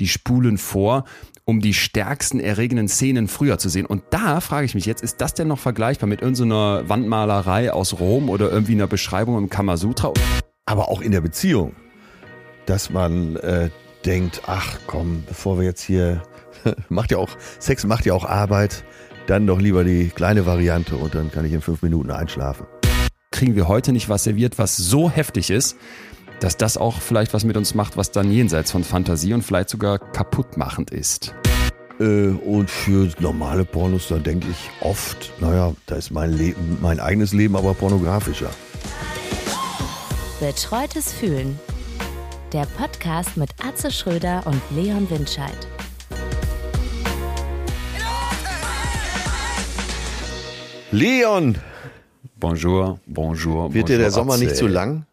die spulen vor, um die stärksten erregenden Szenen früher zu sehen. Und da frage ich mich jetzt, ist das denn noch vergleichbar mit irgendeiner Wandmalerei aus Rom oder irgendwie einer Beschreibung im Kamasutra? Aber auch in der Beziehung, dass man äh, denkt, ach komm, bevor wir jetzt hier, macht ja auch, Sex macht ja auch Arbeit, dann doch lieber die kleine Variante und dann kann ich in fünf Minuten einschlafen. Kriegen wir heute nicht was serviert, was so heftig ist, dass das auch vielleicht was mit uns macht, was dann jenseits von Fantasie und vielleicht sogar kaputtmachend ist. Äh, und für normale Pornos, da denke ich oft, naja, da ist mein Leben, mein eigenes Leben aber pornografischer. Betreutes Fühlen. Der Podcast mit Atze Schröder und Leon Windscheid. Leon! Bonjour, bonjour. Wird dir der Sommer nicht zu lang?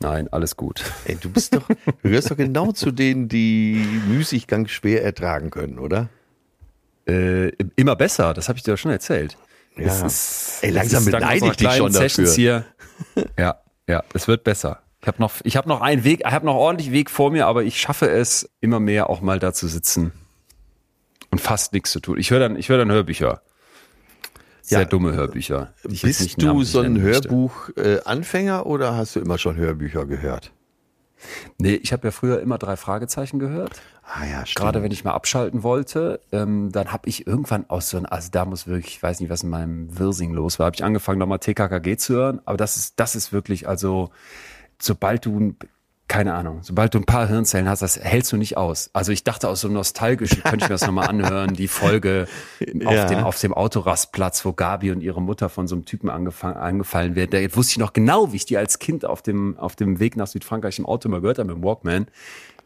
Nein, alles gut. Ey, du bist doch, du gehörst doch genau zu denen, die Müßiggang schwer ertragen können, oder? Äh, immer besser, das habe ich dir ja schon erzählt. Ja. Ist, Ey, langsam beneide ich dich schon dafür. Hier. Ja, ja, es wird besser. Ich habe noch, ich habe noch einen Weg, ich habe noch ordentlich Weg vor mir, aber ich schaffe es immer mehr auch mal da zu sitzen und fast nichts zu tun. Ich höre dann, ich höre dann Hörbücher. Sehr ja, dumme Hörbücher. Bist du so ein Hörbuch-Anfänger äh, oder hast du immer schon Hörbücher gehört? Nee, ich habe ja früher immer drei Fragezeichen gehört. Ah ja, stimmt. Gerade wenn ich mal abschalten wollte, ähm, dann habe ich irgendwann aus so einem, also da muss wirklich, ich weiß nicht, was in meinem Wirsing los war, habe ich angefangen, nochmal TKKG zu hören. Aber das ist, das ist wirklich, also sobald du keine Ahnung, sobald du ein paar Hirnzellen hast, das hältst du nicht aus. Also ich dachte aus so nostalgisch, könnte ich mir das nochmal anhören, die Folge auf, ja. dem, auf dem Autorastplatz, wo Gabi und ihre Mutter von so einem Typen angefallen werden. Da wusste ich noch genau, wie ich die als Kind auf dem, auf dem Weg nach Südfrankreich im Auto mal gehört habe, mit dem Walkman.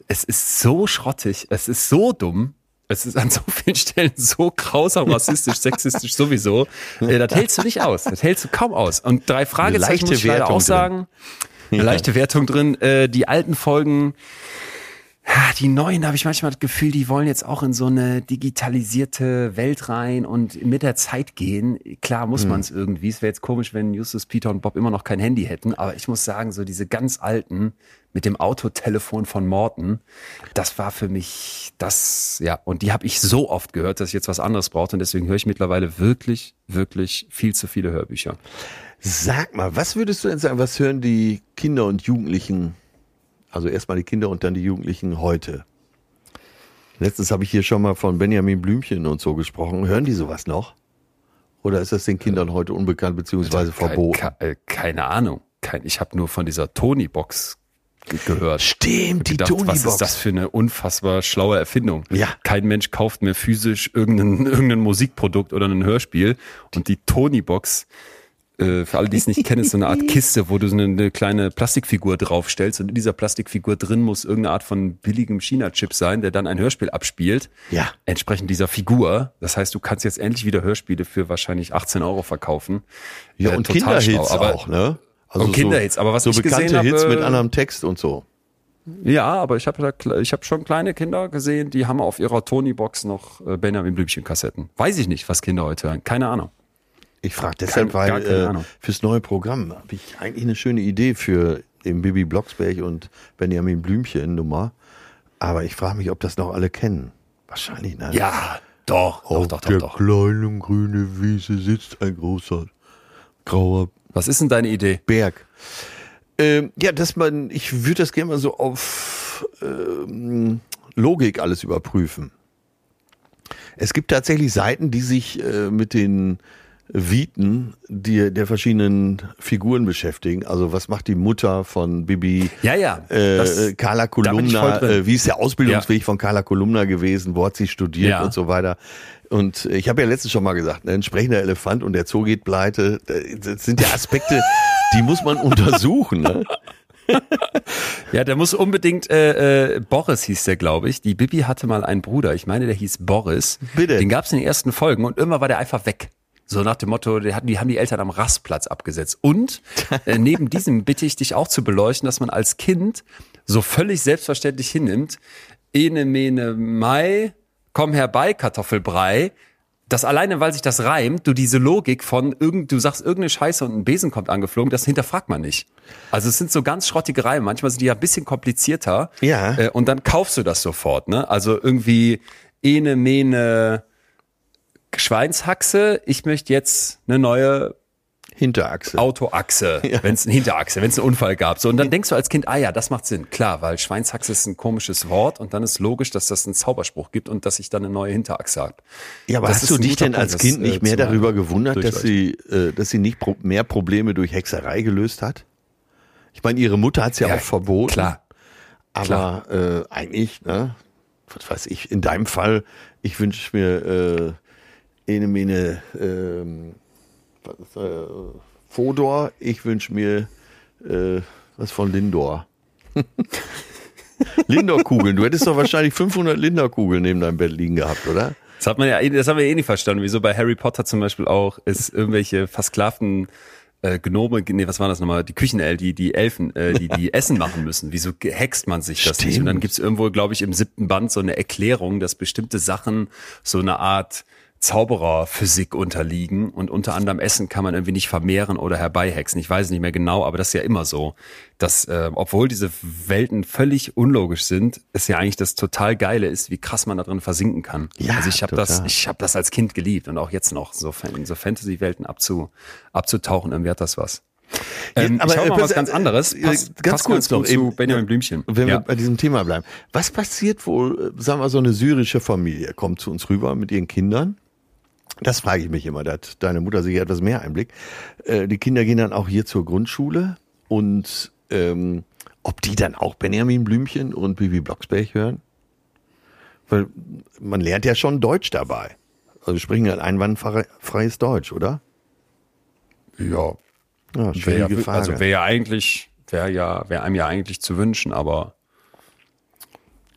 Es ist so schrottig, es ist so dumm. Es ist an so vielen Stellen so grausam, rassistisch, sexistisch sowieso. Äh, das hältst du nicht aus. Das hältst du kaum aus. Und drei Fragezeichen muss ich leider auch sagen. Drin eine leichte Wertung drin. Äh, die alten Folgen, die neuen habe ich manchmal das Gefühl, die wollen jetzt auch in so eine digitalisierte Welt rein und mit der Zeit gehen. Klar muss mhm. man es irgendwie. Es wäre jetzt komisch, wenn Justus, Peter und Bob immer noch kein Handy hätten. Aber ich muss sagen, so diese ganz alten mit dem Autotelefon von Morten, das war für mich das, ja. Und die habe ich so oft gehört, dass ich jetzt was anderes brauchte. Und deswegen höre ich mittlerweile wirklich, wirklich viel zu viele Hörbücher. Sag mal, was würdest du denn sagen, was hören die Kinder und Jugendlichen, also erstmal die Kinder und dann die Jugendlichen heute? Letztens habe ich hier schon mal von Benjamin Blümchen und so gesprochen. Hören die sowas noch? Oder ist das den Kindern heute unbekannt beziehungsweise verboten? Keine, äh, keine Ahnung. Kein, ich habe nur von dieser Tony-Box gehört. Stimmt, die Tony-Box. Was ist das für eine unfassbar schlaue Erfindung? Ja. Kein Mensch kauft mehr physisch irgendein, irgendein Musikprodukt oder ein Hörspiel. Und die Tony-Box äh, für alle, die es nicht kennen, ist so eine Art Kiste, wo du so eine, eine, kleine Plastikfigur draufstellst und in dieser Plastikfigur drin muss irgendeine Art von billigem China-Chip sein, der dann ein Hörspiel abspielt. Ja. Entsprechend dieser Figur. Das heißt, du kannst jetzt endlich wieder Hörspiele für wahrscheinlich 18 Euro verkaufen. Ja, äh, und Kinderhits auch, ne? Also und Kinderhits, aber was so ich bekannte gesehen Hits habe, mit anderem Text und so. Ja, aber ich habe ich hab schon kleine Kinder gesehen, die haben auf ihrer Tony-Box noch äh, Benjamin Blümchen-Kassetten. Weiß ich nicht, was Kinder heute hören. Keine Ahnung. Ich frage deshalb, Kein, weil äh, fürs neue Programm habe ich eigentlich eine schöne Idee für den Bibi Blocksberg und Benjamin Blümchen Nummer. Aber ich frage mich, ob das noch alle kennen. Wahrscheinlich, nein. Ja, doch, Auf doch, doch, der doch. kleinen grünen Wiese sitzt ein großer grauer. Was ist denn deine Idee? Berg. Ähm, ja, dass man, ich würde das gerne mal so auf ähm, Logik alles überprüfen. Es gibt tatsächlich Seiten, die sich äh, mit den Viten die, der verschiedenen Figuren beschäftigen. Also was macht die Mutter von Bibi? Ja, ja. Äh, das, Carla Kolumna, äh, wie ist der Ausbildungsweg ja. von Carla Kolumna gewesen? Wo hat sie studiert ja. und so weiter? Und ich habe ja letztens schon mal gesagt, ne, ein sprechender Elefant und der Zoo geht pleite. Das sind ja Aspekte, die muss man untersuchen. Ne? ja, der muss unbedingt, äh, äh, Boris hieß der, glaube ich. Die Bibi hatte mal einen Bruder, ich meine, der hieß Boris. Bitte. Den gab es in den ersten Folgen und immer war der einfach weg. So nach dem Motto, die, haben die Eltern am Rastplatz abgesetzt. Und äh, neben diesem bitte ich dich auch zu beleuchten, dass man als Kind so völlig selbstverständlich hinnimmt, ene mene mai, komm herbei, Kartoffelbrei, das alleine, weil sich das reimt, du diese Logik von irgend, du sagst irgendeine Scheiße und ein Besen kommt angeflogen, das hinterfragt man nicht. Also es sind so ganz schrottige Reimen. Manchmal sind die ja ein bisschen komplizierter. Ja. Äh, und dann kaufst du das sofort, ne? Also irgendwie ene, mene, Schweinshaxe. Ich möchte jetzt eine neue Hinterachse. Autoachse, Ja. wenn es eine Hinterachse, wenn es einen Unfall gab. So und dann denkst du als Kind, ah ja, das macht Sinn, klar, weil Schweinshaxe ist ein komisches Wort und dann ist logisch, dass das einen Zauberspruch gibt und dass ich dann eine neue Hinterachse habe. Ja, aber Das hast du dich denn Punkt, als das, Kind äh, nicht mehr zu darüber gewundert, dass sie, äh, dass sie nicht pro mehr Probleme durch Hexerei gelöst hat? Ich meine, ihre Mutter hat es ja, Ja, auch verboten. Klar. Aber äh, eigentlich, ne, was weiß ich, in deinem Fall, ich wünsche mir äh, eine Mene ähm, was äh, Fodor, ich wünsche mir äh, was von Lindor. Lindor-Kugeln. Du hättest doch wahrscheinlich 500 Lindor-Kugeln neben deinem Bett liegen gehabt, oder? Das hat man ja, das haben wir eh nicht verstanden. Wieso bei Harry Potter zum Beispiel auch es irgendwelche versklavten äh, Gnome, nee, was war das nochmal? Die Küchenel, die, die Elfen, äh, die, die Essen machen müssen. Wieso hext man sich das nicht? Und dann Stimmt. gibt's irgendwo, glaube ich, im siebten Band so eine Erklärung, dass bestimmte Sachen so eine Art Zaubererphysik unterliegen und unter anderem Essen kann man irgendwie nicht vermehren oder herbeihexen. Ich weiß es nicht mehr genau, aber das ist ja immer so, dass äh, obwohl diese Welten völlig unlogisch sind, es ja eigentlich das total geile ist, wie krass man da drin versinken kann. Ja, also ich habe das, ich habe das als Kind geliebt und auch jetzt noch so, in so Fantasy-Welten abzu, abzutauchen, irgendwie hat das was. Ähm, aber, ich äh, mal pass- was ganz anderes. äh, Passt, ganz passt kurz noch, zu Benjamin ja. Blümchen. Wenn ja. wir bei diesem Thema bleiben. Was passiert wohl, äh, sagen wir so eine syrische Familie kommt zu uns rüber mit ihren Kindern? Das frage ich mich immer, da hat deine Mutter sicher etwas mehr Einblick. Äh, die Kinder gehen dann auch hier zur Grundschule und ähm, ob die dann auch Benjamin Blümchen und Bibi Blocksberg hören? Weil man lernt ja schon Deutsch dabei. Also sprechen ja ein einwandfreies Deutsch, oder? ja, Ja, wäre schwierige ja, Frage. also wäre ja eigentlich, wäre ja, wäre einem ja eigentlich zu wünschen, aber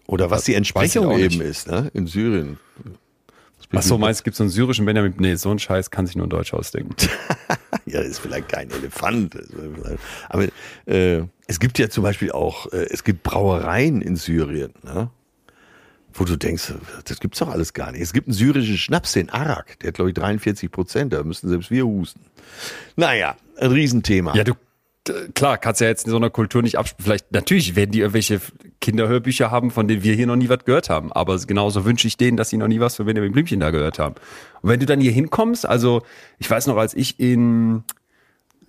oder was die Entsprechung eben ist, ne? In Syrien. Was so meinst, gibt so einen syrischen Benjamin? Nee, so ein Scheiß kann sich nur ein Deutsch ausdenken. Ja, ist vielleicht kein Elefant. Aber äh, es gibt ja zum Beispiel auch, äh, es gibt Brauereien in Syrien, ne? wo du denkst, das gibt's doch alles gar nicht. Es gibt einen syrischen Schnaps, den Arak, der hat glaube ich 43 Prozent, da müssten selbst wir husten. Naja, ein Riesenthema. Ja, du, klar, kannst ja jetzt in so einer Kultur nicht abspielen. Vielleicht, natürlich werden die irgendwelche Kinderhörbücher haben, von denen wir hier noch nie was gehört haben. Aber genauso wünsche ich denen, dass sie noch nie was von Benjamin Blümchen da gehört haben. Und wenn du dann hier hinkommst, also ich weiß noch, als ich in,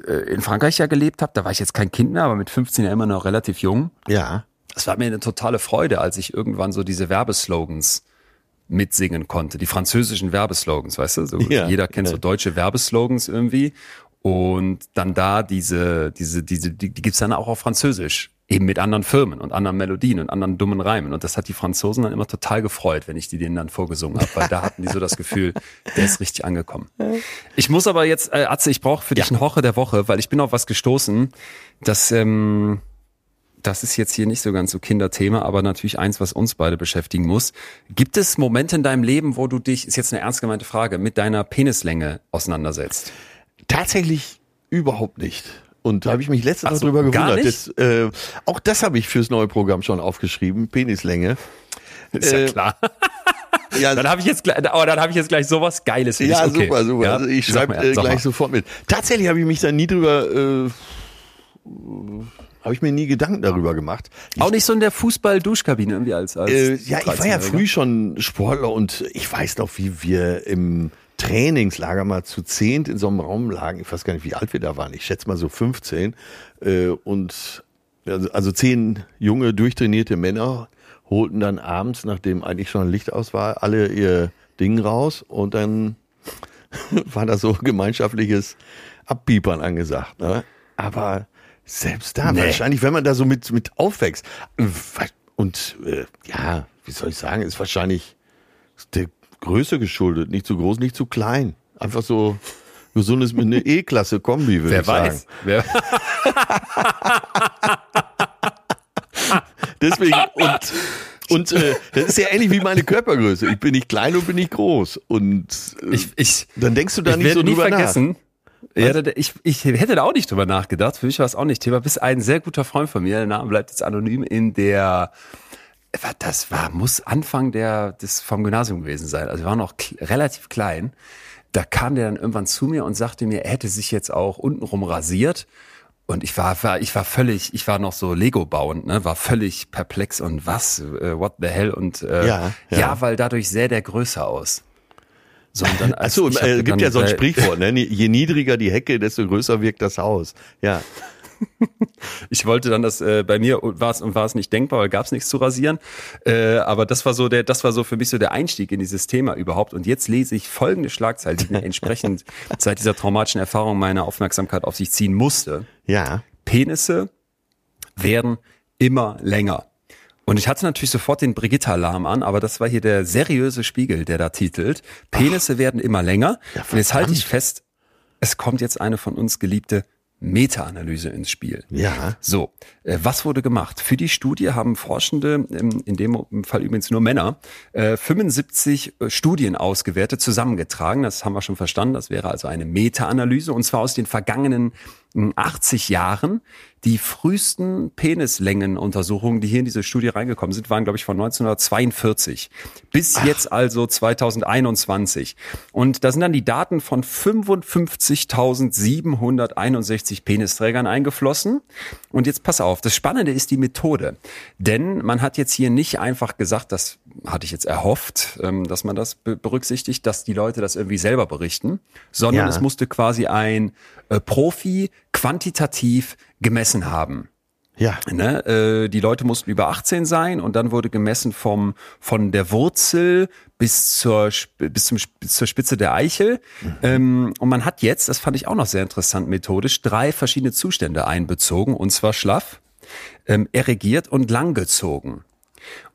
äh, in Frankreich ja gelebt habe, da war ich jetzt kein Kind mehr, aber mit 15 ja immer noch relativ jung. ja. Es war mir eine totale Freude, als ich irgendwann so diese Werbeslogans mitsingen konnte, die französischen Werbeslogans, weißt du? So, Ja, jeder kennt ja. so deutsche Werbeslogans irgendwie. Und dann da diese, diese, diese, die, die gibt's dann auch auf Französisch. Eben mit anderen Firmen und anderen Melodien und anderen dummen Reimen. Und das hat die Franzosen dann immer total gefreut, wenn ich die denen dann vorgesungen habe, weil da hatten die so das Gefühl, der ist richtig angekommen. Ich muss aber jetzt, äh, Atze, ich brauche für dich einen Hoche der Woche, weil ich bin auf was gestoßen, das, ähm, das ist jetzt hier nicht so ganz so Kinderthema, aber natürlich eins, was uns beide beschäftigen muss. Gibt es Momente in deinem Leben, wo du dich, ist jetzt eine ernst gemeinte Frage, mit deiner Penislänge auseinandersetzt? Tatsächlich überhaupt nicht. Und da habe ich mich letztens Ach noch so, drüber gar gewundert. Das, äh, auch das habe ich fürs neue Programm schon aufgeschrieben, Penislänge. Ist Äh, ja klar. Ja, Dann habe ich jetzt gleich, oh, dann habe ich jetzt gleich sowas Geiles Ja. Okay. super, super. Ja, also ich schreibe mal, äh, gleich mal. sofort mit. Tatsächlich habe ich mich da nie drüber, äh, habe ich mir nie Gedanken darüber gemacht. Auch nicht so in der Fußball-Duschkabine irgendwie als, als Äh, ja, ich war ja 13-Jähriger? früh schon Sportler und ich weiß noch, wie wir im Trainingslager mal zu zehnt in so einem Raum lagen. Ich weiß gar nicht, wie alt wir da waren. Ich schätze mal so 15. Äh, und also, also zehn junge, durchtrainierte Männer holten dann abends, nachdem eigentlich schon Licht aus war, alle ihr Ding raus und dann war da so gemeinschaftliches Abpiepern angesagt. Ne? Aber selbst da, Nee. wahrscheinlich, wenn man da so mit, mit aufwächst, äh, und äh, ja, wie soll ich sagen, ist wahrscheinlich der Größe geschuldet, nicht zu groß, nicht zu klein. Einfach so gesundes mit einer E-Klasse-Kombi, würde Wer ich sagen. weiß. Wer, Deswegen, und, und äh, das ist ja ähnlich wie meine Körpergröße. Ich bin nicht klein und bin nicht groß. Und äh, ich, ich, dann denkst du da ich nicht so nie drüber nach. vergessen. Ja, da- ich, ich hätte da auch nicht drüber nachgedacht. Für mich war es auch nicht Thema. Bis ein sehr guter Freund von mir, der Name bleibt jetzt anonym, in der das war, muss Anfang der, des, vom Gymnasium gewesen sein. Also wir waren noch relativ klein. Da kam der dann irgendwann zu mir und sagte mir, er hätte sich jetzt auch untenrum rasiert. Und ich war, war, ich war völlig, ich war noch so Lego bauend, ne, war völlig perplex und was, äh, what the hell und äh, ja, ja. ja, weil dadurch sähe der größer aus. So, und dann, Achso, äh, gibt ja so ein Sprichwort, ne? Je niedriger die Hecke, desto größer wirkt das Haus. Ja. Ich wollte dann das äh, bei mir war es war es nicht denkbar, weil gab es nichts zu rasieren. Äh, aber das war so der, das war so für mich so der Einstieg in dieses Thema überhaupt. Und jetzt lese ich folgende Schlagzeile, die mir entsprechend seit dieser traumatischen Erfahrung meine Aufmerksamkeit auf sich ziehen musste. Ja. Penisse werden immer länger. Und ich hatte natürlich sofort den Brigitta-Alarm an, aber das war hier der seriöse Spiegel, der da titelt. Penisse Ach. werden immer länger. Ja, und jetzt halte ich fest, es kommt jetzt eine von uns geliebte Meta-Analyse ins Spiel. Ja. So, äh, was wurde gemacht? Für die Studie haben Forschende, in dem Fall übrigens nur Männer, 75 äh, äh, Studien ausgewertet, zusammengetragen. Das haben wir schon verstanden. Das wäre also eine Meta-Analyse und zwar aus den vergangenen 80 Jahren. Die frühesten Penislängenuntersuchungen, die hier in diese Studie reingekommen sind, waren, glaube ich, von 1942 bis Ach. jetzt also 2021. Und da sind dann die Daten von 55.761 Penisträgern eingeflossen. Und jetzt pass auf, das Spannende ist die Methode. Denn man hat jetzt hier nicht einfach gesagt, das hatte ich jetzt erhofft, ähm, dass man das berücksichtigt, dass die Leute das irgendwie selber berichten, sondern ja. es musste quasi ein äh, Profi quantitativ gemessen haben. Ja. Ne? Äh, die Leute mussten über 18 sein und dann wurde gemessen vom von der Wurzel bis zur bis zum bis zur Spitze der Eichel. Mhm. Ähm, und man hat jetzt, das fand ich auch noch sehr interessant methodisch, drei verschiedene Zustände einbezogen und zwar schlaff, ähm, erregiert und langgezogen.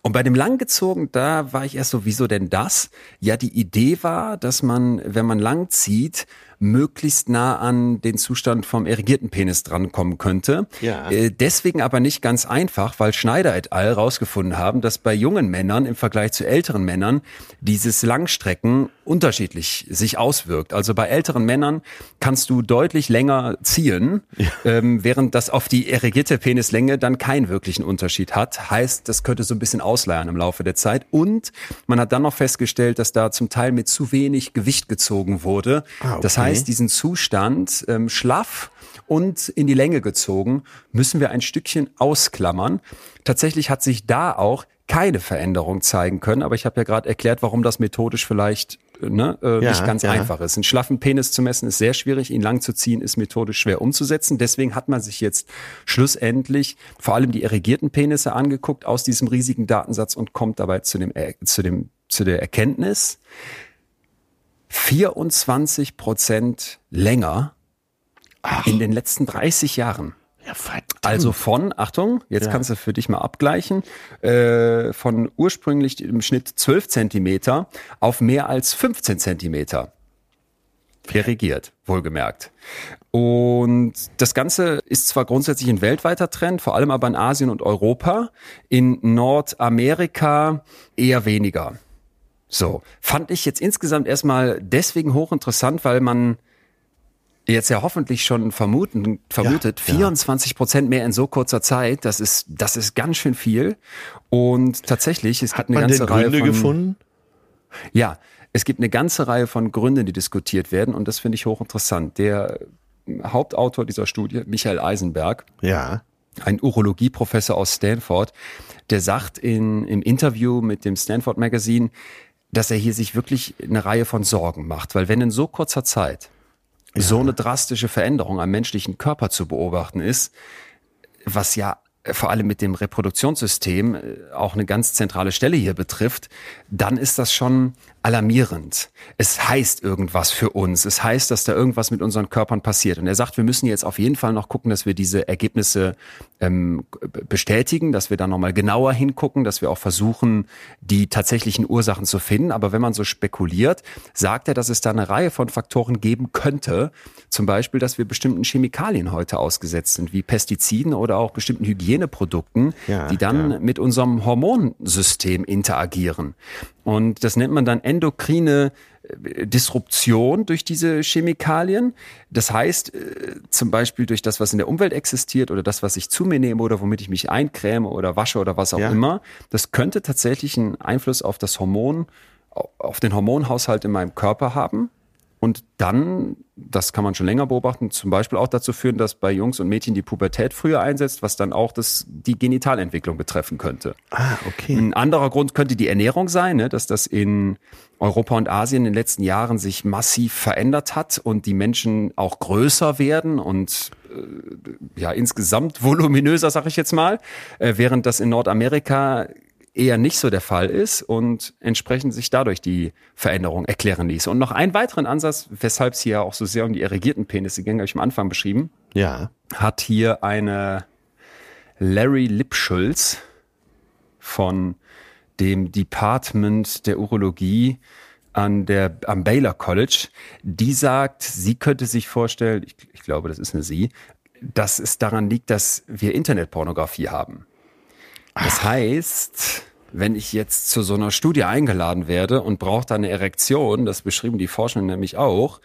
Und bei dem langgezogen, da war ich erst so, wieso denn das? Ja, die Idee war, dass man, wenn man lang zieht, möglichst nah an den Zustand vom erigierten Penis drankommen könnte. Ja. Äh, deswegen aber nicht ganz einfach, weil Schneider et al. rausgefunden haben, dass bei jungen Männern im Vergleich zu älteren Männern dieses Langstrecken unterschiedlich sich auswirkt. Also bei älteren Männern kannst du deutlich länger ziehen, ja. ähm, während das auf die erigierte Penislänge dann keinen wirklichen Unterschied hat. Heißt, das könnte so ein bisschen ausleiern im Laufe der Zeit. Und man hat dann noch festgestellt, dass da zum Teil mit zu wenig Gewicht gezogen wurde. Ah, okay. Das heißt, heißt, diesen Zustand ähm, schlaff und in die Länge gezogen müssen wir ein Stückchen ausklammern. Tatsächlich hat sich da auch keine Veränderung zeigen können, aber ich habe ja gerade erklärt, warum das methodisch vielleicht ne, äh, ja, nicht ganz ja. einfach ist. Einen schlaffen Penis zu messen ist sehr schwierig, ihn lang zu ziehen ist methodisch schwer umzusetzen. Deswegen hat man sich jetzt schlussendlich vor allem die erregierten Penisse angeguckt aus diesem riesigen Datensatz und kommt dabei zu dem, äh, zu dem, zu der Erkenntnis, 24 Prozent länger Ach. in den letzten 30 Jahren. Ja, also von, Achtung, jetzt ja. kannst du für dich mal abgleichen, äh, von ursprünglich im Schnitt 12 Zentimeter auf mehr als 15 Zentimeter. Regiert, wohlgemerkt. Und das Ganze ist zwar grundsätzlich ein weltweiter Trend, vor allem aber in Asien und Europa, in Nordamerika eher weniger. So, fand ich jetzt insgesamt erstmal deswegen hochinteressant, weil man jetzt ja hoffentlich schon vermuten, vermutet, ja, 24 Prozent mehr in so kurzer Zeit, das ist, das ist ganz schön viel. Und tatsächlich, es Hat gibt eine ganze Reihe Gründe von, gefunden? Ja, es gibt eine ganze Reihe von Gründen, die diskutiert werden und das finde ich hochinteressant. Der Hauptautor dieser Studie, Michael Eisenberg, ja. ein Urologieprofessor aus Stanford, der sagt in, im Interview mit dem Stanford Magazine, dass er hier sich wirklich eine Reihe von Sorgen macht. Weil wenn in so kurzer Zeit ja. so eine drastische Veränderung am menschlichen Körper zu beobachten ist, was ja vor allem mit dem Reproduktionssystem äh, auch eine ganz zentrale Stelle hier betrifft, dann ist das schon alarmierend. Es heißt irgendwas für uns. Es heißt, dass da irgendwas mit unseren Körpern passiert. Und er sagt, wir müssen jetzt auf jeden Fall noch gucken, dass wir diese Ergebnisse ähm, bestätigen, dass wir da nochmal genauer hingucken, dass wir auch versuchen, die tatsächlichen Ursachen zu finden. Aber wenn man so spekuliert, sagt er, dass es da eine Reihe von Faktoren geben könnte. Zum Beispiel, dass wir bestimmten Chemikalien heute ausgesetzt sind, wie Pestiziden oder auch bestimmten Hygieneprodukten, ja, die dann ja. mit unserem Hormonsystem interagieren. Und das nennt man dann endokrine Disruption durch diese Chemikalien. Das heißt, äh, zum Beispiel durch das, was in der Umwelt existiert oder das, was ich zu mir nehme oder womit ich mich eincreme oder wasche oder was auch Ja. immer, das könnte tatsächlich einen Einfluss auf das Hormon, auf den Hormonhaushalt in meinem Körper haben. Und dann, das kann man schon länger beobachten, zum Beispiel auch dazu führen, dass bei Jungs und Mädchen die Pubertät früher einsetzt, was dann auch das, die Genitalentwicklung betreffen könnte. Ah, okay. Ein anderer Grund könnte die Ernährung sein, ne, dass das in Europa und Asien in den letzten Jahren sich massiv verändert hat und die Menschen auch größer werden und äh, ja insgesamt voluminöser, sag ich jetzt mal, äh, während das in Nordamerika eher nicht so der Fall ist und entsprechend sich dadurch die Veränderung erklären ließ. Und noch einen weiteren Ansatz, weshalb es hier auch so sehr um die erregierten Penisse ging, habe ich am Anfang beschrieben Ja. hat hier eine Larry Lipschulz von dem Department der Urologie an der, am Baylor College. Die sagt, sie könnte sich vorstellen, ich, ich glaube, das ist eine sie, dass es daran liegt, dass wir Internetpornografie haben. Das heißt, wenn ich jetzt zu so einer Studie eingeladen werde und brauche da eine Erektion, das beschrieben die Forschenden nämlich auch,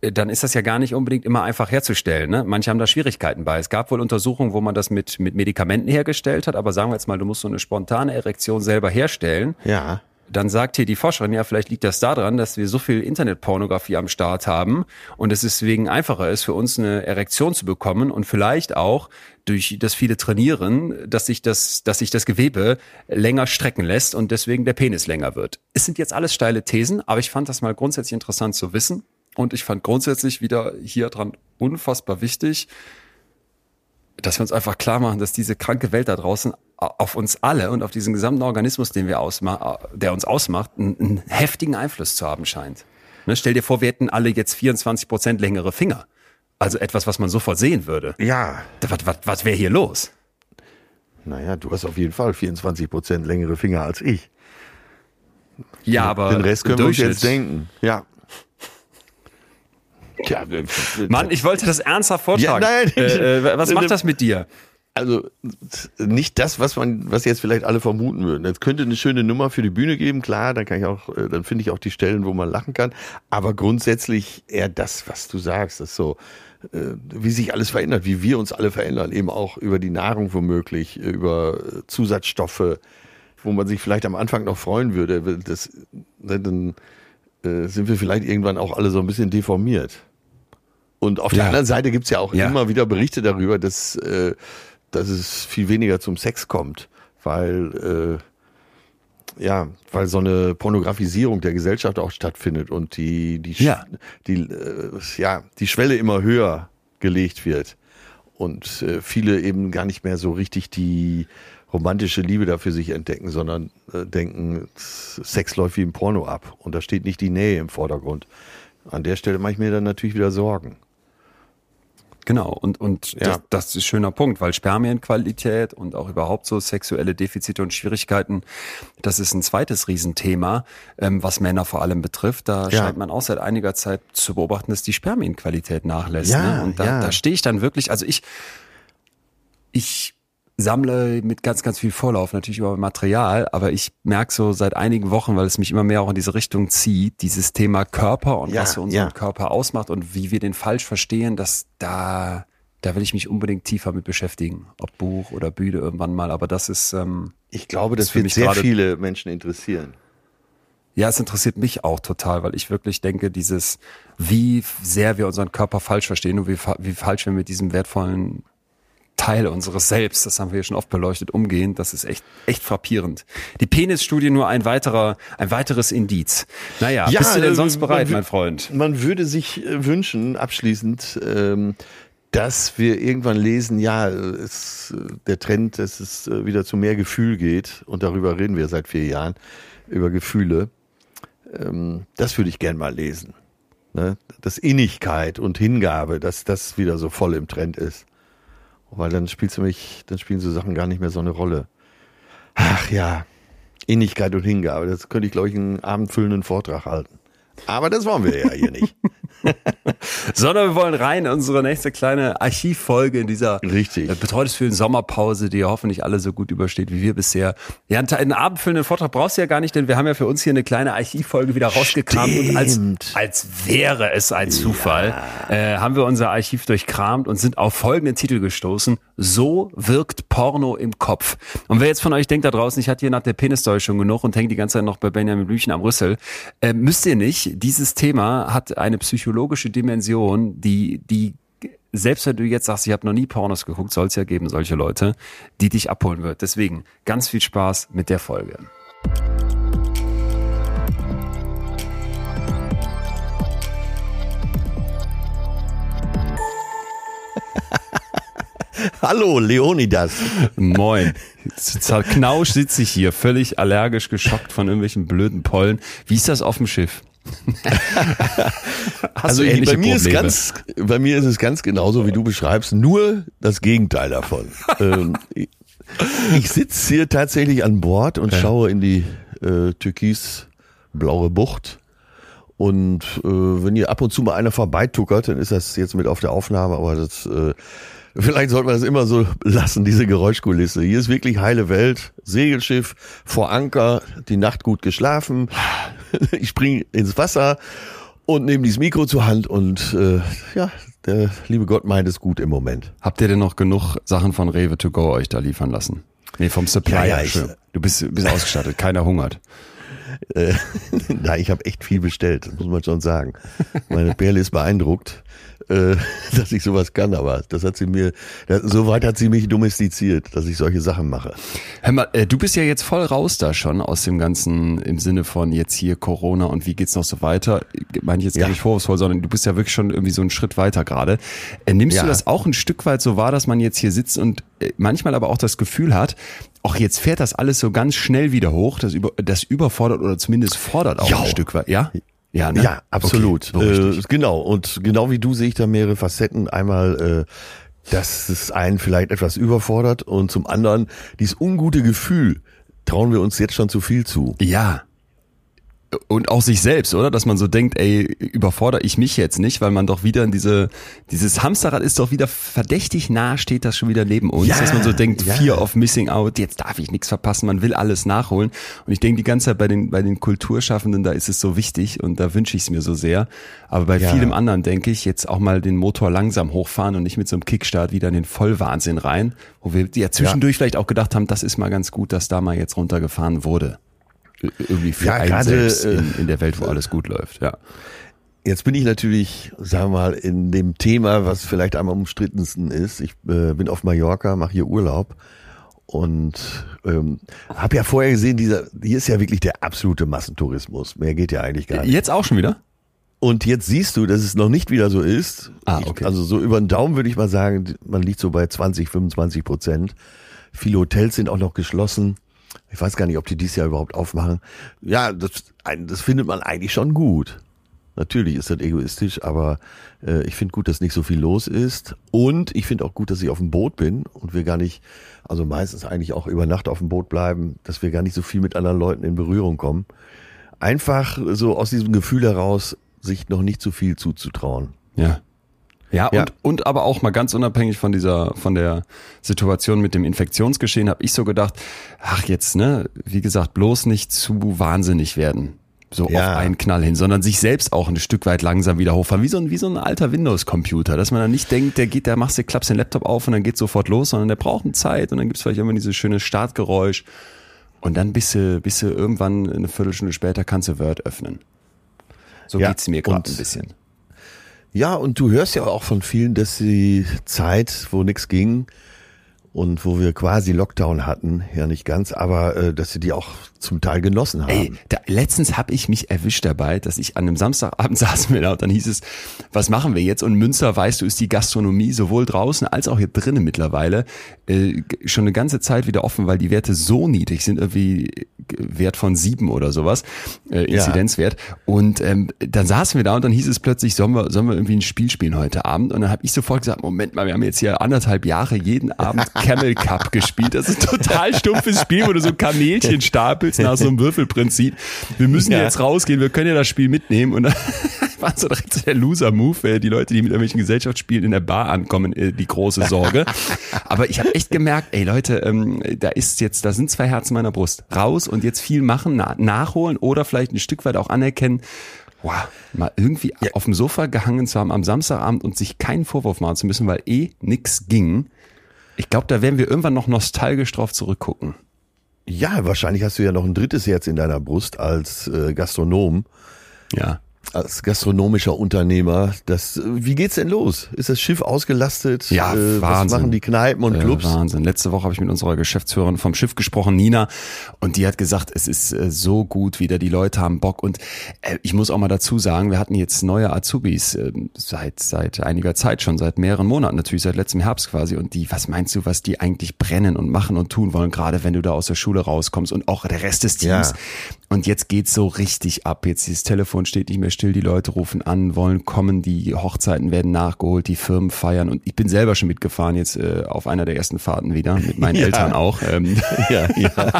äh, dann ist das ja gar nicht unbedingt immer einfach herzustellen. Ne? Manche haben da Schwierigkeiten bei. Es gab wohl Untersuchungen, wo man das mit, mit Medikamenten hergestellt hat, aber sagen wir jetzt mal, du musst so eine spontane Erektion selber herstellen. Ja. Dann sagt hier die Forscherin, ja, vielleicht liegt das daran, dass wir so viel Internetpornografie am Start haben und es deswegen einfacher ist, für uns eine Erektion zu bekommen und vielleicht auch durch das viele Trainieren, dass sich das, dass sich das Gewebe länger strecken lässt und deswegen der Penis länger wird. Es sind jetzt alles steile Thesen, aber ich fand das mal grundsätzlich interessant zu wissen und ich fand grundsätzlich wieder hier dran unfassbar wichtig, dass wir uns einfach klar machen, dass diese kranke Welt da draußen auf uns alle und auf diesen gesamten Organismus, den wir ausma der uns ausmacht, einen, einen heftigen Einfluss zu haben scheint. Ne, stell dir vor, wir hätten alle jetzt 24 Prozent längere Finger. Also etwas, was man sofort sehen würde. Ja. Was, was, was wäre hier los? Naja, du hast auf jeden Fall 24 Prozent längere Finger als ich. Ja, aber Den Rest können wir uns jetzt denken. Ja. Tja, Mann, ich wollte das ernsthaft vortragen. Ja, nein. äh, äh, was macht das mit dir? Also nicht das, was man, was jetzt vielleicht alle vermuten würden. Es könnte eine schöne Nummer für die Bühne geben, klar, dann kann ich auch, äh, dann finde ich auch die Stellen, wo man lachen kann. Aber grundsätzlich eher das, was du sagst, das ist so, äh, wie sich alles verändert, wie wir uns alle verändern, eben auch über die Nahrung womöglich, äh, über Zusatzstoffe, wo man sich vielleicht am Anfang noch freuen würde. Das, ne, dann sind wir vielleicht irgendwann auch alle so ein bisschen deformiert. Und auf der Ja. anderen Seite gibt's ja auch Ja. immer wieder Berichte darüber, dass, äh, dass es viel weniger zum Sex kommt, weil äh, ja, weil so eine Pornografisierung der Gesellschaft auch stattfindet und die die Ja. die äh, ja die Schwelle immer höher gelegt wird und äh, viele eben gar nicht mehr so richtig die romantische Liebe dafür sich entdecken, sondern äh, denken, Sex läuft wie im Porno ab und da steht nicht die Nähe im Vordergrund. An der Stelle mache ich mir dann natürlich wieder Sorgen. Genau, und, und Ja. das, das ist ein schöner Punkt, weil Spermienqualität und auch überhaupt so sexuelle Defizite und Schwierigkeiten, das ist ein zweites Riesenthema, ähm, was Männer vor allem betrifft. Da Ja. scheint man auch seit einiger Zeit zu beobachten, dass die Spermienqualität nachlässt. Ja, ne? Und da, ja. da stehe ich dann wirklich, also ich, ich sammle mit ganz, ganz viel Vorlauf natürlich über Material, aber ich merke so seit einigen Wochen, weil es mich immer mehr auch in diese Richtung zieht, dieses Thema Körper und Ja, was für unseren ja. Körper ausmacht und wie wir den falsch verstehen, dass da, da will ich mich unbedingt tiefer mit beschäftigen. Ob Buch oder Bühne irgendwann mal, aber das ist, ähm, Ich glaube, Das das wird mich sehr viele Menschen interessieren. ja, es interessiert mich auch total, weil ich wirklich denke, dieses, wie sehr wir unseren Körper falsch verstehen und wie, wie falsch wir mit diesem wertvollen Teil unseres Selbst, das haben wir ja schon oft beleuchtet, umgehen, das ist echt, echt frappierend. Die Penisstudie nur ein weiterer, ein weiteres Indiz. Naja, bist du denn äh, sonst bereit, mein Freund? Man würde sich äh, wünschen, abschließend, ähm, dass wir irgendwann lesen, ja, es, äh, der Trend, dass es wieder zu mehr Gefühl geht, und darüber reden wir seit vier Jahren, über Gefühle. Ähm, das würde ich gern mal lesen. Ne? Dass Innigkeit und Hingabe, dass das wieder so voll im Trend ist. Weil dann spielst du mich, dann spielen so Sachen gar nicht mehr so eine Rolle. Ach ja, Innigkeit und Hingabe, das könnte ich, glaube ich, einen abendfüllenden Vortrag halten. Aber das wollen wir ja hier nicht. sondern wir wollen rein in unsere nächste kleine Archivfolge in dieser Richtig. äh, betreutes Fühlen Sommerpause, die hoffentlich alle so gut übersteht wie wir bisher. Ja, einen, einen abendfüllenden Vortrag brauchst du ja gar nicht, denn wir haben ja für uns hier eine kleine Archivfolge wieder rausgekramt und als, als wäre es ein Zufall, äh, haben wir unser Archiv durchkramt und sind auf folgenden Titel gestoßen. So wirkt Porno im Kopf. Und wer jetzt von euch denkt da draußen, ich hatte hier nach der Penisstory schon genug und hängt die ganze Zeit noch bei Benjamin Blümchen am Rüssel, äh, müsst ihr nicht. Dieses Thema hat eine psychologische Dimension, die, die selbst wenn du jetzt sagst, ich habe noch nie Pornos geguckt, soll es ja geben, solche Leute, die dich abholen wird. Deswegen ganz viel Spaß mit der Folge. Hallo, Leonidas. Moin. Zerknausch sitze ich hier, völlig allergisch geschockt von irgendwelchen blöden Pollen. Wie ist das auf dem Schiff? Also ich, bei mir ist ganz, bei mir ist es ganz genauso, wie du beschreibst, nur das Gegenteil davon. ähm, ich ich sitze hier tatsächlich an Bord und schaue in die äh, türkisblaue Bucht. Und äh, wenn hier ab und zu mal einer vorbeituckert, dann ist das jetzt mit auf der Aufnahme, aber das äh, vielleicht sollte man das immer so lassen, diese Geräuschkulisse. Hier ist wirklich heile Welt, Segelschiff vor Anker, die Nacht gut geschlafen. Ich spring ins Wasser und nehme dieses Mikro zur Hand und äh, ja, der liebe Gott meint es gut im Moment. Habt ihr denn noch genug Sachen von Rewe to go euch da liefern lassen? Nee, vom Supplier. Ja, ja, ich- du bist, bist ausgestattet, keiner hungert. Äh, na, ich habe echt viel bestellt, muss man schon sagen. Meine Perle ist beeindruckt, äh, dass ich sowas kann, aber das hat sie mir, das, so weit hat sie mich domestiziert, dass ich solche Sachen mache. Hör mal, äh, du bist ja jetzt voll raus da schon aus dem ganzen, im Sinne von jetzt hier Corona und wie geht's noch so weiter. Meine ich jetzt gar Ja. nicht vorwurfsvoll, sondern du bist ja wirklich schon irgendwie so einen Schritt weiter gerade. Äh, nimmst Ja. du das auch ein Stück weit so wahr, dass man jetzt hier sitzt und äh, manchmal aber auch das Gefühl hat, auch jetzt fährt das alles so ganz schnell wieder hoch, das, über, das überfordert oder zumindest fordert auch Ja. ein Stück weit, ja? Ja, ne? Ja, absolut. Okay, äh, genau. Und genau wie du sehe ich da mehrere Facetten. Einmal, äh, dass es einen vielleicht etwas überfordert und zum anderen dieses ungute Gefühl, trauen wir uns jetzt schon zu viel zu. Ja. Und auch sich selbst, oder? Dass man so denkt, ey, überfordere ich mich jetzt nicht, weil man doch wieder in diese, dieses Hamsterrad ist doch wieder verdächtig nah, steht das schon wieder neben uns, Ja, dass man so denkt, ja. Fear of Missing Out, jetzt darf ich nichts verpassen, man will alles nachholen. Und ich denke die ganze Zeit bei den, bei den Kulturschaffenden, da ist es so wichtig und da wünsche ich es mir so sehr. Aber bei Ja. vielem anderen denke ich, jetzt auch mal den Motor langsam hochfahren und nicht mit so einem Kickstart wieder in den Vollwahnsinn rein, wo wir ja zwischendurch vielleicht auch gedacht haben, das ist mal ganz gut, dass da mal jetzt runtergefahren wurde irgendwie für Ja, einen gerade, selbst äh, in, in der Welt, wo alles gut läuft. Ja. Jetzt bin ich natürlich, sagen wir mal, in dem Thema, was vielleicht am umstrittensten ist. Ich äh, bin auf Mallorca, mache hier Urlaub und ähm, habe ja vorher gesehen, dieser, hier ist ja wirklich der absolute Massentourismus. Mehr geht ja eigentlich gar nicht. Jetzt auch schon wieder? Und jetzt siehst du, dass es noch nicht wieder so ist. Ah, Ich- okay. Also so über den Daumen würde ich mal sagen, man liegt so bei 20, 25 Prozent. Viele Hotels sind auch noch geschlossen. Ich weiß gar nicht, ob die dieses Jahr überhaupt aufmachen. Ja, das, das findet man eigentlich schon gut. Natürlich ist das egoistisch, aber äh, ich finde gut, dass nicht so viel los ist. Und ich finde auch gut, dass ich auf dem Boot bin und wir gar nicht, also meistens eigentlich auch über Nacht auf dem Boot bleiben, dass wir gar nicht so viel mit anderen Leuten in Berührung kommen. Einfach so aus diesem Gefühl heraus, sich noch nicht zu viel zuzutrauen. Ja. Ja, Ja. Und, und aber auch mal ganz unabhängig von dieser, von der Situation mit dem Infektionsgeschehen, habe ich so gedacht, ach jetzt, ne, wie gesagt, bloß nicht zu wahnsinnig werden. So Ja. auf einen Knall hin, sondern sich selbst auch ein Stück weit langsam wieder hochfahren, wie so ein, wie so ein alter Windows-Computer, dass man dann nicht denkt, der geht, der machst du, klappst den Laptop auf und dann geht sofort los, sondern der braucht eine Zeit und dann gibt's vielleicht immer dieses schöne Startgeräusch und dann bist du, bist du irgendwann eine Viertelstunde später kannst du Word öffnen. So Ja, geht's mir gerade ein bisschen. Ja, und du hörst ja auch von vielen, dass die Zeit, wo nichts ging und wo wir quasi Lockdown hatten, ja nicht ganz, aber äh, dass sie die auch zum Teil genossen haben. Ey, da, letztens habe ich mich erwischt dabei, dass ich an einem Samstagabend saßen wir da und dann hieß es, was machen wir jetzt? Und Münster, weißt du, ist die Gastronomie sowohl draußen als auch hier drinnen mittlerweile äh, schon eine ganze Zeit wieder offen, weil die Werte so niedrig sind, irgendwie Wert von sieben oder sowas, äh, Inzidenzwert. Und ähm, dann saßen wir da und dann hieß es plötzlich, sollen wir, sollen wir irgendwie ein Spiel spielen heute Abend? Und dann habe ich sofort gesagt, Moment mal, wir haben jetzt hier anderthalb Jahre jeden Abend Camel Cup gespielt. Das ist ein total stumpfes Spiel, wo du so Kamelchen stapelst nach so einem Würfelprinzip. Wir müssen ja. jetzt rausgehen, wir können ja das Spiel mitnehmen und dann war so direkt so der Loser-Move, die Leute, die mit irgendwelchen Gesellschaftsspielen in der Bar ankommen, äh, die große Sorge. Aber ich habe echt gemerkt, ey Leute, ähm, da ist jetzt, da sind zwei Herzen meiner Brust. Raus und jetzt viel machen, nachholen oder vielleicht ein Stück weit auch anerkennen, wow, mal irgendwie ja. auf dem Sofa gehangen zu haben am Samstagabend und sich keinen Vorwurf machen zu müssen, weil eh nix ging. Ich glaube, da werden wir irgendwann noch nostalgisch drauf zurückgucken. Ja, wahrscheinlich hast du ja noch ein drittes Herz in deiner Brust als äh, Gastronom. Ja als gastronomischer Unternehmer, das, wie geht's denn los? Ist das Schiff ausgelastet? Ja, äh, Wahnsinn. Was machen die Kneipen und Clubs? Äh, Wahnsinn. Letzte Woche habe ich mit unserer Geschäftsführerin vom Schiff gesprochen, Nina, und die hat gesagt, es ist äh, so gut wieder, die Leute haben Bock und äh, ich muss auch mal dazu sagen, wir hatten jetzt neue Azubis äh, seit seit einiger Zeit schon, seit mehreren Monaten, natürlich seit letztem Herbst quasi und die, was meinst du, was die eigentlich brennen und machen und tun wollen, gerade wenn du da aus der Schule rauskommst und auch der Rest des Teams. Ja. Und jetzt geht's so richtig ab. Jetzt dieses Telefon steht nicht mehr still, die Leute rufen an, wollen kommen, die Hochzeiten werden nachgeholt, die Firmen feiern. Und ich bin selber schon mitgefahren jetzt äh, auf einer der ersten Fahrten wieder, mit meinen ja. Eltern auch. Ähm, ja, ja.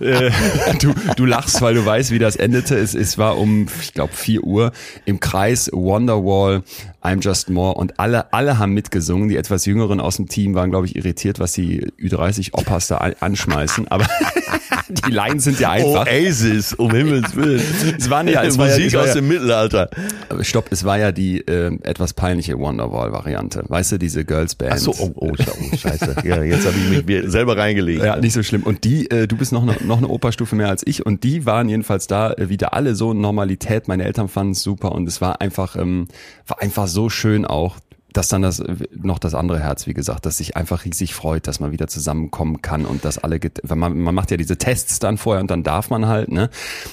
äh, du, du lachst, weil du weißt, wie das endete. Es, es war um, ich glaube, vier Uhr im Kreis Wonderwall, I'm Just More und alle, alle haben mitgesungen. Die etwas Jüngeren aus dem Team waren, glaube ich, irritiert, was die Ü30 Opas da anschmeißen. Aber die Lines sind ja einfach. Oasis, um Himmels Willen. Es war ja, es war Musik ja, aus dem Mittelalter. Stopp, es war ja die äh, etwas peinliche Wonderwall-Variante. Weißt du, diese Girls Band. Ach so, oh, oh, oh scheiße. Ja, jetzt habe ich mich selber reingelegt. Ja, nicht so schlimm. Und die, äh, du bist noch, eine, noch eine Operstufe mehr als ich und die waren jedenfalls da äh, wieder alle so in Normalität. Meine Eltern fanden es super und es war einfach, ähm, war einfach so schön auch dass dann das noch das andere Herz, wie gesagt, dass sich einfach riesig freut, dass man wieder zusammenkommen kann und dass alle, weil man, man macht ja diese Tests dann vorher und dann darf man halt, ne?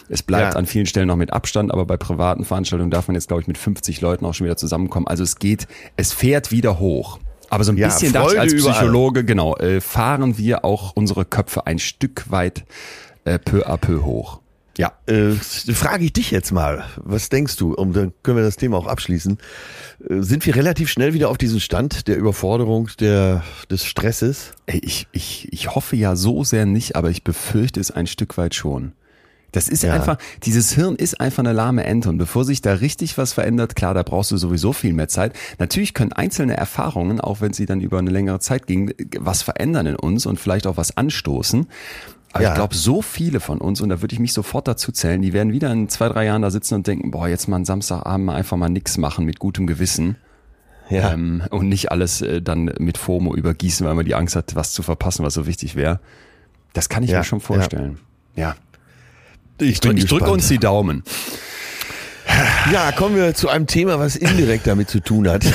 Es bleibt ja. an vielen Stellen noch mit Abstand, aber bei privaten Veranstaltungen darf man jetzt, glaube ich, mit 50 Leuten auch schon wieder zusammenkommen. Also es geht, es fährt wieder hoch. Aber so ein ja, bisschen ich als Psychologe, überall. genau, äh, fahren wir auch unsere Köpfe ein Stück weit äh, peu à peu hoch. Ja, äh, frage ich dich jetzt mal, was denkst du, um dann können wir das Thema auch abschließen. Äh, sind wir relativ schnell wieder auf diesen Stand der Überforderung, der, des Stresses? Ey, ich, ich, ich hoffe ja so sehr nicht, aber ich befürchte es ein Stück weit schon. Das ist ja. einfach, dieses Hirn ist einfach eine lahme Ente und bevor sich da richtig was verändert, klar, da brauchst du sowieso viel mehr Zeit. Natürlich können einzelne Erfahrungen, auch wenn sie dann über eine längere Zeit gingen, was verändern in uns und vielleicht auch was anstoßen. Aber ja. ich glaube, so viele von uns, und da würde ich mich sofort dazu zählen, die werden wieder in zwei, drei Jahren da sitzen und denken, boah, jetzt mal einen Samstagabend einfach mal nix machen mit gutem Gewissen. Ja. Ähm, und nicht alles äh, dann mit FOMO übergießen, weil man die Angst hat, was zu verpassen, was so wichtig wäre. Das kann ich ja. mir schon vorstellen. Ja. ja. Ich, drück, ich drücke uns die Daumen. Ja, kommen wir zu einem Thema, was indirekt damit zu tun hat.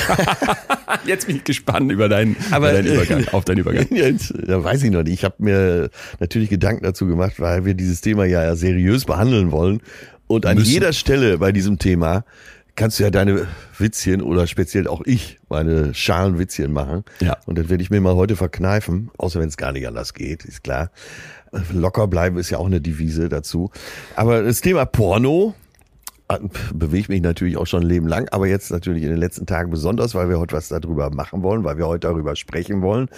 Jetzt bin ich gespannt über deinen, Aber, über deinen Übergang, auf deinen Übergang. Jetzt, da weiß ich noch nicht. Ich habe mir natürlich Gedanken dazu gemacht, weil wir dieses Thema ja seriös behandeln wollen. Und an Müssen. jeder Stelle bei diesem Thema kannst du ja deine Witzchen oder speziell auch ich meine Schalenwitzchen machen. Ja. Und das werde ich mir mal heute verkneifen, außer wenn es gar nicht anders geht, ist klar. Locker bleiben ist ja auch eine Devise dazu. Aber das Thema Porno bewege mich natürlich auch schon ein Leben lang, aber jetzt natürlich in den letzten Tagen besonders, weil wir heute was darüber machen wollen, weil wir heute darüber sprechen wollen.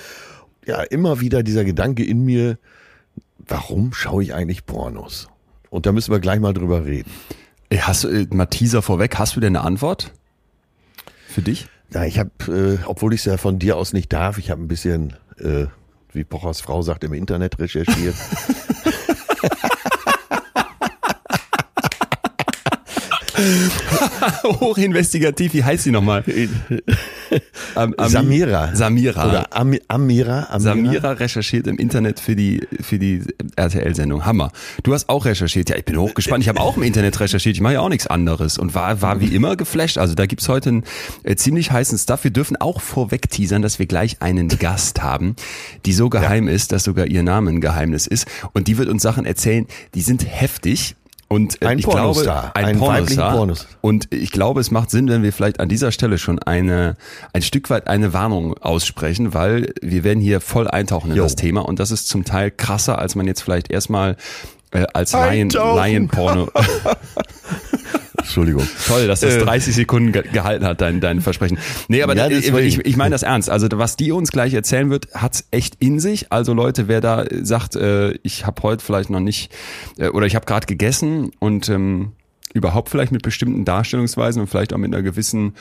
Ja, immer wieder dieser Gedanke in mir, warum schaue ich eigentlich Pornos? Und da müssen wir gleich mal drüber reden. Hast du, äh, mal Teaser vorweg, hast du denn eine Antwort für dich? Ja, ich habe, äh, obwohl ich es ja von dir aus nicht darf, ich habe ein bisschen, äh, wie Pochers Frau sagt, im Internet recherchiert. Hochinvestigativ, wie heißt sie nochmal? Am, Am, Samira. Samira. Oder Am, Amira, Amira. Samira recherchiert im Internet für die, für die RTL-Sendung. Hammer. Du hast auch recherchiert. Ja, ich bin hochgespannt. Ich habe auch im Internet recherchiert. Ich mache ja auch nichts anderes und war, war wie immer geflasht. Also da gibt's heute einen äh, ziemlich heißen Stuff. Wir dürfen auch vorweg teasern, dass wir gleich einen Gast haben, die so geheim ja. ist, dass sogar ihr Name ein Geheimnis ist. Und die wird uns Sachen erzählen, die sind heftig und äh, ein ich Pornostar, glaube, ein, ein Pornostar. Pornos. Und ich glaube, es macht Sinn, wenn wir vielleicht an dieser Stelle schon eine ein Stück weit eine Warnung aussprechen, weil wir werden hier voll eintauchen in jo. das Thema und das ist zum Teil krasser, als man jetzt vielleicht erstmal äh, als Laien, Laien Porno Entschuldigung. Toll, dass das 30 äh. Sekunden ge gehalten hat, dein, dein Versprechen. Nee, aber ja, ich, ich, ich meine das ernst. Also was die uns gleich erzählen wird, hat's echt in sich. Also Leute, wer da sagt, äh, ich habe heute vielleicht noch nicht äh, oder ich habe gerade gegessen und ähm, überhaupt vielleicht mit bestimmten Darstellungsweisen und vielleicht auch mit einer gewissen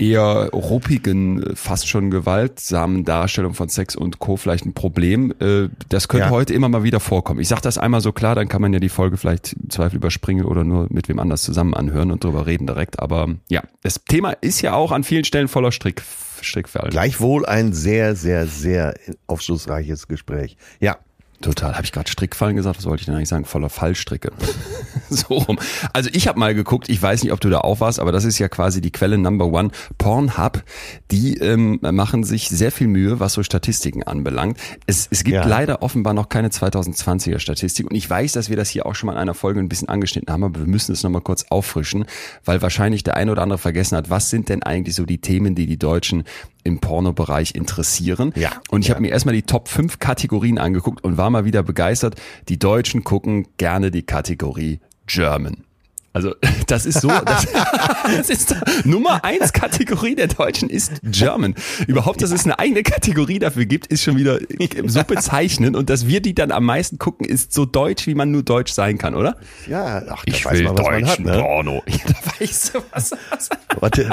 eher ruppigen, fast schon gewaltsamen Darstellung von Sex und Co. vielleicht ein Problem. Äh, das könnte ja. heute immer mal wieder vorkommen. Ich sage das einmal so klar, dann kann man ja die Folge vielleicht im Zweifel überspringen oder nur mit wem anders zusammen anhören und drüber reden direkt. Aber ja, das Thema ist ja auch an vielen Stellen voller Strick, Strickfallen. Gleichwohl ein sehr, sehr, sehr aufschlussreiches Gespräch. Ja, Total. Habe ich gerade Strickfallen gesagt? Was wollte ich denn eigentlich sagen? Voller Fallstricke. so rum. Also ich habe mal geguckt, ich weiß nicht, ob du da auch warst, aber das ist ja quasi die Quelle Number One. Pornhub, die ähm, machen sich sehr viel Mühe, was so Statistiken anbelangt. Es, es gibt ja. leider offenbar noch keine 2020er Statistik und ich weiß, dass wir das hier auch schon mal in einer Folge ein bisschen angeschnitten haben, aber wir müssen es nochmal kurz auffrischen, weil wahrscheinlich der eine oder andere vergessen hat, was sind denn eigentlich so die Themen, die die Deutschen im Pornobereich interessieren. Ja, und ich ja. habe mir erstmal die Top 5 Kategorien angeguckt und war mal wieder begeistert. Die Deutschen gucken gerne die Kategorie German. Also das ist so, das, das ist Nummer eins Kategorie der Deutschen ist German. Überhaupt, dass es eine eigene Kategorie dafür gibt, ist schon wieder so bezeichnend und dass wir die dann am meisten gucken, ist so deutsch, wie man nur deutsch sein kann, oder? Ja, ach, ich will man, deutschen hat, ne? Porno. Ja, da weißt du was, was.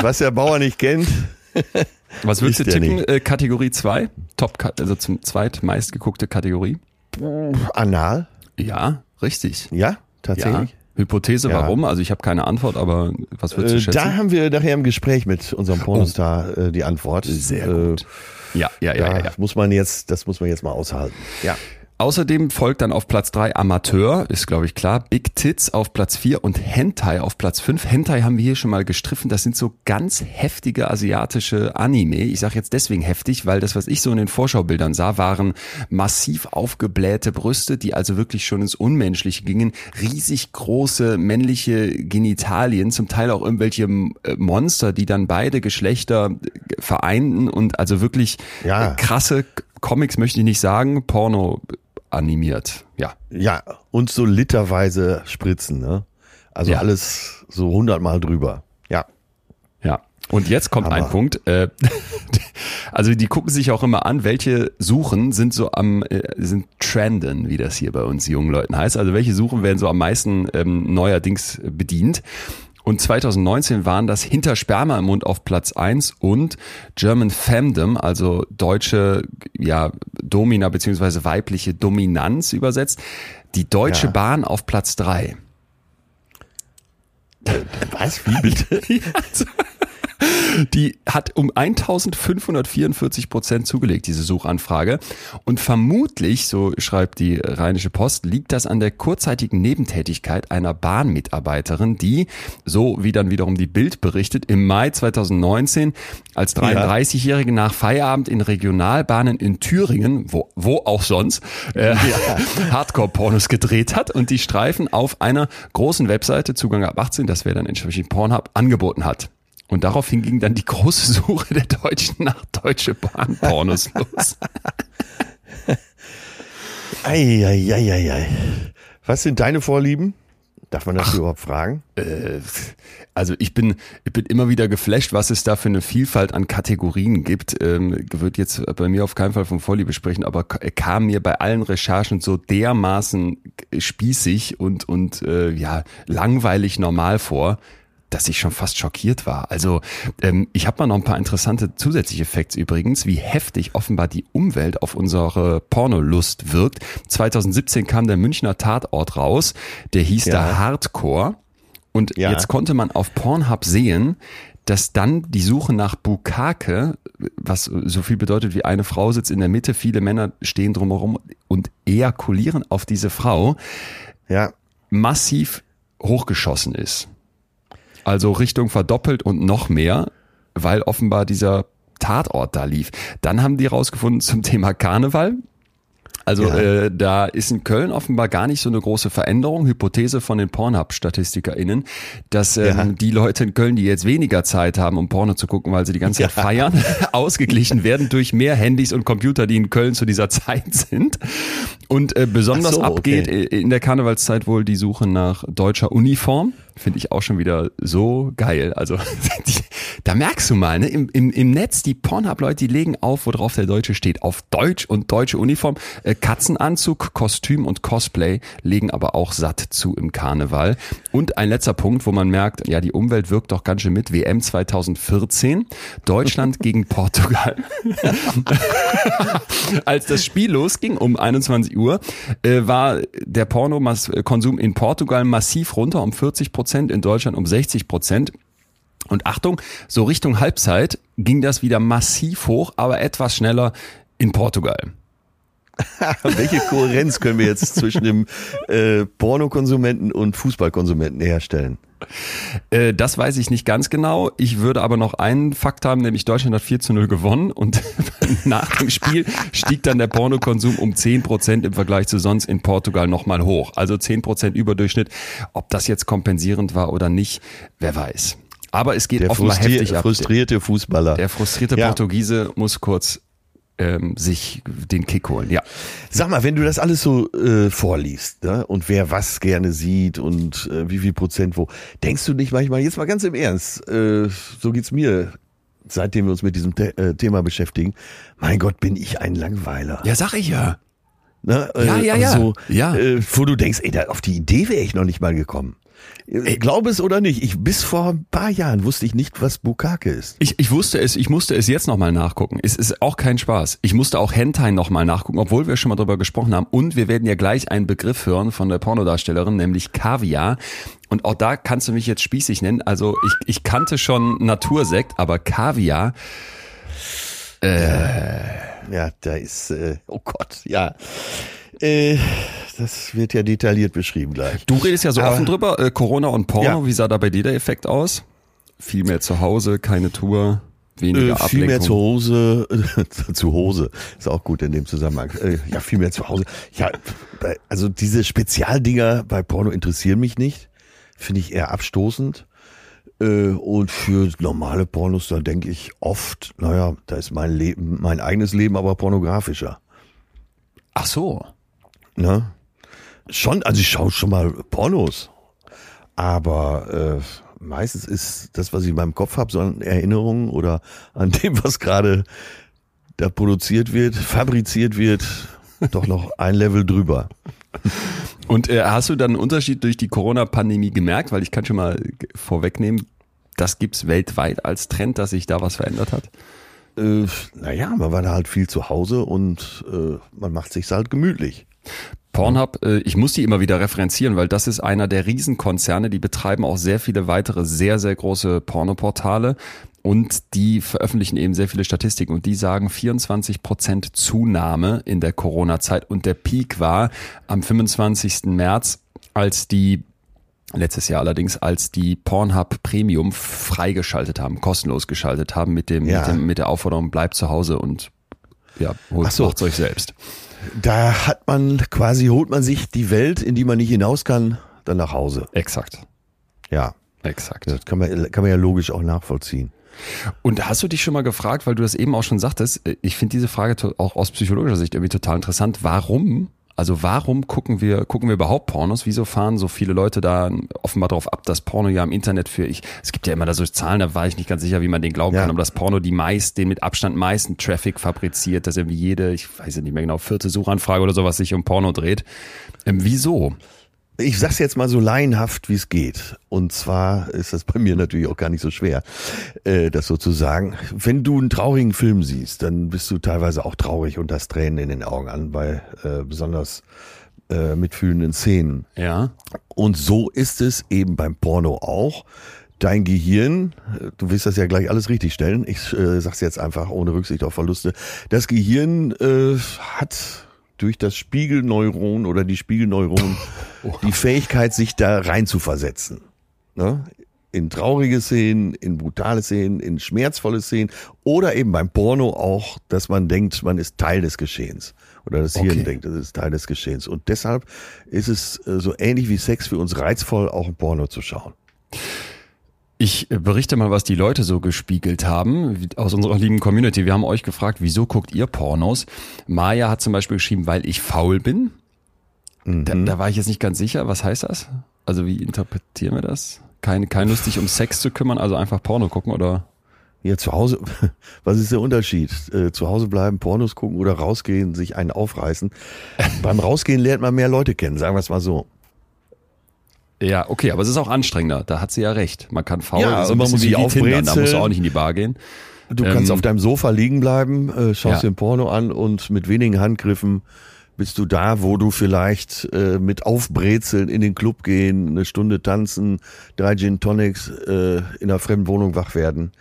Was der Bauer nicht kennt. Was würdest du tippen? Äh, Kategorie 2? Top, also zum zweitmeist geguckte Kategorie? Anal? Ja, richtig. Ja, tatsächlich. Ja. Hypothese, ja. warum? Also ich habe keine Antwort, aber was würdest du äh, schätzen? Da haben wir nachher im Gespräch mit unserem Pornostar oh. äh, die Antwort. Sehr gut. Äh, ja, ja, ja, ja, ja. Muss man jetzt, das muss man jetzt mal aushalten. Ja. Außerdem folgt dann auf Platz drei Amateur, ist glaube ich klar, Big Tits auf Platz vier und Hentai auf Platz fünf. Hentai haben wir hier schon mal gestriffen, das sind so ganz heftige asiatische Anime. Ich sage jetzt deswegen heftig, weil das, was ich so in den Vorschaubildern sah, waren massiv aufgeblähte Brüste, die also wirklich schon ins Unmenschliche gingen, riesig große männliche Genitalien, zum Teil auch irgendwelche äh, Monster, die dann beide Geschlechter vereinten und also wirklich ja. krasse Comics möchte ich nicht sagen, Porno animiert. Ja. Ja, und so literweise spritzen, ne? Also ja. alles so hundertmal drüber. Ja. Ja. Und jetzt kommt Aber. ein Punkt. Äh, also die gucken sich auch immer an, welche Suchen sind so am äh, sind trenden, wie das hier bei uns jungen Leuten heißt. Also welche Suchen werden so am meisten ähm, neuerdings bedient. Und 2019 waren das Hinter Sperma im Mund auf Platz eins und German Femdom, also deutsche ja, Domina beziehungsweise weibliche Dominanz übersetzt, die Deutsche ja. Bahn auf Platz drei. Was? Wie bitte? Die hat um 1544 Prozent zugelegt, diese Suchanfrage. Und vermutlich, so schreibt die Rheinische Post, liegt das an der kurzzeitigen Nebentätigkeit einer Bahnmitarbeiterin, die, so wie dann wiederum die Bild berichtet, im Mai 2019 als 33-Jährige nach Feierabend in Regionalbahnen in Thüringen, wo, wo auch sonst, äh, ja. Hardcore-Pornos gedreht hat und die Streifen auf einer großen Webseite, Zugang ab 18, das wäre dann entsprechend Pornhub, angeboten hat. Und daraufhin ging dann die große Suche der Deutschen nach Deutsche Bahn-Pornos los. Eieieiei. Was sind deine Vorlieben? Darf man das Ach, überhaupt fragen? Äh, also ich bin, ich bin immer wieder geflasht, was es da für eine Vielfalt an Kategorien gibt. Ähm, wird jetzt bei mir auf keinen Fall von Vorliebe sprechen, aber kam mir bei allen Recherchen so dermaßen spießig und, und äh, ja, langweilig normal vor, dass ich schon fast schockiert war. Also ähm, ich habe mal noch ein paar interessante zusätzliche Facts übrigens, wie heftig offenbar die Umwelt auf unsere Pornolust wirkt. 2017 kam der Münchner Tatort raus, der hieß ja. da Hardcore. Und ja. jetzt konnte man auf Pornhub sehen, dass dann die Suche nach Bukake, was so viel bedeutet wie eine Frau sitzt in der Mitte, viele Männer stehen drumherum und ejakulieren auf diese Frau, ja. massiv hochgeschossen ist also Richtung verdoppelt und noch mehr, weil offenbar dieser Tatort da lief. Dann haben die rausgefunden zum Thema Karneval. Also ja. äh, da ist in Köln offenbar gar nicht so eine große Veränderung. Hypothese von den Pornhub-StatistikerInnen, dass ähm, ja. die Leute in Köln, die jetzt weniger Zeit haben, um Porno zu gucken, weil sie die ganze Zeit ja. feiern, ausgeglichen werden durch mehr Handys und Computer, die in Köln zu dieser Zeit sind. Und äh, besonders so, abgeht okay. in der Karnevalszeit wohl die Suche nach deutscher Uniform finde ich auch schon wieder so geil. Also die, da merkst du mal, ne, im, im, im Netz, die Pornhub-Leute, die legen auf, worauf der Deutsche steht. Auf Deutsch und deutsche Uniform. Äh, Katzenanzug, Kostüm und Cosplay legen aber auch satt zu im Karneval. Und ein letzter Punkt, wo man merkt, ja, die Umwelt wirkt doch ganz schön mit. WM 2014, Deutschland gegen Portugal. Als das Spiel losging um 21 Uhr, äh, war der Pornokonsum in Portugal massiv runter um 40 Prozent Prozent, in Deutschland um 60 Prozent. Und Achtung, so Richtung Halbzeit ging das wieder massiv hoch, aber etwas schneller in Portugal. Welche Kohärenz können wir jetzt zwischen dem äh, Pornokonsumenten und Fußballkonsumenten herstellen? Äh, das weiß ich nicht ganz genau. Ich würde aber noch einen Fakt haben, nämlich Deutschland hat 4 zu 0 gewonnen und nach dem Spiel stieg dann der Pornokonsum um 10 Prozent im Vergleich zu sonst in Portugal nochmal hoch. Also 10 Prozent Überdurchschnitt. Ob das jetzt kompensierend war oder nicht, wer weiß. Aber es geht der offenbar heftig ab. frustrierte Fußballer. Der frustrierte ja. Portugiese muss kurz ähm, sich den Kick holen. Ja. Sag mal, wenn du das alles so äh, vorliest ne? und wer was gerne sieht und äh, wie viel Prozent wo, denkst du nicht manchmal, jetzt mal ganz im Ernst, äh, so geht's mir, seitdem wir uns mit diesem The äh, Thema beschäftigen, mein Gott, bin ich ein Langweiler. Ja, sag ich ja. Ne? Äh, ja, ja, ja. Also, ja. Äh, wo du denkst, ey, da, auf die Idee wäre ich noch nicht mal gekommen. Ey, Glaube es oder nicht, ich bis vor ein paar Jahren wusste ich nicht, was Bukake ist. Ich, ich wusste es, ich musste es jetzt nochmal nachgucken. Es ist auch kein Spaß. Ich musste auch Hentai nochmal nachgucken, obwohl wir schon mal drüber gesprochen haben. Und wir werden ja gleich einen Begriff hören von der Pornodarstellerin, nämlich Kaviar. Und auch da kannst du mich jetzt spießig nennen. Also ich, ich kannte schon Natursekt, aber Kaviar. Äh, ja, da ist, äh, oh Gott, ja. Äh, das wird ja detailliert beschrieben gleich. Du redest ja so Aber, offen drüber, äh, Corona und Porno, ja. wie sah da bei dir der Effekt aus? Viel mehr zu Hause, keine Tour, weniger äh, Ablenkung. Viel mehr zu Hause, äh, zu Hause, ist auch gut in dem Zusammenhang. Äh, ja, viel mehr zu Hause. Ja, also diese Spezialdinger bei Porno interessieren mich nicht, finde ich eher abstoßend. Äh, und für normale Pornos, da denke ich oft, naja, da ist mein Leben, mein eigenes Leben aber pornografischer. Ach so. Ne? Schon, also ich schaue schon mal Pornos. Aber äh, meistens ist das, was ich in meinem Kopf habe, so an Erinnerungen oder an dem, was gerade da produziert wird, fabriziert wird, doch noch ein Level drüber. Und äh, hast du dann einen Unterschied durch die Corona-Pandemie gemerkt? Weil ich kann schon mal vorwegnehmen, das gibt's weltweit als Trend, dass sich da was verändert hat? Äh, naja, man war da halt viel zu Hause und äh, man macht sich's halt gemütlich. Pornhub, äh, ich muss die immer wieder referenzieren, weil das ist einer der Riesenkonzerne, die betreiben auch sehr viele weitere sehr, sehr große Pornoportale und die veröffentlichen eben sehr viele Statistiken und die sagen 24 Prozent Zunahme in der Corona-Zeit und der Peak war am 25. März, als die letztes Jahr allerdings, als die Pornhub Premium freigeschaltet haben, kostenlos geschaltet haben mit dem, ja. mit, dem mit der Aufforderung, bleibt zu Hause und ja, holt so. euch selbst. Da hat man quasi, holt man sich die Welt, in die man nicht hinaus kann, dann nach Hause. Exakt. Ja. Exakt. Das kann man, kann man ja logisch auch nachvollziehen. Und hast du dich schon mal gefragt, weil du das eben auch schon sagtest, ich finde diese Frage auch aus psychologischer Sicht irgendwie total interessant, warum also warum gucken wir, gucken wir überhaupt Pornos? Wieso fahren so viele Leute da offenbar darauf ab, dass Porno ja im Internet für ich, es gibt ja immer da so Zahlen, da war ich nicht ganz sicher, wie man den glauben ja. kann, aber dass Porno die meist, den mit Abstand meisten Traffic fabriziert, dass irgendwie jede, ich weiß nicht mehr genau, vierte Suchanfrage oder sowas sich um Porno dreht. Ähm, wieso? Ich sag's jetzt mal so laienhaft, wie es geht. Und zwar ist das bei mir natürlich auch gar nicht so schwer, äh, das so zu sagen. Wenn du einen traurigen Film siehst, dann bist du teilweise auch traurig und hast Tränen in den Augen an, bei äh, besonders äh, mitfühlenden Szenen. Ja. Und so ist es eben beim Porno auch. Dein Gehirn, du willst das ja gleich alles richtig stellen, ich äh, sag's jetzt einfach ohne Rücksicht auf Verluste, das Gehirn äh, hat durch das Spiegelneuron oder die Spiegelneuronen die Fähigkeit, sich da rein zu versetzen. Ne? In traurige Szenen, in brutale Szenen, in schmerzvolle Szenen oder eben beim Porno auch, dass man denkt, man ist Teil des Geschehens. Oder das Hirn denkt, das ist Teil des Geschehens. Und deshalb ist es äh, so ähnlich wie Sex für uns reizvoll, auch ein Porno zu schauen. Ich berichte mal, was die Leute so gespiegelt haben aus unserer lieben Community. Wir haben euch gefragt, wieso guckt ihr Pornos? Maya hat zum Beispiel geschrieben, weil ich faul bin. Mhm. Da, da, war ich jetzt nicht ganz sicher. Was heißt das? Also wie interpretieren wir das? Kein, kein Lust, sich um Sex zu kümmern, also einfach Porno gucken oder? Ja, zu Hause, was ist der Unterschied? Äh, zu Hause bleiben, Pornos gucken oder rausgehen, sich einen aufreißen. Beim Rausgehen lernt man mehr Leute kennen, sagen wir es mal so. Ja, okay, aber es ist auch anstrengender. Da hat sie ja recht. Man kann faul, ja, so man muss sich aufbrezeln. Da musst du auch nicht in die Bar gehen. Du ähm, kannst auf deinem Sofa liegen bleiben, äh, schaust ja. dir ein Porno an und mit wenigen Handgriffen bist du da, wo du vielleicht äh, mit Aufbrezeln in den Club gehen, eine Stunde tanzen, drei Gin Tonics äh, in einer fremden Wohnung wach werden.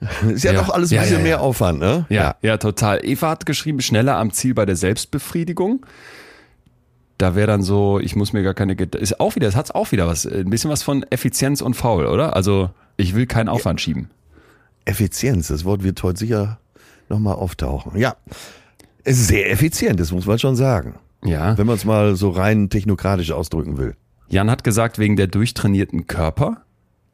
Ist ja, ja, doch alles ein ja, bisschen ja, mehr Aufwand, ne? Ja, ja, total. Eva hat geschrieben, schneller am Ziel bei der Selbstbefriedigung da wäre dann so, ich muss mir gar keine, ist auch wieder, es hat auch wieder was, ein bisschen was von Effizienz und faul, oder? Also ich will keinen Aufwand schieben. Effizienz, das Wort wird heute sicher nochmal auftauchen. Ja, es ist sehr effizient, das muss man schon sagen. Ja. Wenn man es mal so rein technokratisch ausdrücken will. Jan hat gesagt, wegen der durchtrainierten Körper.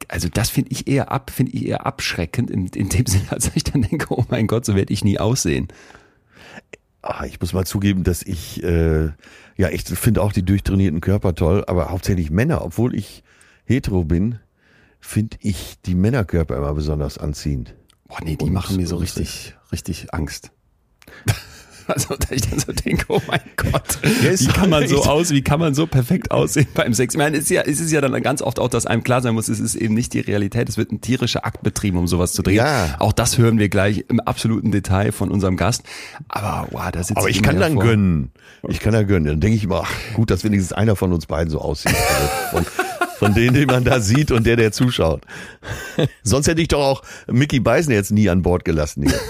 Also das finde ich eher ab, finde ich eher abschreckend in, in dem Sinne, als ich dann denke, oh mein Gott, so werde ich nie aussehen. Ach, ich muss mal zugeben, dass ich äh, ja, ich finde auch die durchtrainierten Körper toll, aber hauptsächlich Männer, obwohl ich hetero bin, finde ich die Männerkörper immer besonders anziehend. Boah, nee, die und, machen mir so richtig, richtig Angst. Also, da ich dann so denke, oh mein Gott, wie kann man so aus, wie kann man so perfekt aussehen beim Sex? Ich meine, es ist ja, es ist ja dann ganz oft auch, dass einem klar sein muss, es ist eben nicht die Realität, es wird ein tierischer Akt betrieben, um sowas zu drehen. Ja. Auch das hören wir gleich im absoluten Detail von unserem Gast. Aber wow, da sitzt Aber ich kann dann gönnen. Ich kann da gönnen. Dann denke ich immer, ach, gut, dass wenigstens einer von uns beiden so aussieht. Also von, von denen, den man da sieht und der, der zuschaut. Sonst hätte ich doch auch Mickey Beisen jetzt nie an Bord gelassen. Hier.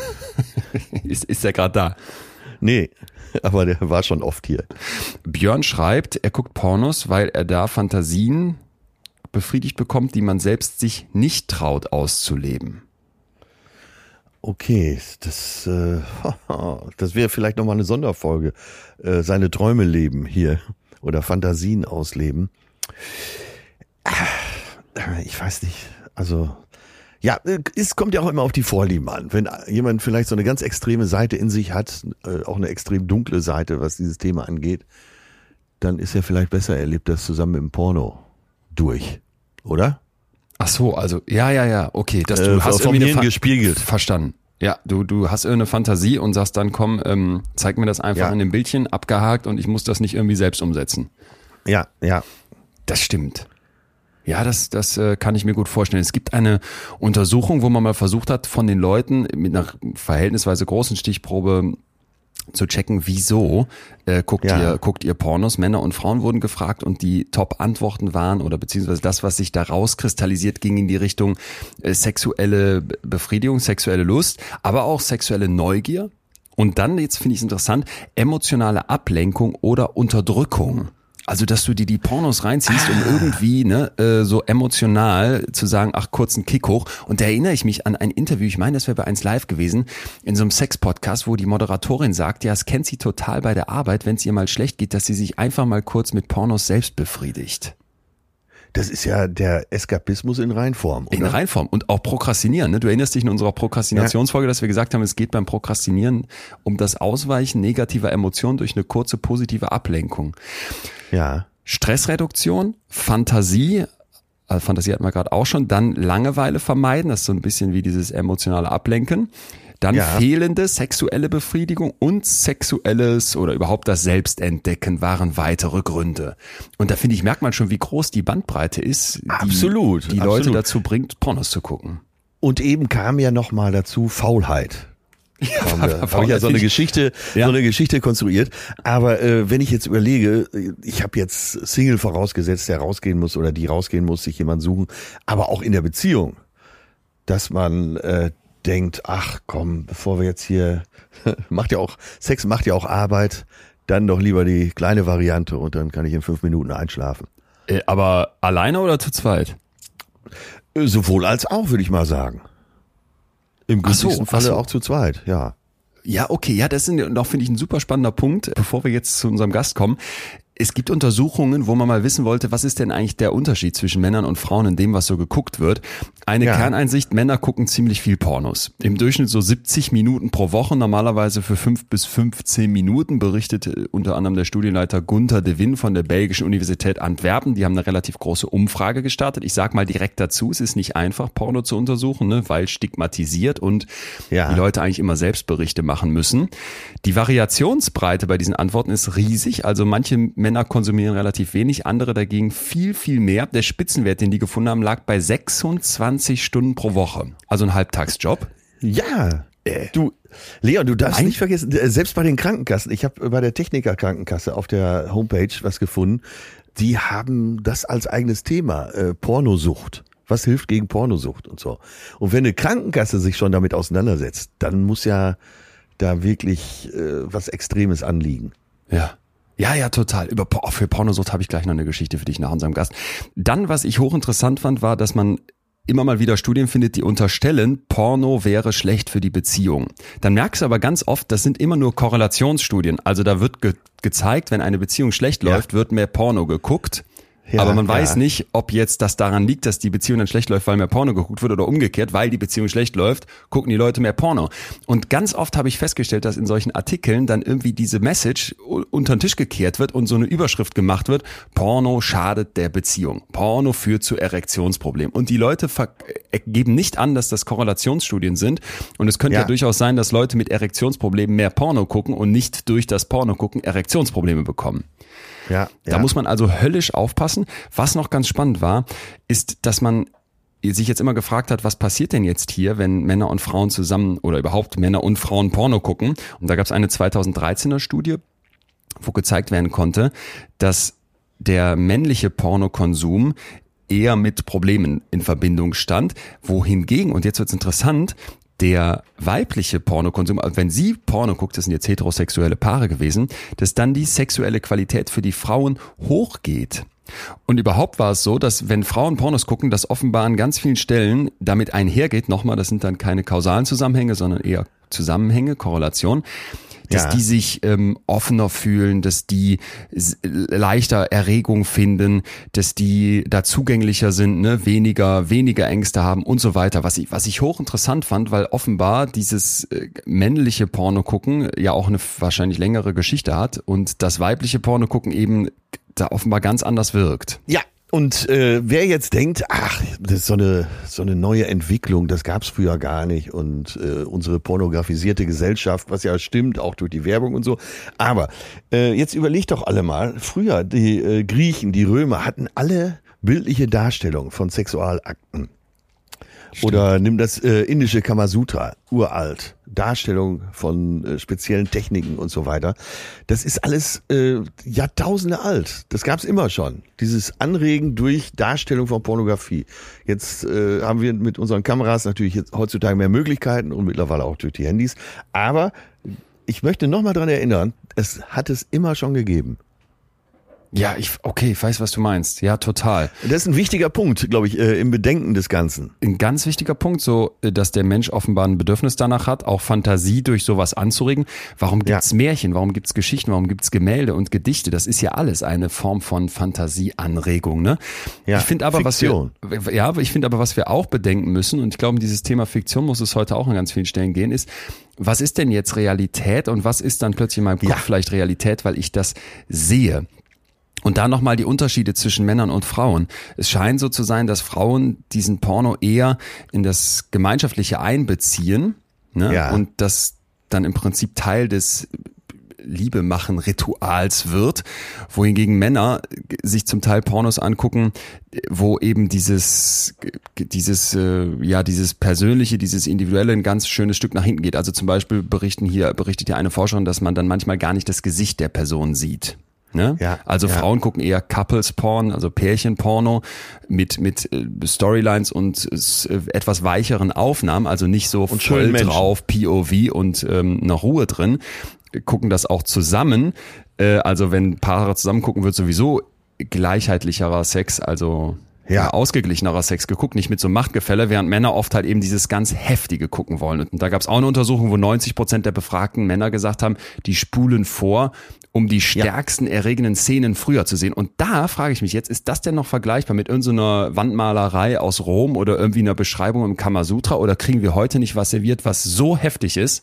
ist, ist er gerade da? Nee, aber der war schon oft hier. Björn schreibt, er guckt Pornos, weil er da Fantasien befriedigt bekommt, die man selbst sich nicht traut auszuleben. Okay, das, äh, das wäre vielleicht nochmal eine Sonderfolge. Äh, seine Träume leben hier oder Fantasien ausleben. Ich weiß nicht. Also ja, äh, es kommt ja auch immer auf die Vorlieben an. Wenn jemand vielleicht so eine ganz extreme Seite in sich hat, äh, auch eine extrem dunkle Seite, was dieses Thema angeht, dann ist er vielleicht besser, er lebt das zusammen mit dem Porno durch, oder? Ach so, also ja, ja, ja, okay, dass du äh, hast irgendwie eine gespiegelt. Verstanden. Ja, du, du hast irgendeine Fantasie und sagst dann, komm, ähm, zeig mir das einfach ja. in dem Bildchen, abgehakt und ich muss das nicht irgendwie selbst umsetzen. Ja, ja. Das stimmt. Ja, das, das äh, kann ich mir gut vorstellen. Es gibt eine Untersuchung, wo man mal versucht hat, von den Leuten mit einer verhältnisweise großen Stichprobe zu checken, wieso äh, guckt ja. ihr guckt ihr Pornos. Männer und Frauen wurden gefragt und die Top-Antworten waren oder beziehungsweise das, was sich da rauskristallisiert, ging in die Richtung äh, sexuelle Befriedigung, sexuelle Lust, aber auch sexuelle Neugier. Und dann, jetzt finde ich es interessant, emotionale Ablenkung oder Unterdrückung. Also, dass du dir die Pornos reinziehst, um irgendwie ne, äh, so emotional zu sagen, ach, kurz ein Kick hoch. Und da erinnere ich mich an ein Interview, ich meine, das wäre bei 1 Live gewesen, in so einem Sex-Podcast, wo die Moderatorin sagt, ja, es kennt sie total bei der Arbeit, wenn es ihr mal schlecht geht, dass sie sich einfach mal kurz mit Pornos selbst befriedigt. Das ist ja der Eskapismus in Reinform. Oder? In Reinform und auch Prokrastinieren. Ne? Du erinnerst dich in unserer Prokrastinationsfolge, dass wir gesagt haben, es geht beim Prokrastinieren um das Ausweichen negativer Emotionen durch eine kurze positive Ablenkung. Ja. Stressreduktion, Fantasie, äh, Fantasie hatten wir gerade auch schon, dann Langeweile vermeiden, das ist so ein bisschen wie dieses emotionale Ablenken. Dann ja. fehlende sexuelle Befriedigung und sexuelles oder überhaupt das Selbstentdecken waren weitere Gründe. Und da finde ich, merkt man schon, wie groß die Bandbreite ist, die absolut, die Leute absolut. dazu bringt, Pornos zu gucken. Und eben kam ja nochmal dazu Faulheit. Ja, habe hab ich ja so eine Geschichte, ja. so eine Geschichte konstruiert. Aber äh, wenn ich jetzt überlege, ich habe jetzt Single vorausgesetzt, der rausgehen muss oder die rausgehen muss, sich jemand suchen, aber auch in der Beziehung, dass man äh, denkt, ach komm, bevor wir jetzt hier macht ja auch Sex macht ja auch Arbeit, dann doch lieber die kleine Variante und dann kann ich in fünf Minuten einschlafen. Äh, aber alleine oder zu zweit? Sowohl als auch, würde ich mal sagen. Im günstigsten so, Falle so. auch zu zweit, ja. Ja, okay, ja, das ist noch, finde ich, ein super spannender Punkt, bevor wir jetzt zu unserem Gast kommen. Es gibt Untersuchungen, wo man mal wissen wollte, was ist denn eigentlich der Unterschied zwischen Männern und Frauen in dem, was so geguckt wird. Eine ja. Kerneinsicht, Männer gucken ziemlich viel Pornos. Im Durchschnitt so 70 Minuten pro Woche, normalerweise für 5 bis 15 Minuten, berichtet äh, unter anderem der Studienleiter Gunther de Win von der Belgischen Universität Antwerpen. Die haben eine relativ große Umfrage gestartet. Ich sag mal direkt dazu, es ist nicht einfach, Porno zu untersuchen, ne, weil stigmatisiert und ja. die Leute eigentlich immer Selbstberichte machen müssen. Die Variationsbreite bei diesen Antworten ist riesig. Also manche Männer konsumieren relativ wenig, andere dagegen viel, viel mehr. Der Spitzenwert, den die gefunden haben, lag bei 26 Stunden pro Woche. Also ein Halbtagsjob. Ja. Äh. Du, Leon, du darfst Nein. nicht vergessen, äh, selbst bei den Krankenkassen, ich habe bei der Techniker Krankenkasse auf der Homepage was gefunden, die haben das als eigenes Thema, äh, Pornosucht. Was hilft gegen Pornosucht und so. Und wenn eine Krankenkasse sich schon damit auseinandersetzt, dann muss ja da wirklich äh, was Extremes anliegen. Ja. Ja, ja, total. Über für Pornosucht habe ich gleich noch eine Geschichte für dich nach unserem Gast. Dann, was ich hochinteressant fand, war, dass man immer mal wieder Studien findet, die unterstellen, Porno wäre schlecht für die Beziehung. Dann merkst du aber ganz oft, das sind immer nur Korrelationsstudien. Also da wird ge gezeigt, wenn eine Beziehung schlecht ja. läuft, wird mehr Porno geguckt. Ja, aber man ja. weiß nicht, ob jetzt das daran liegt, dass die Beziehung dann schlecht läuft, weil mehr Porno geguckt wird oder umgekehrt, weil die Beziehung schlecht läuft, gucken die Leute mehr Porno. Und ganz oft habe ich festgestellt, dass in solchen Artikeln dann irgendwie diese Message unter den Tisch gekehrt wird und so eine Überschrift gemacht wird, Porno schadet der Beziehung. Porno führt zu Erektionsproblemen. Und die Leute äh, geben nicht an, dass das Korrelationsstudien sind. Und es könnte ja. ja durchaus sein, dass Leute mit Erektionsproblemen mehr Porno gucken und nicht durch das Porno gucken Erektionsprobleme bekommen. Ja, da ja. muss man also höllisch aufpassen. Was noch ganz spannend war, ist, dass man sich jetzt immer gefragt hat, was passiert denn jetzt hier, wenn Männer und Frauen zusammen oder überhaupt Männer und Frauen Porno gucken. Und da gab es eine 2013er Studie, wo gezeigt werden konnte, dass der männliche Pornokonsum eher mit Problemen in Verbindung stand, wohingegen, und jetzt wird's interessant, der weibliche Pornokonsum, also wenn sie Porno guckt, das sind jetzt heterosexuelle Paare gewesen, dass dann die sexuelle Qualität für die Frauen hochgeht. Und überhaupt war es so, dass wenn Frauen Pornos gucken, das offenbar an ganz vielen Stellen damit einhergeht, nochmal, das sind dann keine kausalen Zusammenhänge, sondern eher Zusammenhänge, Korrelation, dass ja. die sich ähm, offener fühlen, dass die leichter Erregung finden, dass die da zugänglicher sind, ne, weniger, weniger Ängste haben und so weiter. Was ich, was ich hochinteressant fand, weil offenbar dieses äh, männliche Porno gucken ja auch eine wahrscheinlich längere Geschichte hat und das weibliche Porno gucken eben da offenbar ganz anders wirkt. Ja, und äh, wer jetzt denkt, ach, das ist so eine so eine neue Entwicklung, das gab's früher gar nicht und äh, unsere pornografisierte Gesellschaft, was ja stimmt, auch durch die Werbung und so. Aber äh, jetzt überlegt doch alle mal, früher die äh, Griechen, die Römer hatten alle bildliche Darstellungen von Sexualakten. Oder nimm das äh, indische Kamasutra, uralt, Darstellung von äh, speziellen Techniken und so weiter. Das ist alles äh, Jahrtausende alt. Das gab's immer schon. Dieses Anregen durch Darstellung von Pornografie. Jetzt äh, haben wir mit unseren Kameras natürlich jetzt heutzutage mehr Möglichkeiten und mittlerweile auch durch die Handys. Aber ich möchte nochmal dran erinnern, es hat es immer schon gegeben. Ja, ich, okay, ich weiß, was du meinst. Ja, total. Das ist ein wichtiger Punkt, glaube ich, äh, im Bedenken des Ganzen. Ein ganz wichtiger Punkt, so, äh, dass der Mensch offenbar ein Bedürfnis danach hat, auch Fantasie durch sowas anzuregen. Warum gibt's ja. Märchen? Warum gibt's Geschichten? Warum gibt's Gemälde und Gedichte? Das ist ja alles eine Form von Fantasieanregung, ne? Ja, ich finde aber, Fiktion. was wir, ja, ich finde aber, was wir auch bedenken müssen, und ich glaube, dieses Thema Fiktion muss es heute auch an ganz vielen Stellen gehen, ist, was ist denn jetzt Realität und was ist dann plötzlich in meinem Kopf ja. vielleicht Realität, weil ich das sehe? Und da nochmal die Unterschiede zwischen Männern und Frauen. Es scheint so zu sein, dass Frauen diesen Porno eher in das Gemeinschaftliche einbeziehen ne? ja. und das dann im Prinzip Teil des Liebe machen Rituals wird, wohingegen Männer sich zum Teil Pornos angucken, wo eben dieses dieses äh, ja dieses persönliche, dieses individuelle ein ganz schönes Stück nach hinten geht. Also zum Beispiel berichten hier berichtet hier eine Forscherin, dass man dann manchmal gar nicht das Gesicht der Person sieht. Ne? Ja, also ja. Frauen gucken eher Couples Porn, also Pärchenporno mit mit äh, Storylines und äh, etwas weicheren Aufnahmen, also nicht so und voll drauf POV und ähm, noch Ruhe drin. Gucken das auch zusammen. Äh, also wenn Paare zusammen gucken, wird sowieso gleichheitlicherer Sex, also ja. ausgeglichenerer Sex geguckt, nicht mit so Machtgefälle, während Männer oft halt eben dieses ganz heftige gucken wollen. Und da gab es auch eine Untersuchung, wo 90 Prozent der befragten Männer gesagt haben, die spulen vor, um die stärksten ja. erregenden Szenen früher zu sehen. Und da frage ich mich jetzt, ist das denn noch vergleichbar mit irgendeiner Wandmalerei aus Rom oder irgendwie einer Beschreibung im Kamasutra oder kriegen wir heute nicht was serviert, was so heftig ist,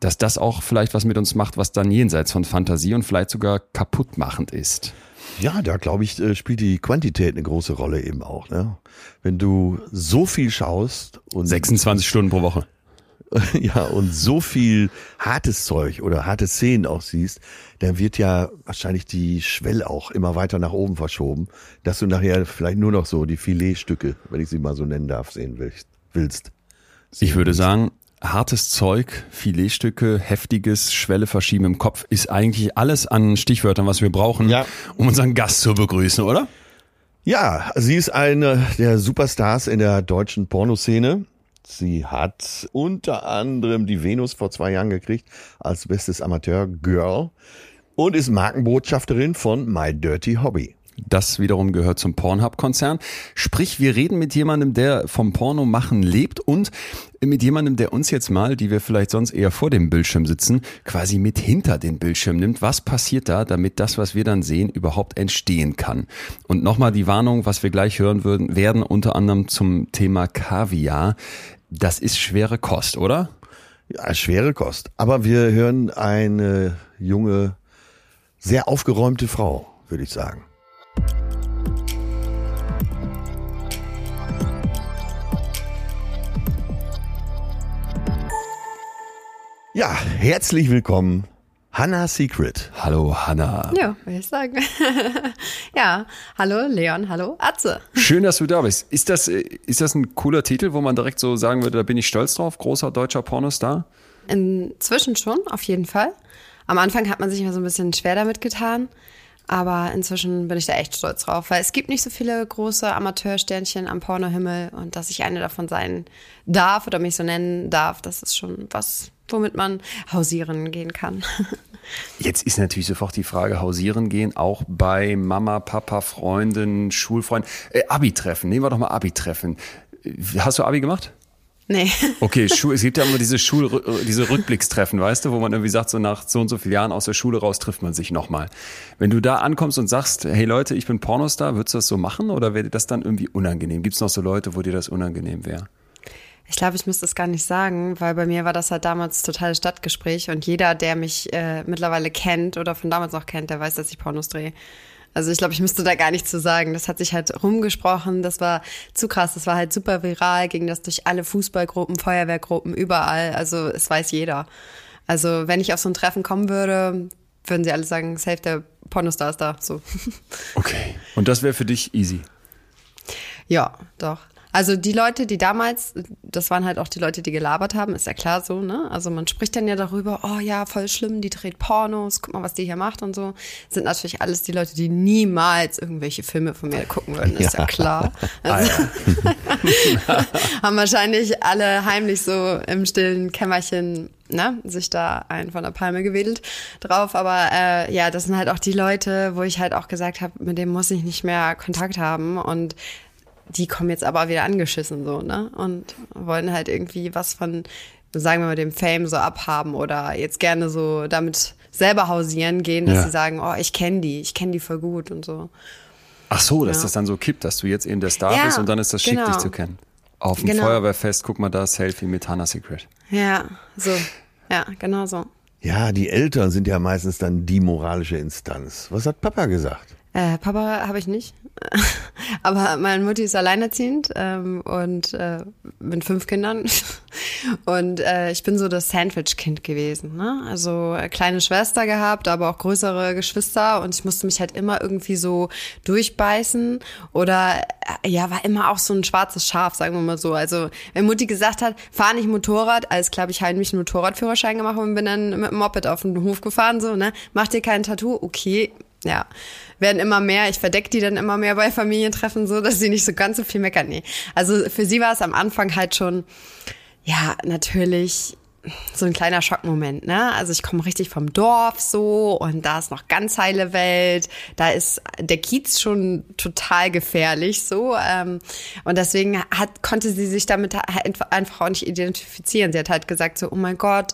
dass das auch vielleicht was mit uns macht, was dann jenseits von Fantasie und vielleicht sogar kaputtmachend ist? Ja, da glaube ich, äh, spielt die Quantität eine große Rolle eben auch. Ne? Wenn du so viel schaust und 26 Stunden pro Woche. ja, und so viel hartes Zeug oder harte Szenen auch siehst, dann wird ja wahrscheinlich die Schwelle auch immer weiter nach oben verschoben, dass du nachher vielleicht nur noch so die Filetstücke, wenn ich sie mal so nennen darf, sehen willst. Ich würde sagen, hartes Zeug, Filetstücke, heftiges, Schwelle verschieben im Kopf ist eigentlich alles an Stichwörtern, was wir brauchen, ja. um unseren Gast zu begrüßen, oder? Ja, sie ist eine der Superstars in der deutschen Pornoszene. Sie hat unter anderem die Venus vor zwei Jahren gekriegt als bestes Amateur-Girl und ist Markenbotschafterin von My Dirty Hobby. Das wiederum gehört zum Pornhub-Konzern. Sprich, wir reden mit jemandem, der vom Porno machen lebt und mit jemandem, der uns jetzt mal, die wir vielleicht sonst eher vor dem Bildschirm sitzen, quasi mit hinter den Bildschirm nimmt. Was passiert da, damit das, was wir dann sehen, überhaupt entstehen kann? Und nochmal die Warnung, was wir gleich hören würden, werden unter anderem zum Thema Kaviar. Das ist schwere Kost, oder? Ja, schwere Kost. Aber wir hören eine junge, sehr aufgeräumte Frau, würde ich sagen. Ja, herzlich willkommen, Hannah Secret. Hallo Hannah. Ja, würde ich sagen. ja, hallo Leon, hallo Atze. Schön, dass du da bist. Ist das, ist das ein cooler Titel, wo man direkt so sagen würde, da bin ich stolz drauf, großer deutscher Pornostar? Inzwischen schon, auf jeden Fall. Am Anfang hat man sich immer so ein bisschen schwer damit getan. Aber inzwischen bin ich da echt stolz drauf, weil es gibt nicht so viele große Amateursternchen am Pornohimmel und dass ich eine davon sein darf oder mich so nennen darf, das ist schon was, womit man hausieren gehen kann. Jetzt ist natürlich sofort die Frage, hausieren gehen, auch bei Mama, Papa, Freunden, Schulfreunden, äh, Abi-Treffen, nehmen wir doch mal Abi-Treffen. Hast du Abi gemacht? Nee. Okay, es gibt ja immer diese Schul diese Rückblickstreffen, weißt du, wo man irgendwie sagt, so nach so und so vielen Jahren aus der Schule raus trifft man sich nochmal. Wenn du da ankommst und sagst, hey Leute, ich bin Pornostar, würdest du das so machen oder wäre dir das dann irgendwie unangenehm? Gibt es noch so Leute, wo dir das unangenehm wäre? Ich glaube, ich müsste es gar nicht sagen, weil bei mir war das halt damals totales Stadtgespräch und jeder, der mich äh, mittlerweile kennt oder von damals noch kennt, der weiß, dass ich Pornos drehe. Also ich glaube, ich müsste da gar nichts zu sagen. Das hat sich halt rumgesprochen. Das war zu krass. Das war halt super viral. Ging das durch alle Fußballgruppen, Feuerwehrgruppen, überall. Also es weiß jeder. Also wenn ich auf so ein Treffen kommen würde, würden sie alle sagen, safe, der Pornostar ist da. So. Okay. Und das wäre für dich easy? Ja, doch. Also die Leute, die damals, das waren halt auch die Leute, die gelabert haben, ist ja klar so, ne? Also man spricht dann ja darüber, oh ja, voll schlimm, die dreht Pornos, guck mal, was die hier macht und so. Sind natürlich alles die Leute, die niemals irgendwelche Filme von mir gucken würden, ist ja, ja klar. Also, haben wahrscheinlich alle heimlich so im stillen Kämmerchen ne, sich da einen von der Palme gewedelt drauf. Aber äh, ja, das sind halt auch die Leute, wo ich halt auch gesagt habe, mit dem muss ich nicht mehr Kontakt haben. Und die kommen jetzt aber wieder angeschissen so, ne? Und wollen halt irgendwie was von, sagen wir mal, dem Fame so abhaben oder jetzt gerne so damit selber hausieren gehen, dass ja. sie sagen, oh, ich kenne die, ich kenne die voll gut und so. Ach so, dass ja. das dann so kippt, dass du jetzt eben der Star ja, bist und dann ist das schick, genau. dich zu kennen. Auf dem genau. Feuerwehrfest, guck mal da, Selfie mit Hannah Secret. Ja, so. Ja, genau so. Ja, die Eltern sind ja meistens dann die moralische Instanz. Was hat Papa gesagt? Äh, Papa habe ich nicht. Aber meine Mutti ist alleinerziehend ähm, und äh, mit fünf Kindern. Und äh, ich bin so das Sandwich-Kind gewesen. Ne? Also äh, kleine Schwester gehabt, aber auch größere Geschwister. Und ich musste mich halt immer irgendwie so durchbeißen. Oder äh, ja, war immer auch so ein schwarzes Schaf, sagen wir mal so. Also wenn Mutti gesagt hat, fahr nicht Motorrad, alles klar, ich heimlich einen Motorradführerschein gemacht und bin dann mit dem Moped auf den Hof gefahren. So, ne? Mach dir kein Tattoo? Okay, ja, werden immer mehr. Ich verdecke die dann immer mehr bei Familientreffen, so dass sie nicht so ganz so viel meckern. Nee. Also für sie war es am Anfang halt schon, ja, natürlich so ein kleiner Schockmoment, ne? Also ich komme richtig vom Dorf so und da ist noch ganz heile Welt. Da ist der Kiez schon total gefährlich so. Ähm, und deswegen hat, konnte sie sich damit einfach auch nicht identifizieren. Sie hat halt gesagt so, oh mein Gott,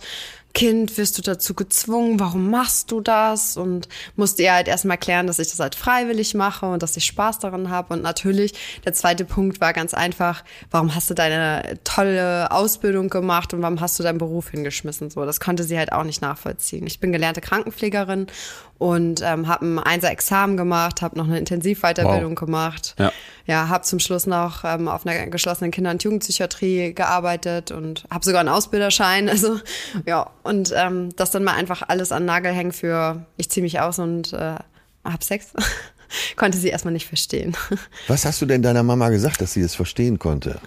Kind, wirst du dazu gezwungen? Warum machst du das? Und musste ihr halt erstmal erklären, dass ich das halt freiwillig mache und dass ich Spaß daran habe. Und natürlich, der zweite Punkt war ganz einfach, warum hast du deine tolle Ausbildung gemacht und warum hast du deinen Beruf hingeschmissen? So, das konnte sie halt auch nicht nachvollziehen. Ich bin gelernte Krankenpflegerin und ähm, habe ein Einser Examen gemacht, habe noch eine Intensivweiterbildung wow. gemacht. Ja, ja habe zum Schluss noch ähm, auf einer geschlossenen Kinder- und Jugendpsychiatrie gearbeitet und habe sogar einen Ausbilderschein. Also ja, und ähm, das dann mal einfach alles an Nagel hängen für ich ziehe mich aus und äh, hab Sex. konnte sie erstmal nicht verstehen. Was hast du denn deiner Mama gesagt, dass sie es das verstehen konnte?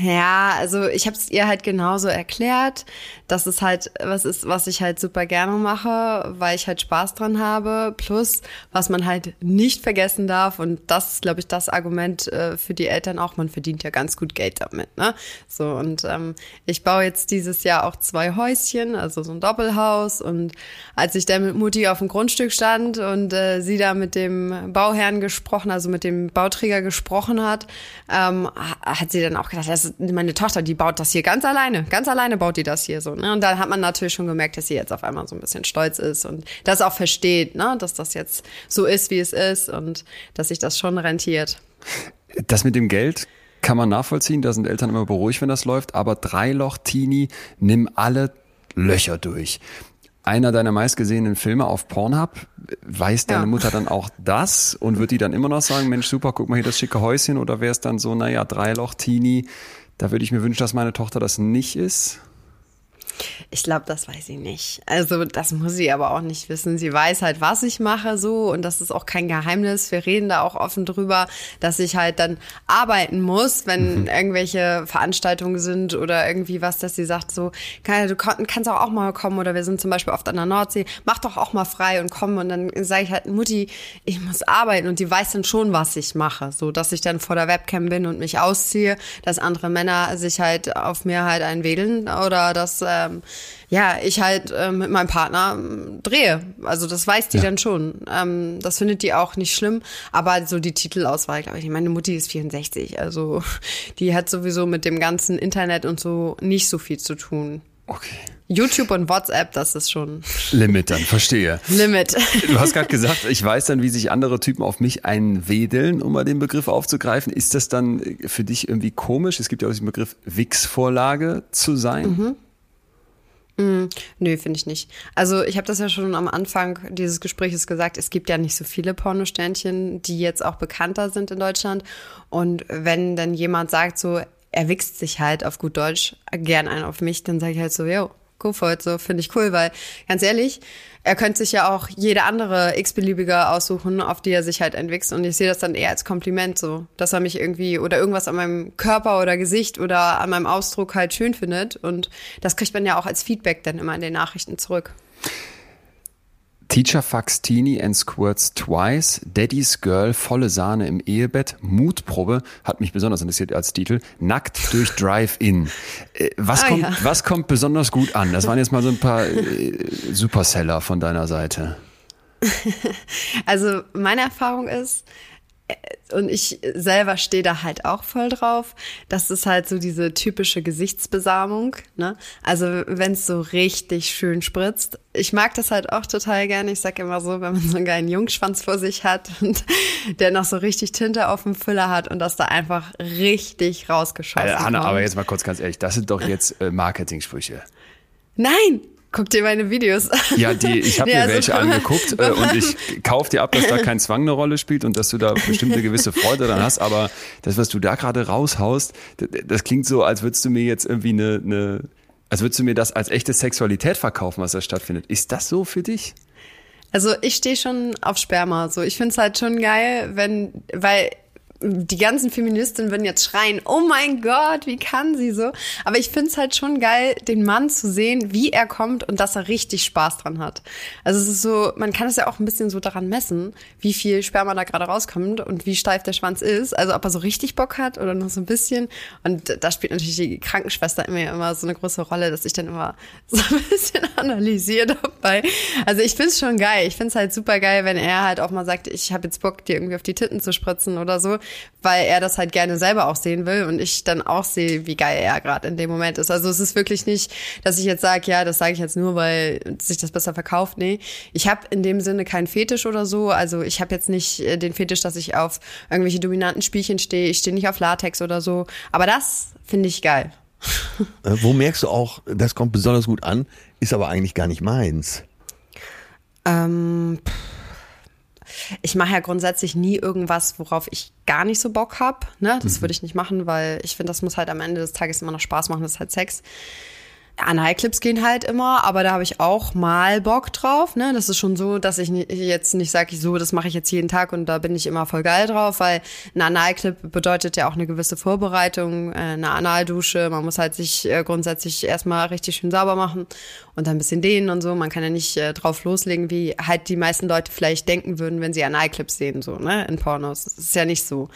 Ja, also ich habe es ihr halt genauso erklärt, dass es halt was ist, was ich halt super gerne mache, weil ich halt Spaß dran habe. Plus, was man halt nicht vergessen darf, und das ist, glaube ich, das Argument äh, für die Eltern auch, man verdient ja ganz gut Geld damit. Ne? So, und ähm, ich baue jetzt dieses Jahr auch zwei Häuschen, also so ein Doppelhaus. Und als ich dann mit Mutti auf dem Grundstück stand und äh, sie da mit dem Bauherrn gesprochen, also mit dem Bauträger gesprochen hat, ähm, hat sie dann auch gedacht, das meine Tochter, die baut das hier ganz alleine, ganz alleine baut die das hier so. Ne? Und da hat man natürlich schon gemerkt, dass sie jetzt auf einmal so ein bisschen stolz ist und das auch versteht, ne? dass das jetzt so ist, wie es ist und dass sich das schon rentiert. Das mit dem Geld kann man nachvollziehen, da sind Eltern immer beruhigt, wenn das läuft, aber Dreiloch-Teenie, nimm alle Löcher durch einer deiner meistgesehenen Filme auf Pornhub. Weiß deine ja. Mutter dann auch das und wird die dann immer noch sagen, Mensch, super, guck mal hier das schicke Häuschen oder wäre es dann so, naja, Dreiloch-Teenie, da würde ich mir wünschen, dass meine Tochter das nicht ist? Ich glaube, das weiß sie nicht. Also das muss sie aber auch nicht wissen. Sie weiß halt, was ich mache so und das ist auch kein Geheimnis. Wir reden da auch offen drüber, dass ich halt dann arbeiten muss, wenn mhm. irgendwelche Veranstaltungen sind oder irgendwie was, dass sie sagt so, du kannst auch, auch mal kommen oder wir sind zum Beispiel oft an der Nordsee, mach doch auch mal frei und komm und dann sage ich halt, Mutti, ich muss arbeiten und die weiß dann schon, was ich mache, so dass ich dann vor der Webcam bin und mich ausziehe, dass andere Männer sich halt auf mir halt einwedeln oder dass ähm, ja, ich halt äh, mit meinem Partner äh, drehe. Also das weiß die ja. dann schon. Ähm, das findet die auch nicht schlimm. Aber so die Titelauswahl, glaube ich, meine Mutti ist 64. Also die hat sowieso mit dem ganzen Internet und so nicht so viel zu tun. Okay. YouTube und WhatsApp, das ist schon. Limit dann, verstehe. Limit. Du hast gerade gesagt, ich weiß dann, wie sich andere Typen auf mich einwedeln, um mal den Begriff aufzugreifen. Ist das dann für dich irgendwie komisch? Es gibt ja auch diesen Begriff Wix-Vorlage zu sein. Mhm. Mm, nö, finde ich nicht. Also ich habe das ja schon am Anfang dieses Gesprächs gesagt, es gibt ja nicht so viele Pornosternchen, die jetzt auch bekannter sind in Deutschland. Und wenn dann jemand sagt so, er wichst sich halt auf gut Deutsch gern ein auf mich, dann sage ich halt so, yo, go for it, so finde ich cool, weil ganz ehrlich, er könnte sich ja auch jede andere x-beliebige aussuchen, auf die er sich halt entwickelt. Und ich sehe das dann eher als Kompliment so, dass er mich irgendwie oder irgendwas an meinem Körper oder Gesicht oder an meinem Ausdruck halt schön findet. Und das kriegt man ja auch als Feedback dann immer in den Nachrichten zurück. Teacher fucks Teenie and squirts twice. Daddy's Girl, volle Sahne im Ehebett. Mutprobe hat mich besonders interessiert als Titel. Nackt durch Drive-In. Äh, was, ah, kommt, ja. was kommt besonders gut an? Das waren jetzt mal so ein paar äh, Superseller von deiner Seite. Also meine Erfahrung ist, und ich selber stehe da halt auch voll drauf. Das ist halt so diese typische Gesichtsbesamung. Ne? Also wenn es so richtig schön spritzt. Ich mag das halt auch total gerne. Ich sag immer so, wenn man so einen geilen Jungschwanz vor sich hat und der noch so richtig Tinte auf dem Füller hat und das da einfach richtig rausgeschossen also, Hanna, aber jetzt mal kurz ganz ehrlich, das sind doch jetzt äh, Marketing-Sprüche. Nein, Guck dir meine Videos an. Ja, die, ich habe nee, mir also, welche angeguckt äh, und ich kauf dir ab, dass da kein Zwang eine Rolle spielt und dass du da bestimmte gewisse Freude dann hast. Aber das, was du da gerade raushaust, das, das, klingt so, als würdest du mir jetzt irgendwie eine, eine, als würdest du mir das als echte Sexualität verkaufen, was da stattfindet. Ist das so für dich? Also ich stehe schon auf Sperma. So, ich finde es halt schon geil, wenn, weil die ganzen Feministinnen würden jetzt schreien, oh mein Gott, wie kann sie so? Aber ich find's halt schon geil, den Mann zu sehen, wie er kommt und dass er richtig Spaß dran hat. Also es ist so, man kann es ja auch ein bisschen so daran messen, wie viel Sperma da gerade rauskommt und wie steif der Schwanz ist. Also ob er so richtig Bock hat oder noch so ein bisschen. Und da spielt natürlich die Krankenschwester immer, immer so eine große Rolle, dass ich dann immer so ein bisschen analysiere dabei. Also ich find's schon geil. Ich find's halt super geil, wenn er halt auch mal sagt, ich habe jetzt Bock, dir irgendwie auf die Titten zu spritzen oder so weil er das halt gerne selber auch sehen will und ich dann auch sehe, wie geil er gerade in dem Moment ist. Also es ist wirklich nicht, dass ich jetzt sage, ja, das sage ich jetzt nur, weil sich das besser verkauft. Nee, ich habe in dem Sinne keinen Fetisch oder so. Also ich habe jetzt nicht äh, den Fetisch, dass ich auf irgendwelche dominanten Spielchen stehe. Ich stehe nicht auf Latex oder so. Aber das finde ich geil. Äh, wo merkst du auch, das kommt besonders gut an, ist aber eigentlich gar nicht meins? Ähm, pff ich mache ja grundsätzlich nie irgendwas, worauf ich gar nicht so Bock hab. Ne? Das mhm. würde ich nicht machen, weil ich finde, das muss halt am Ende des Tages immer noch Spaß machen. Das ist halt Sex. Analclips gehen halt immer, aber da habe ich auch mal Bock drauf. Ne? Das ist schon so, dass ich jetzt nicht sage, so, das mache ich jetzt jeden Tag und da bin ich immer voll geil drauf, weil ein Analclip bedeutet ja auch eine gewisse Vorbereitung, äh, eine Analdusche. Man muss halt sich äh, grundsätzlich erstmal richtig schön sauber machen und dann ein bisschen dehnen und so. Man kann ja nicht äh, drauf loslegen, wie halt die meisten Leute vielleicht denken würden, wenn sie Analclips sehen, so, ne, in Pornos. Das ist ja nicht so.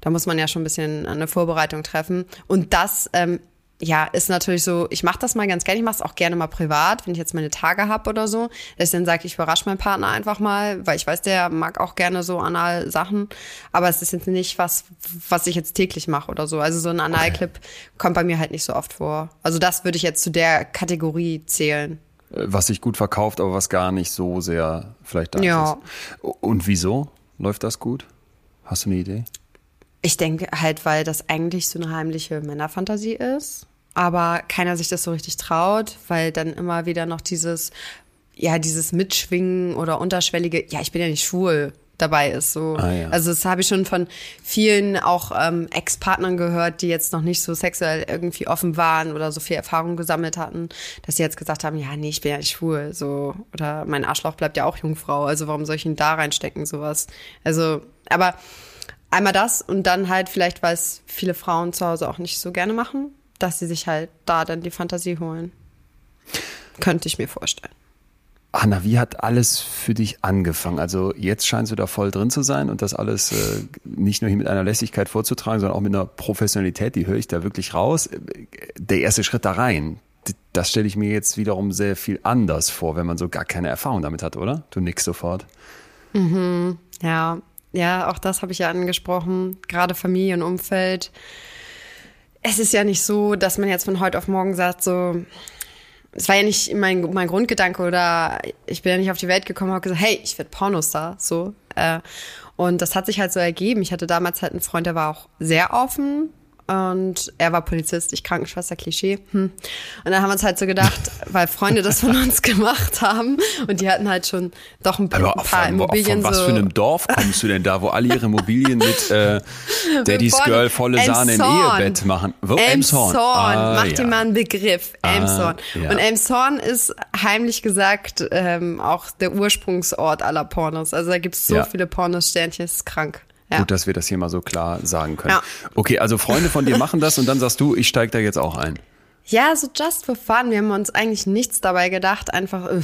Da muss man ja schon ein bisschen eine Vorbereitung treffen. Und das ähm, ja, ist natürlich so, ich mache das mal ganz gerne, ich mache es auch gerne mal privat, wenn ich jetzt meine Tage habe oder so, dass ich dann sage, ich überrasche meinen Partner einfach mal, weil ich weiß, der mag auch gerne so anal Sachen, aber es ist jetzt nicht was, was ich jetzt täglich mache oder so. Also so ein Analclip okay. kommt bei mir halt nicht so oft vor. Also das würde ich jetzt zu der Kategorie zählen. Äh, was sich gut verkauft, aber was gar nicht so sehr vielleicht da ja. ist. Und wieso läuft das gut? Hast du eine Idee? Ich denke halt, weil das eigentlich so eine heimliche Männerfantasie ist aber keiner sich das so richtig traut, weil dann immer wieder noch dieses, ja, dieses Mitschwingen oder unterschwellige, ja, ich bin ja nicht schwul dabei ist. So. Ah, ja. Also das habe ich schon von vielen auch ähm, Ex-Partnern gehört, die jetzt noch nicht so sexuell irgendwie offen waren oder so viel Erfahrung gesammelt hatten, dass sie jetzt gesagt haben, ja, nee, ich bin ja nicht schwul. So. Oder mein Arschloch bleibt ja auch Jungfrau, also warum soll ich ihn da reinstecken, sowas. Also, aber einmal das und dann halt vielleicht, weil es viele Frauen zu Hause auch nicht so gerne machen, dass sie sich halt da dann die Fantasie holen. Könnte ich mir vorstellen. Anna, wie hat alles für dich angefangen? Also jetzt scheinst du da voll drin zu sein und das alles äh, nicht nur hier mit einer Lässigkeit vorzutragen, sondern auch mit einer Professionalität, die höre ich da wirklich raus. Der erste Schritt da rein, das stelle ich mir jetzt wiederum sehr viel anders vor, wenn man so gar keine Erfahrung damit hat, oder? Du nix sofort. Mhm, ja, ja, auch das habe ich ja angesprochen. Gerade Familienumfeld es ist ja nicht so, dass man jetzt von heute auf morgen sagt, so, es war ja nicht mein, mein Grundgedanke oder ich bin ja nicht auf die Welt gekommen und habe gesagt, hey, ich werde Pornostar, so. Äh, und das hat sich halt so ergeben. Ich hatte damals halt einen Freund, der war auch sehr offen und er war Polizist, ich Krankenschwester, Klischee. Hm. Und dann haben wir uns halt so gedacht, weil Freunde das von uns gemacht haben und die hatten halt schon doch ein, paar, ein paar Immobilien. Von was so für einem Dorf kommst du denn da, wo alle ihre Immobilien mit äh, Daddy's Girl volle Sahne im Ehebett machen? Wo? Elmshorn. Ah, Mach ja. dir mal einen Begriff. Ah, Elmshorn. Ja. Und Elmshorn ist heimlich gesagt ähm, auch der Ursprungsort aller Pornos. Also da gibt's so ja. viele Pornos-Sternchen, ist krank. Ja. Gut, dass wir das hier mal so klar sagen können. Ja. Okay, also Freunde von dir machen das und dann sagst du, ich steige da jetzt auch ein. Ja, so just for fun. Wir haben uns eigentlich nichts dabei gedacht. Einfach, äh,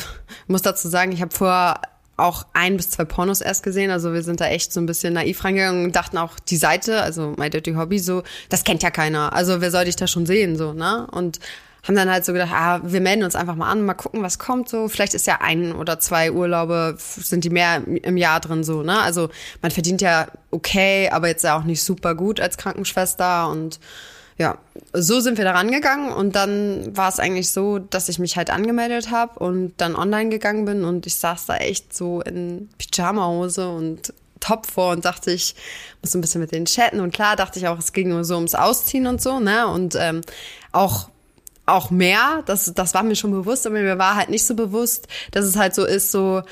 muss dazu sagen, ich habe vorher auch ein bis zwei Pornos erst gesehen. Also wir sind da echt so ein bisschen naiv reingegangen und dachten auch, die Seite, also My Dirty Hobby, so, das kennt ja keiner. Also wer soll dich da schon sehen, so, ne? Und haben dann halt so gedacht, ah, wir melden uns einfach mal an, mal gucken, was kommt so. Vielleicht ist ja ein oder zwei Urlaube, sind die mehr im Jahr drin so, ne? Also man verdient ja okay, aber jetzt ja auch nicht super gut als Krankenschwester und ja, so sind wir da rangegangen und dann war es eigentlich so, dass ich mich halt angemeldet habe und dann online gegangen bin und ich saß da echt so in Pyjamahose und top vor und dachte, ich muss ein bisschen mit denen chatten und klar dachte ich auch, es ging nur so ums Ausziehen und so, ne? Und ähm, auch auch mehr, das, das war mir schon bewusst, aber mir war halt nicht so bewusst, dass es halt so ist, so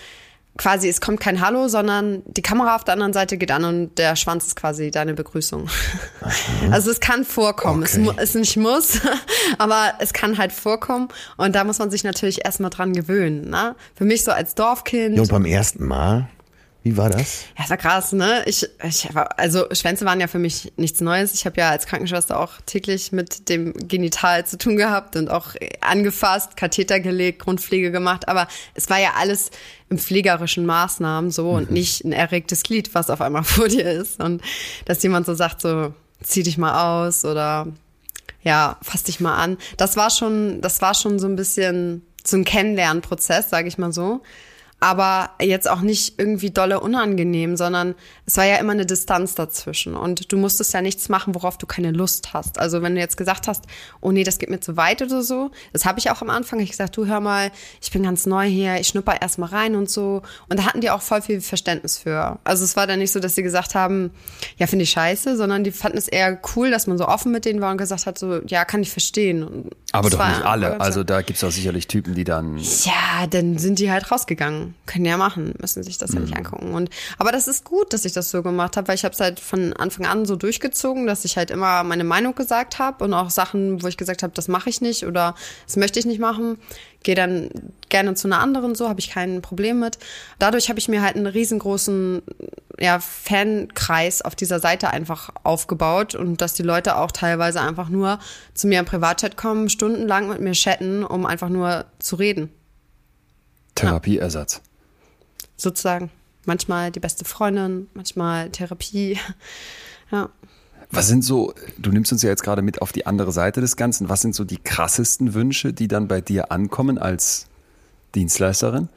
quasi, es kommt kein Hallo, sondern die Kamera auf der anderen Seite geht an und der Schwanz ist quasi deine Begrüßung. Mhm. Also es kann vorkommen, okay. es, es nicht muss, aber es kann halt vorkommen und da muss man sich natürlich erstmal dran gewöhnen. Ne? Für mich so als Dorfkind. Ja, und beim ersten Mal Wie war das? Ja, das war krass, ne? Ich, ich war, also Schwänze waren ja für mich nichts Neues. Ich habe ja als Krankenschwester auch täglich mit dem Genital zu tun gehabt und auch angefasst, Katheter gelegt, Grundpflege gemacht. Aber es war ja alles im pflegerischen Maßnahmen so und Mhm. nicht ein erregtes Glied, was auf einmal vor dir ist. Und dass jemand so sagt, so zieh dich mal aus oder ja, fass dich mal an. Das war schon, das war schon so ein bisschen so ein Kennenlernprozess, sage ich mal so. Aber jetzt auch nicht irgendwie dolle unangenehm, sondern es war ja immer eine Distanz dazwischen. Und du musstest ja nichts machen, worauf du keine Lust hast. Also wenn du jetzt gesagt hast, oh nee, das geht mir zu weit oder so, das habe ich auch am Anfang. Ich gesagt, du hör mal, ich bin ganz neu hier, ich schnupper erst mal rein und so. Und da hatten die auch voll viel Verständnis für. Also es war dann nicht so, dass sie gesagt haben, ja, finde ich scheiße, sondern die fanden es eher cool, dass man so offen mit denen war und gesagt hat, so, ja, kann ich verstehen. Und Aber doch nicht alle. Also da gibt's auch sicherlich Typen, die dann. ja, dann sind die halt rausgegangen. Können ja machen, müssen sich das ja Mhm. nicht angucken. Und aber das ist gut, dass ich das so gemacht habe, weil ich habe es halt von Anfang an so durchgezogen, dass ich halt immer meine Meinung gesagt habe und auch Sachen, wo ich gesagt habe, das mache ich nicht oder das möchte ich nicht machen, gehe dann gerne zu einer anderen, so habe ich kein Problem mit. Dadurch habe ich mir halt einen riesengroßen ja, Fankreis auf dieser Seite einfach aufgebaut und dass die Leute auch teilweise einfach nur zu mir im Privatchat kommen, stundenlang mit mir chatten, um einfach nur zu reden Therapieersatz. sozusagen. Manchmal die beste Freundin, manchmal Therapie. Ja. Was sind so, du nimmst uns ja jetzt gerade mit auf die andere Seite des Ganzen, was sind so die krassesten Wünsche, die dann bei dir ankommen als Dienstleisterin?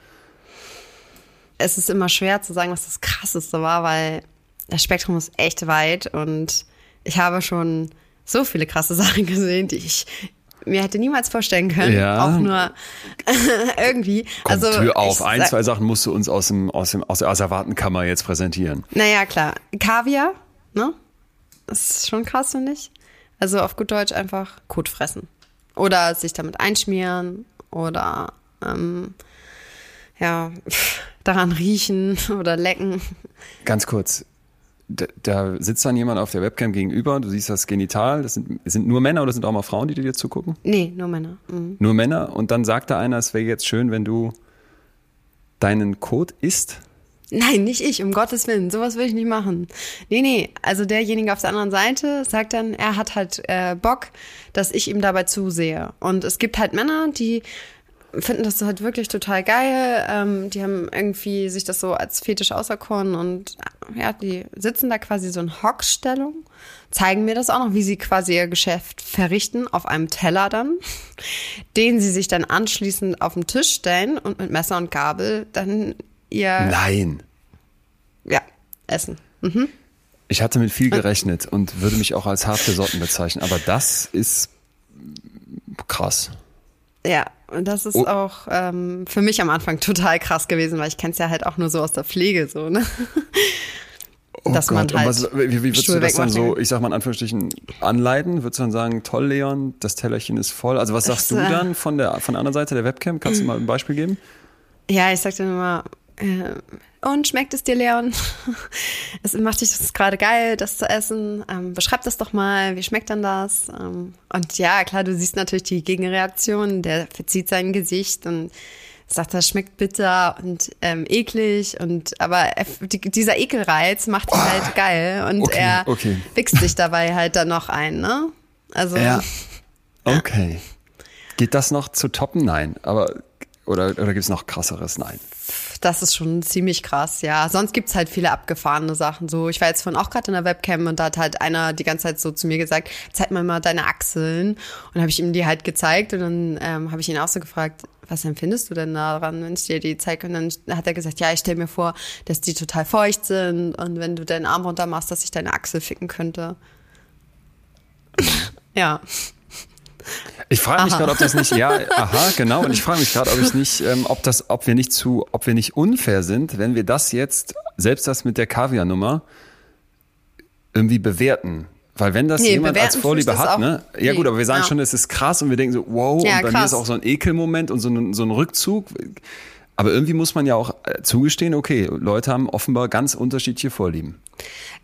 Es ist immer schwer zu sagen, was das Krasseste war, weil das Spektrum ist echt weit und ich habe schon so viele krasse Sachen gesehen, die ich mir hätte niemals vorstellen können. Ja. Auch nur irgendwie. Komm, also Tür auf. Ein, zwei Sachen musst du uns aus, dem, aus, dem, aus der Asservatenkammer jetzt präsentieren. Naja, klar. Kaviar, ne? Das ist schon krass, finde ich. Also auf gut Deutsch einfach Kot fressen. Oder sich damit einschmieren oder ähm, ja, daran riechen oder lecken. Ganz kurz. Da, sitzt dann jemand auf der Webcam gegenüber, du siehst das Genital, das sind, sind nur Männer oder sind auch mal Frauen, die dir zugucken? Nee, nur Männer. Mhm. Nur Männer und dann sagt da einer, es wäre jetzt schön, wenn du deinen Code isst. Nein, nicht ich, um Gottes Willen. Sowas will ich nicht machen. Nee, nee. Also derjenige auf der anderen Seite sagt dann, er hat halt äh, Bock, dass ich ihm dabei zusehe. Und es gibt halt Männer, die finden das halt wirklich total geil. Ähm, die haben irgendwie sich das so als Fetisch auserkoren und äh, ja, die sitzen da quasi so in Hockstellung, zeigen mir das auch noch, wie sie quasi ihr Geschäft verrichten auf einem Teller dann, den sie sich dann anschließend auf den Tisch stellen und mit Messer und Gabel dann ihr Nein. ja, essen. Ich hatte mit viel gerechnet und würde mich auch als harte Sorten bezeichnen, aber das ist krass. Ja, und das ist Oh. auch ähm, für mich am Anfang total krass gewesen, weil ich kenne es ja halt auch nur so aus der Pflege so, ne? Oh Dass man und halt was, wie, wie würdest Stuhl du das dann so, ich sag mal in Anführungsstrichen, anleiten? Würdest du dann sagen, toll, Leon, das Tellerchen ist voll? Also was sagst Das, du dann von der, von der anderen Seite der Webcam? Kannst du mal ein Beispiel geben? Ja, ich sag dann immer, und schmeckt es dir, Leon? Es macht dich das gerade geil, das zu essen. Ähm, beschreib das doch mal, wie schmeckt dann das? Ähm, und ja, klar, du siehst natürlich die Gegenreaktion, der verzieht sein Gesicht und sagt, das schmeckt bitter und ähm, eklig und aber er, die, dieser Ekelreiz macht ihn halt geil und Okay, er okay. wichst sich dabei halt dann noch ein, ne? Also Okay. Geht das noch zu toppen? Nein. Aber, oder, oder gibt es noch krasseres? Nein. Das ist schon ziemlich krass, ja. Sonst gibt's halt viele abgefahrene Sachen. So, ich war jetzt vorhin auch gerade in der Webcam und da hat halt einer die ganze Zeit so zu mir gesagt, zeig mir mal deine Achseln. Und habe ich ihm die halt gezeigt und dann ähm, habe ich ihn auch so gefragt, was empfindest du denn daran, wenn ich dir die zeige? Und dann hat er gesagt, ja, ich stell mir vor, dass die total feucht sind und wenn du deinen Arm runter machst, dass ich deine Achsel ficken könnte. ja. Ich frage mich gerade, ob das nicht, ja, aha, genau. Und ich frage mich gerade, ob ich nicht, ähm, ob das, ob wir nicht zu, ob wir nicht unfair sind, wenn wir das jetzt, selbst das mit der Kaviar-Nummer, irgendwie bewerten. Weil wenn das Nee, jemand als Vorliebe hat, ne? Ja gut, nie. aber wir sagen Ja. schon, es ist krass und wir denken so, wow, Ja, und bei mir krass. ist auch so ein Ekelmoment und so ein, so ein Rückzug. Aber irgendwie muss man ja auch äh, zugestehen, okay, Leute haben offenbar ganz unterschiedliche Vorlieben.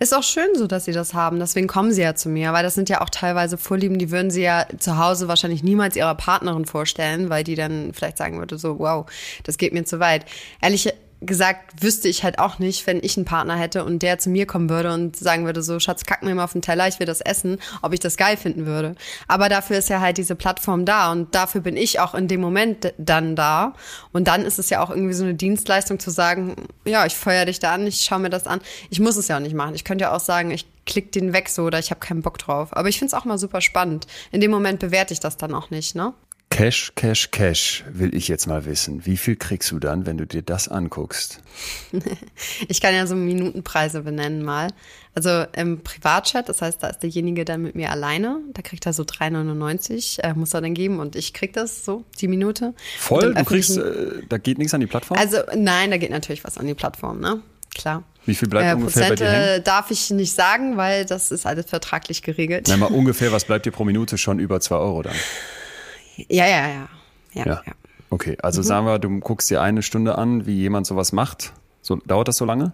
Ist auch schön so, dass sie das haben. Deswegen kommen sie ja zu mir, weil das sind ja auch teilweise Vorlieben, die würden sie ja zu Hause wahrscheinlich niemals ihrer Partnerin vorstellen, weil die dann vielleicht sagen würde, so, wow, das geht mir zu weit. Ehrlich gesagt, wüsste ich halt auch nicht, wenn ich einen Partner hätte und der zu mir kommen würde und sagen würde, so, Schatz, kack mir mal auf den Teller, ich will das essen, ob ich das geil finden würde. Aber dafür ist ja halt diese Plattform da und dafür bin ich auch in dem Moment dann da. Und dann ist es ja auch irgendwie so eine Dienstleistung zu sagen, ja, ich feuer dich da an, ich schaue mir das an. Ich muss es ja auch nicht machen. Ich könnte ja auch sagen, ich klick den weg so oder ich habe keinen Bock drauf. Aber ich finde es auch mal super spannend. In dem Moment bewerte ich das dann auch nicht, ne? Cash, Cash, Cash, will ich jetzt mal wissen. Wie viel kriegst du dann, wenn du dir das anguckst? ich kann ja so Minutenpreise benennen mal. Also im Privatchat, das heißt, da ist derjenige dann mit mir alleine. Da kriegt er so 3,99, äh, muss er dann geben und ich krieg das so, die Minute. Voll? Du kriegst, äh, da geht nichts an die Plattform? Also nein, da geht natürlich was an die Plattform, ne? Klar. Wie viel bleibt äh, ungefähr Prozente bei dir hängen? darf ich nicht sagen, weil das ist alles vertraglich geregelt. Nein, mal ungefähr, was bleibt dir pro Minute? Schon über zwei Euro dann? Ja, ja, ja. Ja, Ja. ja. Okay, also sagen wir, du guckst dir eine Stunde an, wie jemand sowas macht. So, dauert das so lange?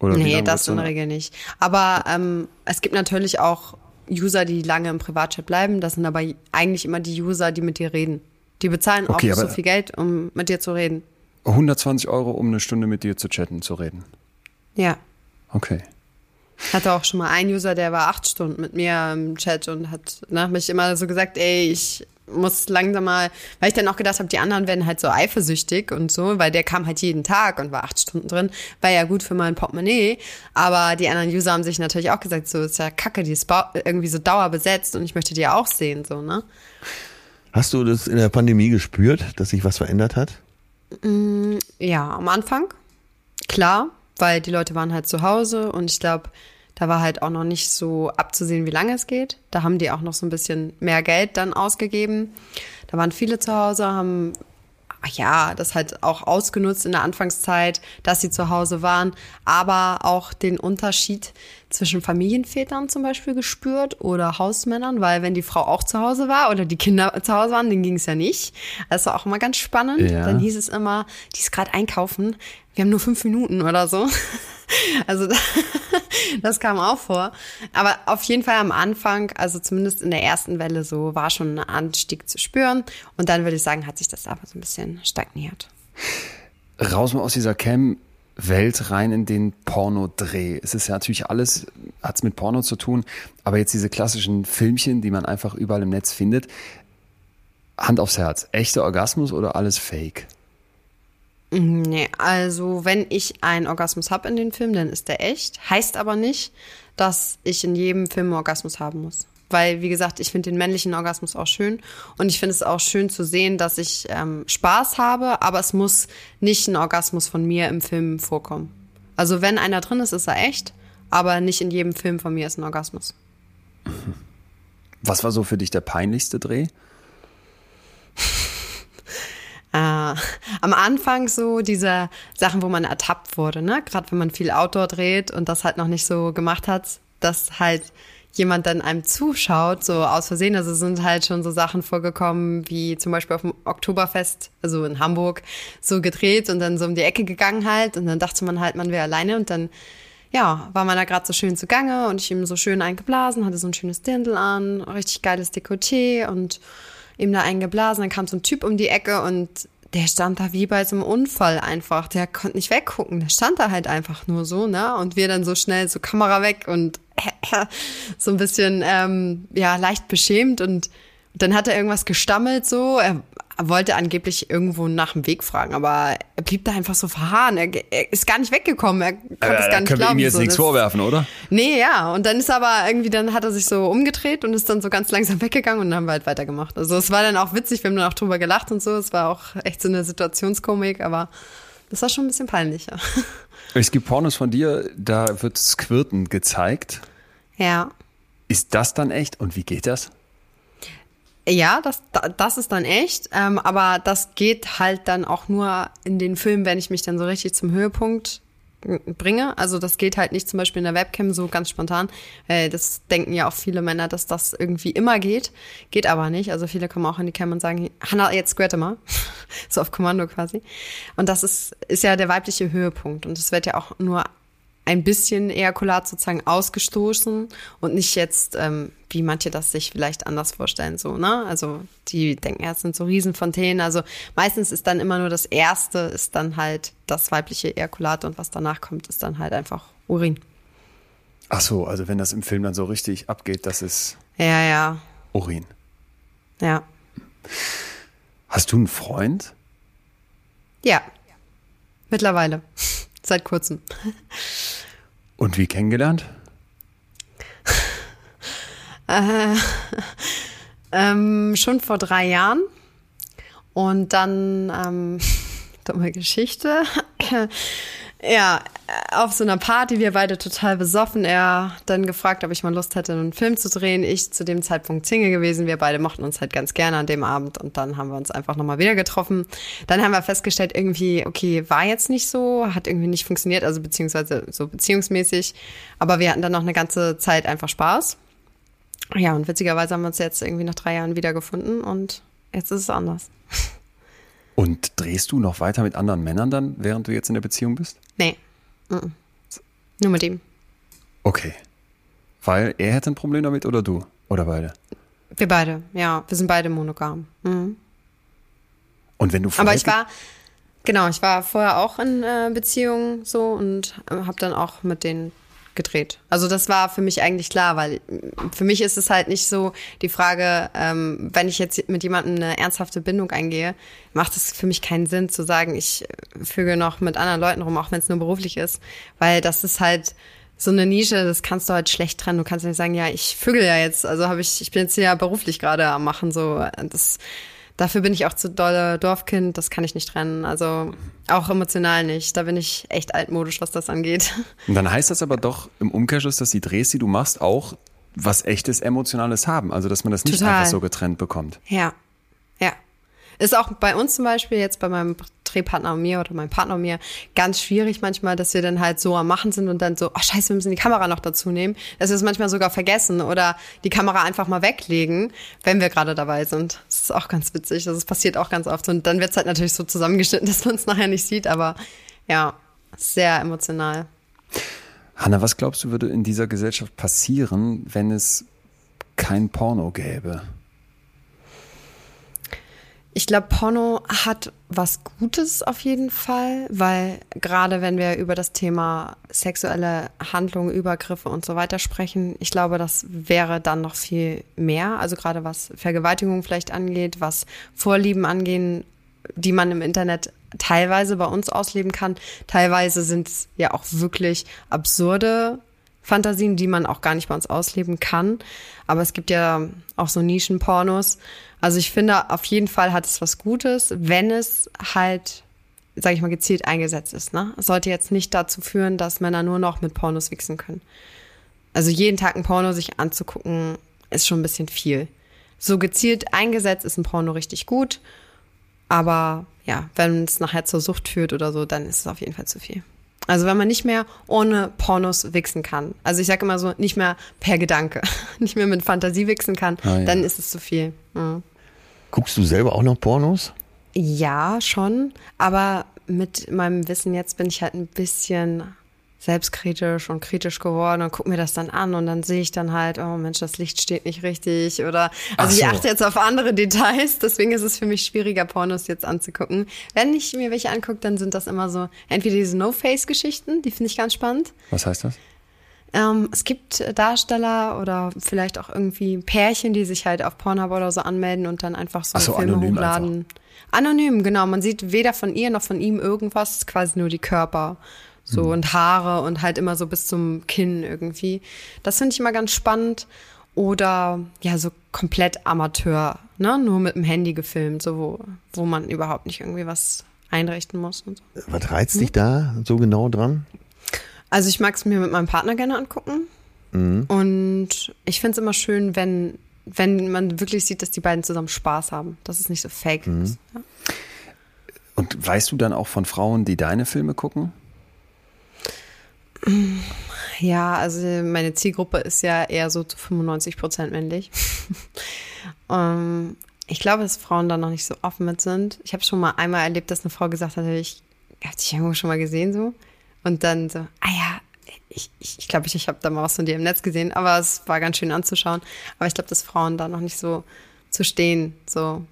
Oder Nee, das in der Regel nicht. Aber ähm, es gibt natürlich auch User, die lange im Privatchat bleiben. Das sind aber eigentlich immer die User, die mit dir reden. Die bezahlen Okay, auch so viel Geld, um mit dir zu reden. 120 Euro, um eine Stunde mit dir zu chatten, zu reden. Ja. Okay. Hatte auch schon mal einen User, der war acht Stunden mit mir im Chat und hat nach mich immer so gesagt, ey, ich muss langsam mal, weil ich dann auch gedacht habe, die anderen werden halt so eifersüchtig und so, weil der kam halt jeden Tag und war acht Stunden drin, war ja gut für mein Portemonnaie, aber die anderen User haben sich natürlich auch gesagt, so ist ja kacke, die ist irgendwie so dauerbesetzt und ich möchte die ja auch sehen, so, ne? Hast du das in der Pandemie gespürt, dass sich was verändert hat? Ja, am Anfang, klar, weil die Leute waren halt zu Hause und ich glaube, da war halt auch noch nicht so abzusehen, wie lange es geht. Da haben die auch noch so ein bisschen mehr Geld dann ausgegeben. Da waren viele zu Hause, haben ja, das halt auch ausgenutzt in der Anfangszeit, dass sie zu Hause waren, aber auch den Unterschied zwischen Familienvätern zum Beispiel gespürt oder Hausmännern, weil wenn die Frau auch zu Hause war oder die Kinder zu Hause waren, denen ging es ja nicht. Das war auch immer ganz spannend. Ja. Dann hieß es immer, die ist gerade einkaufen, wir haben nur fünf Minuten oder so. Also das kam auch vor. Aber auf jeden Fall am Anfang, also zumindest in der ersten Welle so, war schon ein Anstieg zu spüren. Und dann würde ich sagen, hat sich das aber so ein bisschen stagniert. Raus mal aus dieser Cam-Welt rein in den Pornodreh. Es ist ja natürlich alles, hat's mit Porno zu tun, aber jetzt diese klassischen Filmchen, die man einfach überall im Netz findet. Hand aufs Herz, echter Orgasmus oder alles Fake? Nee, also wenn ich einen Orgasmus habe in den Film, dann ist der echt. Heißt aber nicht, dass ich in jedem Film einen Orgasmus haben muss. Weil, wie gesagt, ich finde den männlichen Orgasmus auch schön. Und ich finde es auch schön zu sehen, dass ich ähm, Spaß habe, aber es muss nicht ein Orgasmus von mir im Film vorkommen. Also wenn einer drin ist, ist er echt, aber nicht in jedem Film von mir ist ein Orgasmus. Was war so für dich der peinlichste Dreh? Äh, am Anfang so diese Sachen, wo man ertappt wurde, ne? Gerade wenn man viel Outdoor dreht und das halt noch nicht so gemacht hat, dass halt jemand dann einem zuschaut, so aus Versehen. Also sind halt schon so Sachen vorgekommen, wie zum Beispiel auf dem Oktoberfest, also in Hamburg, so gedreht und dann so um die Ecke gegangen halt. Und dann dachte man halt, man wäre alleine und dann, ja, war man da gerade so schön zugange und ich ihm so schön eingeblasen, hatte so ein schönes Dirndl an, richtig geiles Dekolleté und ihm da eingeblasen. Dann kam so ein Typ um die Ecke und der stand da wie bei so einem Unfall einfach. Der konnte nicht weggucken. Der stand da halt einfach nur so, ne? Und wir dann so schnell so Kamera weg und so ein bisschen, ähm, ja, leicht beschämt. Und dann hat er irgendwas gestammelt so. Er wollte angeblich irgendwo nach dem Weg fragen, aber er blieb da einfach so verharren. Er, er ist gar nicht weggekommen. Er konnte es gar nicht Äh, können wir glauben. ihm jetzt so. nichts vorwerfen, oder? Nee, ja. Und dann ist aber irgendwie, dann hat er sich so umgedreht und ist dann so ganz langsam weggegangen und dann haben wir halt weitergemacht. Also es war dann auch witzig, wir haben dann auch drüber gelacht und so. Es war auch echt so eine Situationskomik, aber das war schon ein bisschen peinlich, ja. Es gibt Pornos von dir, da wird Squirten gezeigt. Ja. Ist das dann echt und wie geht das? Ja, das, da- das ist dann echt, ähm, aber das geht halt dann auch nur in den Filmen, wenn ich mich dann so richtig zum Höhepunkt bringe. Also das geht halt nicht zum Beispiel in der Webcam so ganz spontan. Äh, das denken ja auch viele Männer, dass das irgendwie immer geht. Geht aber nicht. Also viele kommen auch in die Cam und sagen, Hanna, jetzt squirte mal. so auf Kommando quasi. Und das ist, ist ja der weibliche Höhepunkt. Und es wird ja auch nur ein bisschen Ejakulat sozusagen ausgestoßen und nicht jetzt, ähm, wie manche das sich vielleicht anders vorstellen, so, ne? Also die denken, ja, es sind so Riesenfontänen. Also meistens ist dann immer nur das erste, ist dann halt das weibliche Ejakulat und was danach kommt, ist dann halt einfach Urin. Ach so, also wenn das im Film dann so richtig abgeht, das ist Ja, ja, Urin. ja. Hast du einen Freund? Ja. Mittlerweile. Seit kurzem. Und wie kennengelernt? Ähm, schon vor drei Jahren. Und dann, ähm, dumme Geschichte. Ja, auf so einer Party, wir beide total besoffen. Er dann gefragt, ob ich mal Lust hätte, einen Film zu drehen. Ich zu dem Zeitpunkt Single gewesen. Wir beide mochten uns halt ganz gerne an dem Abend. Und dann haben wir uns einfach nochmal wieder getroffen. Dann haben wir festgestellt, irgendwie, okay, war jetzt nicht so, hat irgendwie nicht funktioniert, also beziehungsweise so beziehungsmäßig. Aber wir hatten dann noch eine ganze Zeit einfach Spaß. Ja, und witzigerweise haben wir uns jetzt irgendwie nach drei Jahren wiedergefunden und jetzt ist es anders. Und drehst du noch weiter mit anderen Männern dann, während du jetzt in der Beziehung bist? Nee. Mhm. Nur mit ihm. Okay. Weil er hätte ein Problem damit oder du? Oder beide? Wir beide, ja. Wir sind beide monogam. Mhm. Und wenn du Aber vorher- ich war, genau, ich war vorher auch in äh, Beziehungen so und äh, habe dann auch mit denen gedreht. Also das war für mich eigentlich klar, weil mm, für mich ist es halt nicht so die Frage, ähm, wenn ich jetzt mit jemandem eine ernsthafte Bindung eingehe, macht es für mich keinen Sinn zu sagen, ich äh, füge noch mit anderen Leuten rum, auch wenn es nur beruflich ist, weil das ist halt so eine Nische, das kannst du halt schlecht trennen. Du kannst nicht sagen, ja, ich vögel ja jetzt, also habe ich, ich bin jetzt ja beruflich gerade am machen, so das Dafür bin ich auch zu dolle Dorfkind, das kann ich nicht trennen. Also auch emotional nicht. Da bin ich echt altmodisch, was das angeht. Und dann heißt das aber doch im Umkehrschluss, dass die Drehs, die du machst, auch was echtes Emotionales haben. Also, dass man das nicht Total. einfach so getrennt bekommt. Ja, ja. Ist auch bei uns zum Beispiel jetzt bei meinem Drehpartner und mir oder meinem Partner und mir ganz schwierig manchmal, dass wir dann halt so am Machen sind und dann so, oh scheiße, wir müssen die Kamera noch dazu nehmen, dass wir es manchmal sogar vergessen oder die Kamera einfach mal weglegen, wenn wir gerade dabei sind. Ist auch ganz witzig, das passiert auch ganz oft und dann wird es halt natürlich so zusammengeschnitten, dass man es nachher nicht sieht, aber ja, sehr emotional. Hanna, was glaubst du, würde in dieser Gesellschaft passieren, wenn es kein Porno gäbe? Ich glaube, Porno hat was Gutes auf jeden Fall, weil gerade wenn wir über das Thema sexuelle Handlungen, Übergriffe und so weiter sprechen, ich glaube, das wäre dann noch viel mehr. Also gerade was Vergewaltigung vielleicht angeht, was Vorlieben angehen, die man im Internet teilweise bei uns ausleben kann. Teilweise sind es ja auch wirklich absurde Fantasien, die man auch gar nicht bei uns ausleben kann. Aber es gibt ja auch so Nischenpornos. Also ich finde, auf jeden Fall hat es was Gutes, wenn es halt, sage ich mal, gezielt eingesetzt ist. Ne? Es sollte jetzt nicht dazu führen, dass Männer nur noch mit Pornos wichsen können. Also jeden Tag ein Porno sich anzugucken, ist schon ein bisschen viel. So gezielt eingesetzt ist ein Porno richtig gut. Aber ja, wenn es nachher zur Sucht führt oder so, dann ist es auf jeden Fall zu viel. Also wenn man nicht mehr ohne Pornos wichsen kann. Also ich sage immer so, nicht mehr per Gedanke, nicht mehr mit Fantasie wichsen kann, Ah, ja. dann ist es zu viel. Mhm. Guckst du selber auch noch Pornos? Ja, schon. Aber mit meinem Wissen jetzt bin ich halt ein bisschen selbstkritisch und kritisch geworden und gucke mir das dann an und dann sehe ich dann halt, oh Mensch, das Licht steht nicht richtig oder also Ach ich so. achte jetzt auf andere Details, deswegen ist es für mich schwieriger, Pornos jetzt anzugucken. Wenn ich mir welche angucke, dann sind das immer so entweder diese No-Face-Geschichten, die finde ich ganz spannend. Was heißt das? Ähm, es gibt Darsteller oder vielleicht auch irgendwie Pärchen, die sich halt auf Pornhub oder so anmelden und dann einfach so, so, Filme anonym hochladen. Anonym, genau. Man sieht weder von ihr noch von ihm irgendwas, quasi nur die Körper. So und Haare und halt immer so bis zum Kinn irgendwie. Das finde ich immer ganz spannend. Oder ja, so komplett Amateur, ne? Nur mit dem Handy gefilmt, so wo, wo man überhaupt nicht irgendwie was einrichten muss und so. Was reizt dich da so genau dran? Also ich mag es mir mit meinem Partner gerne angucken. Und ich finde es immer schön, wenn, wenn man wirklich sieht, dass die beiden zusammen Spaß haben. Dass es nicht so fake ist. Ja. Und weißt du dann auch von Frauen, die deine Filme gucken? ja, also meine Zielgruppe ist ja eher so zu 95 Prozent männlich. ähm, ich glaube, dass Frauen da noch nicht so offen mit sind. Ich habe schon mal einmal erlebt, dass eine Frau gesagt hat, ich habe dich irgendwo schon mal gesehen so. Und dann so, ah ja, ich glaube, ich, ich, glaub, ich, ich habe da mal was von dir im Netz gesehen, aber es war ganz schön anzuschauen. Aber ich glaube, dass Frauen da noch nicht so zu stehen, so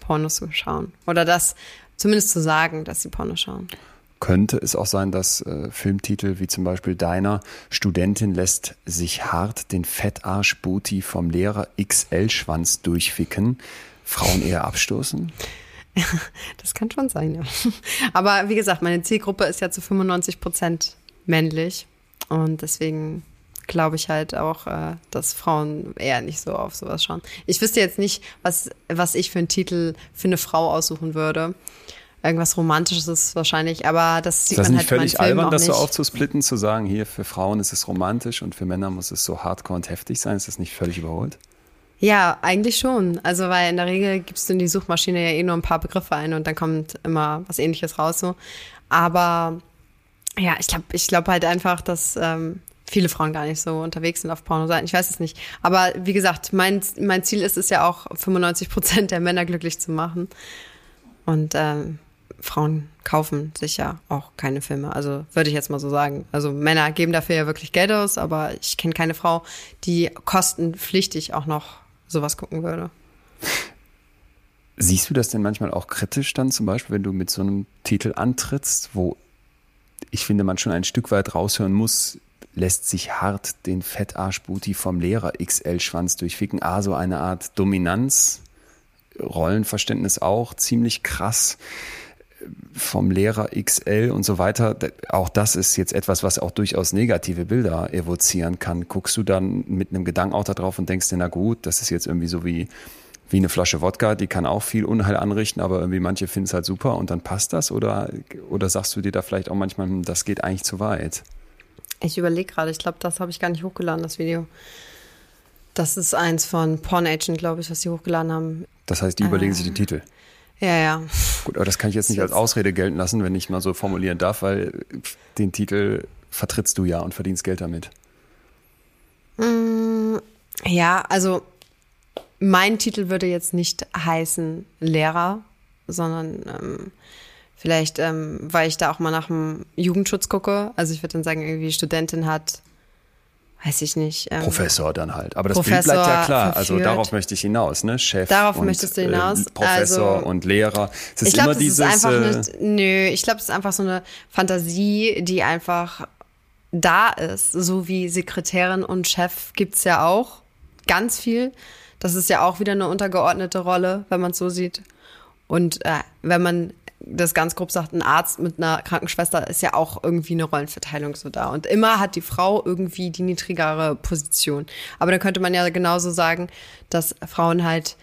Pornos zu schauen. Oder das zumindest zu sagen, dass sie Porno schauen könnte es auch sein, dass äh, Filmtitel wie zum Beispiel deiner Studentin lässt sich hart den Fettarsch-Booty vom Lehrer XL-Schwanz durchficken, Frauen eher abstoßen? Das kann schon sein, ja. Aber wie gesagt, meine Zielgruppe ist ja zu 95 Prozent männlich und deswegen glaube ich halt auch, äh, dass Frauen eher nicht so auf sowas schauen. Ich wüsste jetzt nicht, was, was ich für einen Titel für eine Frau aussuchen würde irgendwas Romantisches ist wahrscheinlich, aber das sieht das man halt völlig in albern, das so aufzusplitten, zu sagen, hier für Frauen ist es romantisch und für Männer muss es so hardcore und heftig sein. Ist das nicht völlig überholt? Ja, eigentlich schon. Also, weil in der Regel gibst du in die Suchmaschine ja eh nur ein paar Begriffe ein und dann kommt immer was ähnliches raus so. Aber ja, ich glaube ich glaube halt einfach, dass ähm, viele Frauen gar nicht so unterwegs sind auf Pornoseiten. Ich weiß es nicht. Aber wie gesagt, mein, mein Ziel ist es ja auch, 95 Prozent der Männer glücklich zu machen. Und ähm, Frauen kaufen sich ja auch keine Filme. Also würde ich jetzt mal so sagen. Also Männer geben dafür ja wirklich Geld aus, aber ich kenne keine Frau, die kostenpflichtig auch noch sowas gucken würde. Siehst du das denn manchmal auch kritisch dann zum Beispiel, wenn du mit so einem Titel antrittst, wo ich finde, man schon ein Stück weit raushören muss, lässt sich hart den Fettarsch-Booty vom Lehrer XL-Schwanz durchficken. Ah, so eine Art Dominanz, Rollenverständnis auch ziemlich krass vom Lehrer XL und so weiter. Auch das ist jetzt etwas, was auch durchaus negative Bilder evozieren kann. Guckst du dann mit einem Gedanken auch da drauf und denkst dir, na gut, das ist jetzt irgendwie so wie, wie eine Flasche Wodka, die kann auch viel Unheil anrichten, aber irgendwie manche finden es halt super und dann passt das? Oder, oder sagst du dir da vielleicht auch manchmal, hm, das geht eigentlich zu weit? Ich überlege gerade, ich glaube, das habe ich gar nicht hochgeladen, das Video. Das ist eins von Porn Agent, glaube ich, was sie hochgeladen haben. Das heißt, die überlegen sich den äh, Titel. Ja, ja. Gut, aber das kann ich jetzt nicht als Ausrede gelten lassen, wenn ich mal so formulieren darf, weil den Titel vertrittst du ja und verdienst Geld damit. Mm, ja, also mein Titel würde jetzt nicht heißen Lehrer, sondern ähm, vielleicht, ähm, weil ich da auch mal nach dem Jugendschutz gucke. Also ich würde dann sagen, irgendwie Studentin hat weiß ich nicht. Ähm, Professor dann halt. Aber das Bild bleibt ja klar. Also verführt. Also darauf möchte ich hinaus, ne? Chef. Darauf und, möchtest du hinaus. Äh, Professor also, und Lehrer. Es ist ich glaube, das dieses, ist einfach eine, äh, nö, ich glaube, es ist einfach so eine Fantasie, die einfach da ist. So wie Sekretärin und Chef gibt's ja auch ganz viel. Das ist ja auch wieder eine untergeordnete Rolle, wenn man es so sieht. Und äh, wenn man das ganz grob sagt, ein Arzt mit einer Krankenschwester ist ja auch irgendwie eine Rollenverteilung so da. Und immer hat die Frau irgendwie die niedrigere Position. Aber dann könnte man ja genauso sagen, dass Frauen halt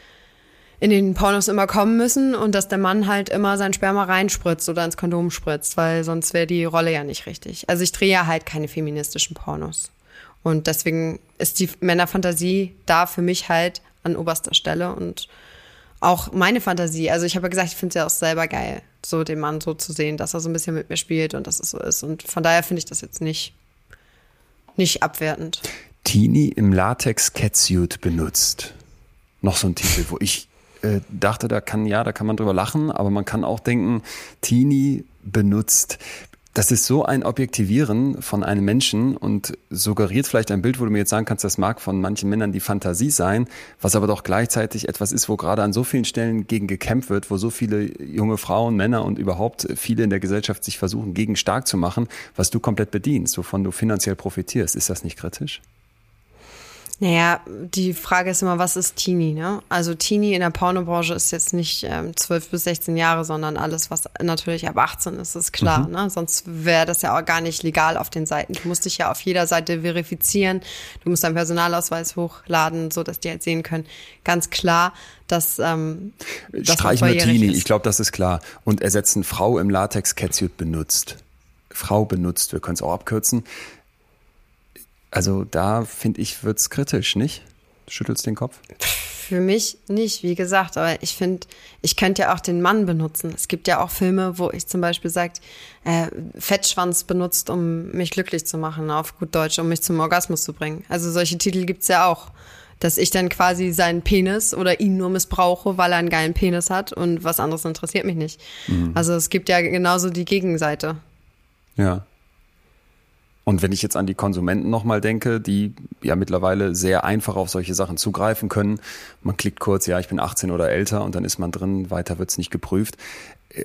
in den Pornos immer kommen müssen und dass der Mann halt immer sein Sperma reinspritzt oder ins Kondom spritzt, weil sonst wäre die Rolle ja nicht richtig. Also ich drehe ja halt keine feministischen Pornos. Und deswegen ist die Männerfantasie da für mich halt an oberster Stelle und auch meine Fantasie. Also ich habe ja gesagt, ich finde es ja auch selber geil so den Mann so zu sehen, dass er so ein bisschen mit mir spielt und dass es so ist. Und von daher finde ich das jetzt nicht, nicht abwertend. Teenie im Latex Catsuit benutzt. Noch so ein Titel, wo ich äh, dachte, da kann ja, da kann man drüber lachen, aber man kann auch denken, Teenie benutzt das ist so ein Objektivieren von einem Menschen und suggeriert vielleicht ein Bild, wo du mir jetzt sagen kannst, das mag von manchen Männern die Fantasie sein, was aber doch gleichzeitig etwas ist, wo gerade an so vielen Stellen gegen gekämpft wird, wo so viele junge Frauen, Männer und überhaupt viele in der Gesellschaft sich versuchen, gegen stark zu machen, was du komplett bedienst, wovon du finanziell profitierst. Ist das nicht kritisch? Naja, die Frage ist immer, was ist Teenie? Ne? Also Teenie in der Pornobranche ist jetzt nicht ähm, 12 bis 16 Jahre, sondern alles, was natürlich ab 18 ist, ist klar. Mhm. Ne? Sonst wäre das ja auch gar nicht legal auf den Seiten. Du musst dich ja auf jeder Seite verifizieren. Du musst deinen Personalausweis hochladen, so dass die halt sehen können. Ganz klar, dass ähm, das Streich mal Teenie, ist. ich glaube, das ist klar. Und ersetzen Frau im Latex-Catsuit benutzt. Frau benutzt, wir können es auch abkürzen. Also da finde ich, wird es kritisch, nicht? Du schüttelst den Kopf? Für mich nicht, wie gesagt, aber ich finde, ich könnte ja auch den Mann benutzen. Es gibt ja auch Filme, wo ich zum Beispiel sagt, äh, Fettschwanz benutzt, um mich glücklich zu machen, auf gut Deutsch, um mich zum Orgasmus zu bringen. Also solche Titel gibt's ja auch. Dass ich dann quasi seinen Penis oder ihn nur missbrauche, weil er einen geilen Penis hat und was anderes interessiert mich nicht. Mhm. Also es gibt ja genauso die Gegenseite. Ja. Und wenn ich jetzt an die Konsumenten nochmal denke, die ja mittlerweile sehr einfach auf solche Sachen zugreifen können, man klickt kurz, ja, ich bin 18 oder älter und dann ist man drin, weiter wird's nicht geprüft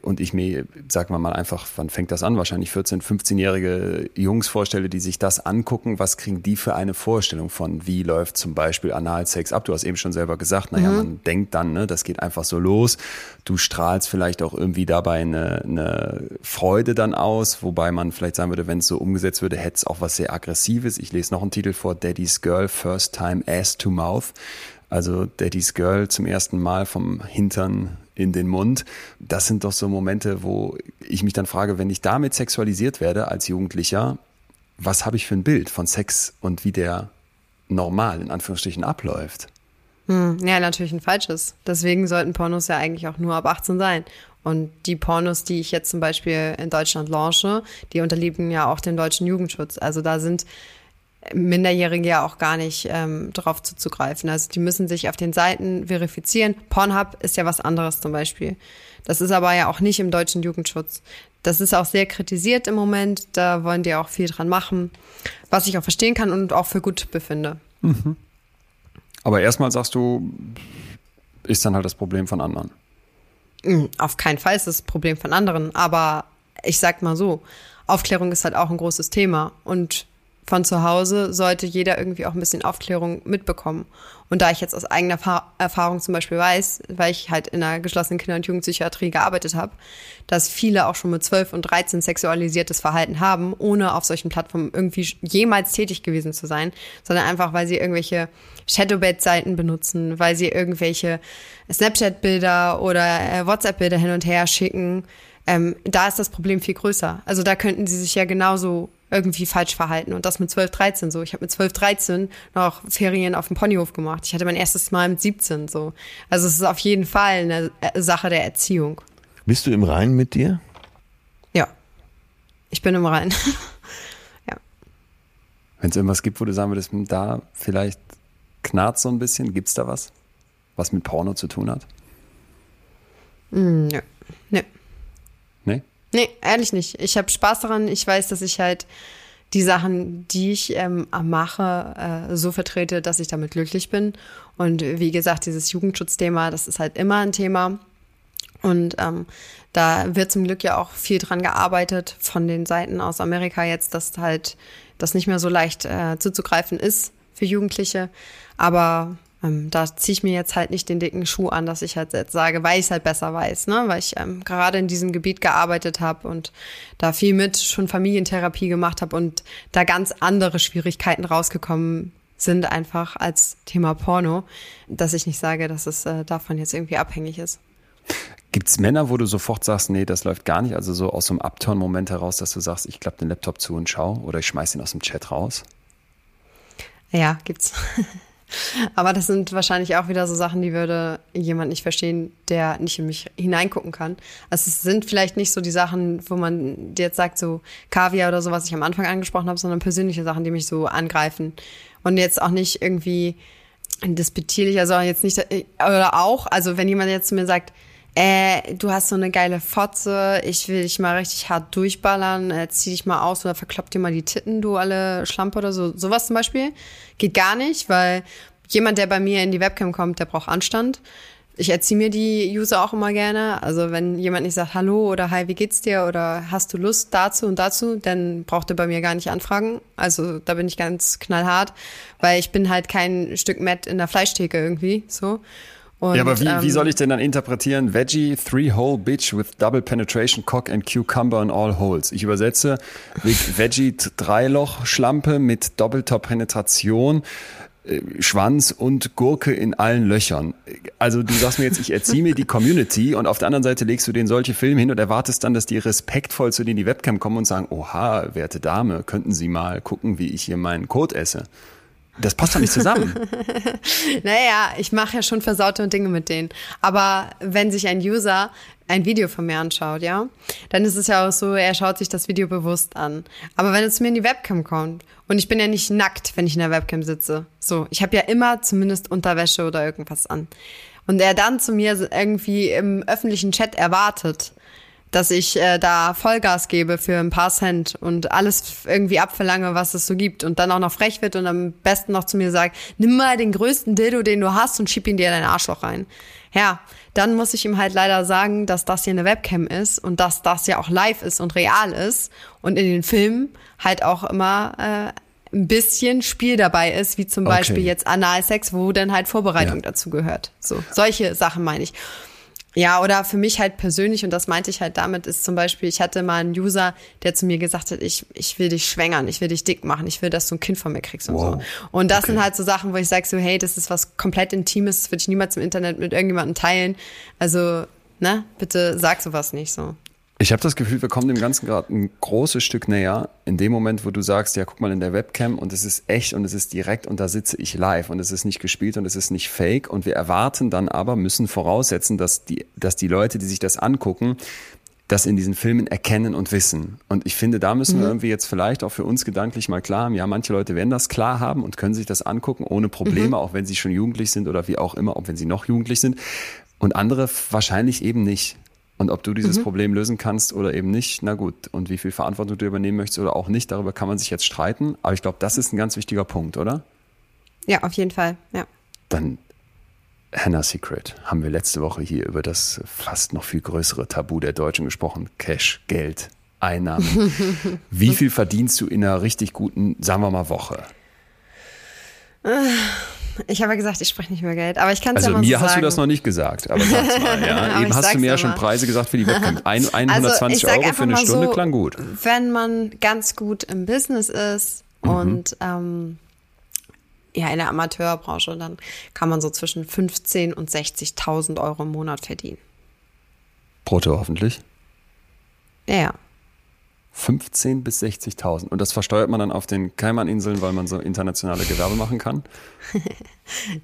und ich mir, sagen wir mal einfach, wann fängt das an? Wahrscheinlich 14-, 15-jährige Jungs vorstelle, die sich das angucken, was kriegen die für eine Vorstellung von, wie läuft zum Beispiel Analsex ab? Du hast eben schon selber gesagt, naja, mhm. man denkt dann, ne, das geht einfach so los. Du strahlst vielleicht auch irgendwie dabei eine, eine Freude dann aus, wobei man vielleicht sagen würde, wenn es so umgesetzt würde, hätte es auch was sehr Aggressives. Ich lese noch einen Titel vor, Daddy's Girl, First Time Ass to Mouth. Also Daddy's Girl zum ersten Mal vom Hintern in den Mund. Das sind doch so Momente, wo ich mich dann frage, wenn ich damit sexualisiert werde als Jugendlicher, was habe ich für ein Bild von Sex und wie der normal in Anführungsstrichen abläuft? Hm, ja, natürlich ein falsches. Deswegen sollten Pornos ja eigentlich auch nur ab 18 sein. Und die Pornos, die ich jetzt zum Beispiel in Deutschland launche, die unterliegen ja auch dem deutschen Jugendschutz. Also da sind Minderjährige ja auch gar nicht ähm, drauf zuzugreifen. Also die müssen sich auf den Seiten verifizieren. Pornhub ist ja was anderes zum Beispiel. Das ist aber ja auch nicht im deutschen Jugendschutz. Das ist auch sehr kritisiert im Moment. Da wollen die auch viel dran machen, was ich auch verstehen kann und auch für gut befinde. Mhm. Aber erstmal sagst du, ist dann halt das Problem von anderen. Hm, auf keinen Fall ist das Problem von anderen. Aber ich sag mal so, Aufklärung ist halt auch ein großes Thema. Und von zu Hause sollte jeder irgendwie auch ein bisschen Aufklärung mitbekommen. Und da ich jetzt aus eigener Erfahrung zum Beispiel weiß, weil ich halt in einer geschlossenen Kinder- und Jugendpsychiatrie gearbeitet habe, dass viele auch schon mit 12 und 13 sexualisiertes Verhalten haben, ohne auf solchen Plattformen irgendwie jemals tätig gewesen zu sein, sondern einfach, weil sie irgendwelche Shadowbed-Seiten benutzen, weil sie irgendwelche Snapchat-Bilder oder äh, WhatsApp-Bilder hin und her schicken. Ähm, da ist das Problem viel größer. Also da könnten sie sich ja genauso irgendwie falsch verhalten. Und das mit 12, 13 so. Ich habe mit 12, 13 noch Ferien auf dem Ponyhof gemacht. Ich hatte mein erstes Mal mit 17 so. Also es ist auf jeden Fall eine äh, Sache der Erziehung. Bist du im Reinen mit dir? Ja. Ich bin im Reinen. ja. Wenn es irgendwas gibt, wo du sagen würdest, hm, da vielleicht knarrt so ein bisschen, gibt es da was, was mit Porno zu tun hat? Mm, nö. Nö. Nee? Ehrlich nicht. Ich habe Spaß daran. Ich weiß, dass ich halt die Sachen, die ich ähm, mache, äh, so vertrete, dass ich damit glücklich bin. Und wie gesagt, dieses Jugendschutzthema, das ist halt immer ein Thema. Und ähm, da wird zum Glück ja auch viel dran gearbeitet von den Seiten aus Amerika jetzt, dass halt das nicht mehr so leicht äh, zuzugreifen ist für Jugendliche. Aber ähm, da ziehe ich mir jetzt halt nicht den dicken Schuh an, dass ich halt jetzt sage, weil ich es halt besser weiß, ne? Weil ich ähm, gerade in diesem Gebiet gearbeitet habe und da viel mit schon Familientherapie gemacht habe und da ganz andere Schwierigkeiten rausgekommen sind einfach als Thema Porno, dass ich nicht sage, dass es äh, davon jetzt irgendwie abhängig ist. Gibt's Männer, wo du sofort sagst, nee, das läuft gar nicht, also so aus so einem Upturn-Moment heraus, dass du sagst, ich klappe den Laptop zu und schau oder ich schmeiß ihn aus dem Chat raus? Ja, gibt's. Aber das sind wahrscheinlich auch wieder so Sachen, die würde jemand nicht verstehen, der nicht in mich hineingucken kann. Also es sind vielleicht nicht so die Sachen, wo man jetzt sagt, so Kaviar oder so, was ich am Anfang angesprochen habe, sondern persönliche Sachen, die mich so angreifen. Und jetzt auch nicht irgendwie despektierlich, also jetzt nicht, oder auch, also wenn jemand jetzt zu mir sagt, äh, du hast so eine geile Fotze, ich will dich mal richtig hart durchballern, äh, zieh dich mal aus oder verklopp dir mal die Titten, du alle Schlampe oder so. Sowas zum Beispiel geht gar nicht, weil jemand, der bei mir in die Webcam kommt, der braucht Anstand. Ich erziehe mir die User auch immer gerne. Also wenn jemand nicht sagt Hallo oder Hi, wie geht's dir oder hast du Lust dazu und dazu, dann braucht er bei mir gar nicht anfragen. Also da bin ich ganz knallhart, weil ich bin halt kein Stück Matt in der Fleischtheke irgendwie so. Und, ja, aber wie, ähm, wie soll ich denn dann interpretieren? Veggie, three-hole bitch with double penetration, cock and cucumber in all holes. Ich übersetze Veggie, Dreiloch-Schlampe mit doppelter Penetration, äh, Schwanz und Gurke in allen Löchern. Also du sagst mir jetzt, ich erziehe mir die Community und auf der anderen Seite legst du denen solche Filme hin und erwartest dann, dass die respektvoll zu denen die Webcam kommen und sagen, oha, werte Dame, könnten Sie mal gucken, wie ich hier meinen Code esse. Das passt doch nicht zusammen. naja, ich mache ja schon versaute Dinge mit denen. Aber wenn sich ein User ein Video von mir anschaut, ja, dann ist es ja auch so, er schaut sich das Video bewusst an. Aber wenn es zu mir in die Webcam kommt und ich bin ja nicht nackt, wenn ich in der Webcam sitze, so, ich habe ja immer zumindest Unterwäsche oder irgendwas an. Und er dann zu mir irgendwie im öffentlichen Chat erwartet, dass ich äh, da Vollgas gebe für ein paar Cent und alles irgendwie abverlange, was es so gibt und dann auch noch frech wird und am besten noch zu mir sagt, nimm mal den größten Dildo, den du hast und schieb ihn dir in dein Arschloch rein. Ja, dann muss ich ihm halt leider sagen, dass das hier eine Webcam ist und dass das ja auch live ist und real ist und in den Filmen halt auch immer äh, ein bisschen Spiel dabei ist, wie zum Okay. Beispiel jetzt Analsex, wo dann halt Vorbereitung Ja. dazu gehört. So, solche Sachen meine ich. Ja, oder für mich halt persönlich, und das meinte ich halt damit, ist zum Beispiel, ich hatte mal einen User, der zu mir gesagt hat, ich, ich will dich schwängern, ich will dich dick machen, ich will, dass du ein Kind von mir kriegst und Wow. so. Und das sind halt so Sachen, wo ich sage so, hey, das ist was komplett Intimes, das würde ich niemals im Internet mit irgendjemandem teilen. Also, ne, bitte sag sowas nicht so. Ich habe das Gefühl, wir kommen dem Ganzen gerade ein großes Stück näher. In dem Moment, wo du sagst, ja, guck mal in der Webcam und es ist echt und es ist direkt und da sitze ich live und es ist nicht gespielt und es ist nicht fake und wir erwarten dann aber, müssen voraussetzen, dass die, dass die Leute, die sich das angucken, das in diesen Filmen erkennen und wissen. Und ich finde, da müssen wir irgendwie jetzt vielleicht auch für uns gedanklich mal klar haben, ja, manche Leute werden das klar haben und können sich das angucken ohne Probleme, auch wenn sie schon jugendlich sind oder wie auch immer, auch wenn sie noch jugendlich sind. Und andere wahrscheinlich eben nicht. Und ob du dieses Problem lösen kannst oder eben nicht, na gut. Und wie viel Verantwortung du übernehmen möchtest oder auch nicht, darüber kann man sich jetzt streiten. Aber ich glaube, das ist ein ganz wichtiger Punkt, oder? Ja, auf jeden Fall, ja. Dann Hannah Secret haben wir letzte Woche hier über das fast noch viel größere Tabu der Deutschen gesprochen. Cash, Geld, Einnahmen. Wie viel verdienst du in einer richtig guten, sagen wir mal, Woche? Ich habe ja gesagt, ich spreche nicht über Geld, aber ich kann es Also ja mal mir so hast sagen. du das noch nicht gesagt, aber sag's mal. Ja. Aber Eben hast du mir ja schon. Preise gesagt für die Webcam. Ein, 120 Also, Euro für eine Stunde so, klang gut. Wenn man ganz gut im Business ist Mhm. und ähm, ja in der Amateurbranche, dann kann man so zwischen 15 und 60.000 Euro im Monat verdienen. Brutto hoffentlich. Ja, ja. 15 bis 60.000. Und das versteuert man dann auf den Kaimaninseln, weil man so internationale Gewerbe machen kann?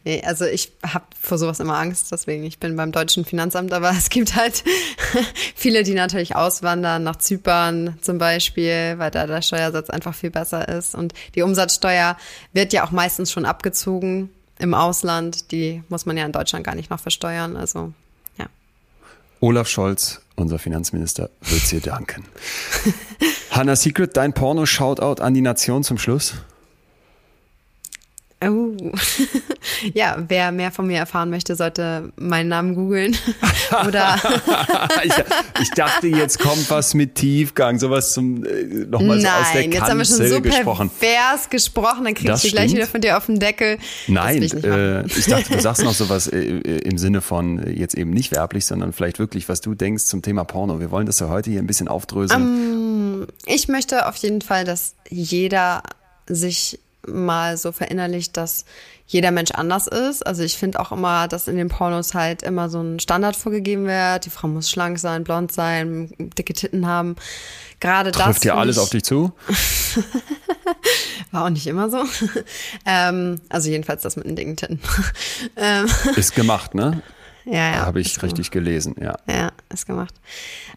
Nee, also ich habe vor sowas immer Angst, deswegen ich bin beim deutschen Finanzamt, aber es gibt halt viele, die natürlich auswandern nach Zypern zum Beispiel, weil da der Steuersatz einfach viel besser ist und die Umsatzsteuer wird ja auch meistens schon abgezogen im Ausland, die muss man ja in Deutschland gar nicht noch versteuern, also. Olaf Scholz, unser Finanzminister, wird dir danken. Hannah Secret, dein Porno-Shoutout an die Nation zum Schluss. Oh. ja, wer mehr von mir erfahren möchte, sollte meinen Namen googeln oder ich, ich dachte, jetzt kommt was mit Tiefgang, sowas zum äh, nochmal so aus der Nein, jetzt haben wir schon Kanzel so gesprochen. pervers gesprochen, dann krieg Das ich die gleich wieder von dir auf den Deckel. Nein, ich äh, ich dachte, du sagst noch sowas äh, äh, im Sinne von äh, jetzt eben nicht werblich, sondern vielleicht wirklich, was du denkst zum Thema Porno. Wir wollen das ja heute hier ein bisschen aufdröseln. Ich möchte auf jeden Fall, dass jeder sich mal so verinnerlicht, dass jeder Mensch anders ist. Also ich finde auch immer, dass in den Pornos halt immer so ein Standard vorgegeben wird. Die Frau muss schlank sein, blond sein, dicke Titten haben. Gerade das Trifft find alles ich, auf dich zu? War auch nicht immer so. ähm, also jedenfalls das mit den dicken Titten. ähm, Ist gemacht, ne? ja, ja. Habe ich richtig gelesen, ja. Ja, ist gemacht.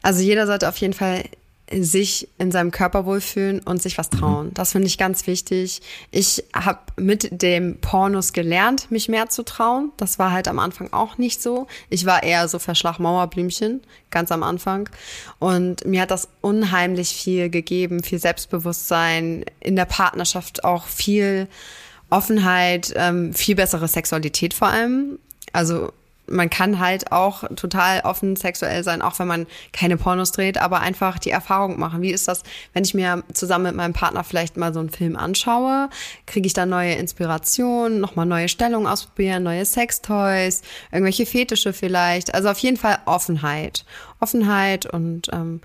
Also jeder sollte auf jeden Fall sich in seinem Körper wohlfühlen und sich was trauen. Das finde ich ganz wichtig. Ich habe mit dem Pornos gelernt, mich mehr zu trauen. Das war halt am Anfang auch nicht so. Ich war eher so Verschlagmauerblümchen, ganz am Anfang. Und mir hat das unheimlich viel gegeben, viel Selbstbewusstsein, in der Partnerschaft auch viel Offenheit, ähm, viel bessere Sexualität vor allem. Also man kann halt auch total offen sexuell sein, auch wenn man keine Pornos dreht, aber einfach die Erfahrung machen. Wie ist das, wenn ich mir zusammen mit meinem Partner vielleicht mal so einen Film anschaue? Kriege ich da neue Inspirationen, nochmal neue Stellungen ausprobieren, neue Sextoys, irgendwelche Fetische vielleicht? Also auf jeden Fall Offenheit. Offenheit und ähm,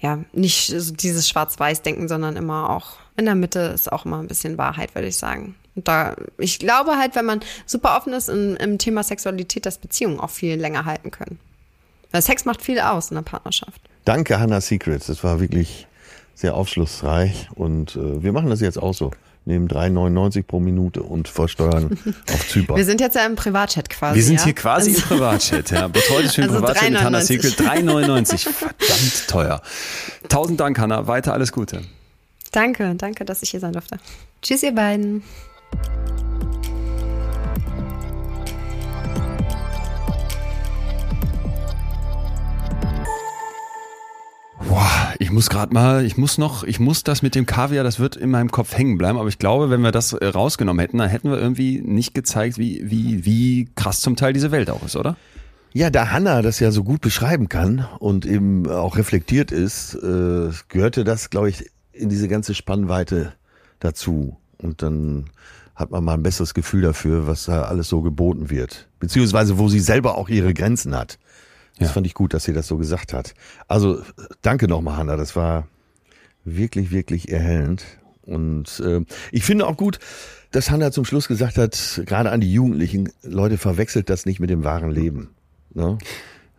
ja, nicht so dieses Schwarz-Weiß-Denken, sondern immer auch in der Mitte ist auch immer ein bisschen Wahrheit, würde ich sagen. Und da, ich glaube halt, wenn man super offen ist im, im Thema Sexualität, dass Beziehungen auch viel länger halten können. Weil Sex macht viel aus in der Partnerschaft. Danke, Hannah Secrets. Das war wirklich sehr aufschlussreich. Und äh, wir machen das jetzt auch so. Nehmen 3,99 pro Minute und versteuern auf Zypern. Wir sind jetzt ja im Privatchat quasi. Wir sind ja? hier quasi im Also- Privatchat. Ja. Betreutes für den Also Privatchat mit Hannah 3,99. Secret. 3,99. Verdammt teuer. Tausend Dank, Hannah. Weiter alles Gute. Danke, danke, dass ich hier sein durfte. Tschüss, ihr beiden. Ich muss gerade mal, ich muss noch, ich muss das mit dem Kaviar, das wird in meinem Kopf hängen bleiben, aber ich glaube, wenn wir das äh, rausgenommen hätten, dann hätten wir irgendwie nicht gezeigt, wie, wie, wie krass zum Teil diese Welt auch ist, oder? Ja, da Hanna das ja so gut beschreiben kann und eben auch reflektiert ist, äh, gehörte das, glaube ich, in diese ganze Spannweite dazu. Und dann hat man mal ein besseres Gefühl dafür, was da alles so geboten wird. Beziehungsweise wo sie selber auch ihre Grenzen hat. Das Ja. fand ich gut, dass sie das so gesagt hat. Also danke nochmal, Hanna. Das war wirklich, wirklich erhellend. Und äh, ich finde auch gut, dass Hanna zum Schluss gesagt hat, gerade an die Jugendlichen, Leute, verwechselt das nicht mit dem wahren Leben. Ne?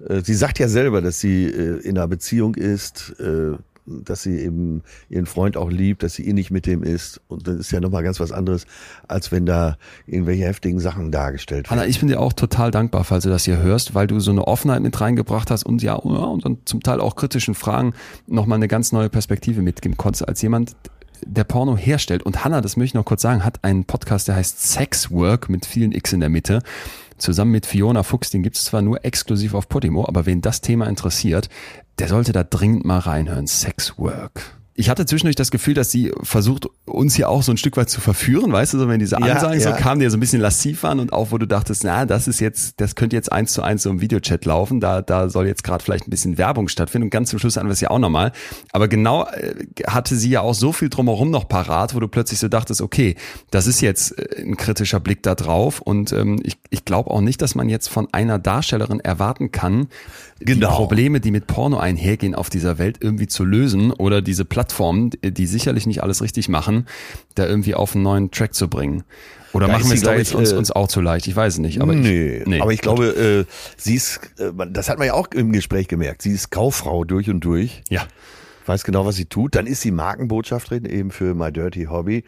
Äh, Sie sagt ja selber, dass sie äh, in einer Beziehung ist, äh, dass sie eben ihren Freund auch liebt, dass sie eh nicht mit dem ist. Und das ist ja nochmal ganz was anderes, als wenn da irgendwelche heftigen Sachen dargestellt werden. Hanna, ich bin dir auch total dankbar, falls du das hier hörst, weil du so eine Offenheit mit reingebracht hast und ja, ja und dann zum Teil auch kritischen Fragen nochmal eine ganz neue Perspektive mitgeben konntest, als jemand, der Porno herstellt. Und Hanna, das möchte ich noch kurz sagen, hat einen Podcast, der heißt Sex Work mit vielen X in der Mitte. Zusammen mit Fiona Fuchs, den gibt es zwar nur exklusiv auf Podimo, aber wen das Thema interessiert, der sollte da dringend mal reinhören. Sex Work. Ich hatte zwischendurch das Gefühl, dass sie versucht, uns hier auch so ein Stück weit zu verführen, weißt du, so wenn diese Ja, Ansagen so ja. kamen, die ja so ein bisschen lassiv waren und auch wo du dachtest, na, das ist jetzt, das könnte jetzt eins zu eins so im Videochat laufen, da, da soll jetzt gerade vielleicht ein bisschen Werbung stattfinden und ganz zum Schluss hatten wir es ja auch nochmal. Aber genau äh, hatte sie ja auch so viel drumherum noch parat, wo du plötzlich so dachtest, okay, das ist jetzt äh, ein kritischer Blick da drauf und ähm, ich, ich glaube auch nicht, dass man jetzt von einer Darstellerin erwarten kann, die Genau. Probleme, die mit Porno einhergehen auf dieser Welt irgendwie zu lösen oder diese Plattformen, die sicherlich nicht alles richtig machen, da irgendwie auf einen neuen Track zu bringen. Oder Da machen wir es da glaub jetzt ich, uns, äh, uns auch zu leicht? Ich weiß es nicht. Aber nee, ich, aber ich glaube, äh, sie ist, äh, das hat man ja auch im Gespräch gemerkt, sie ist Kauffrau durch und durch. Ja. weiß genau, was sie tut. Dann ist sie Markenbotschafterin eben für My Dirty Hobby.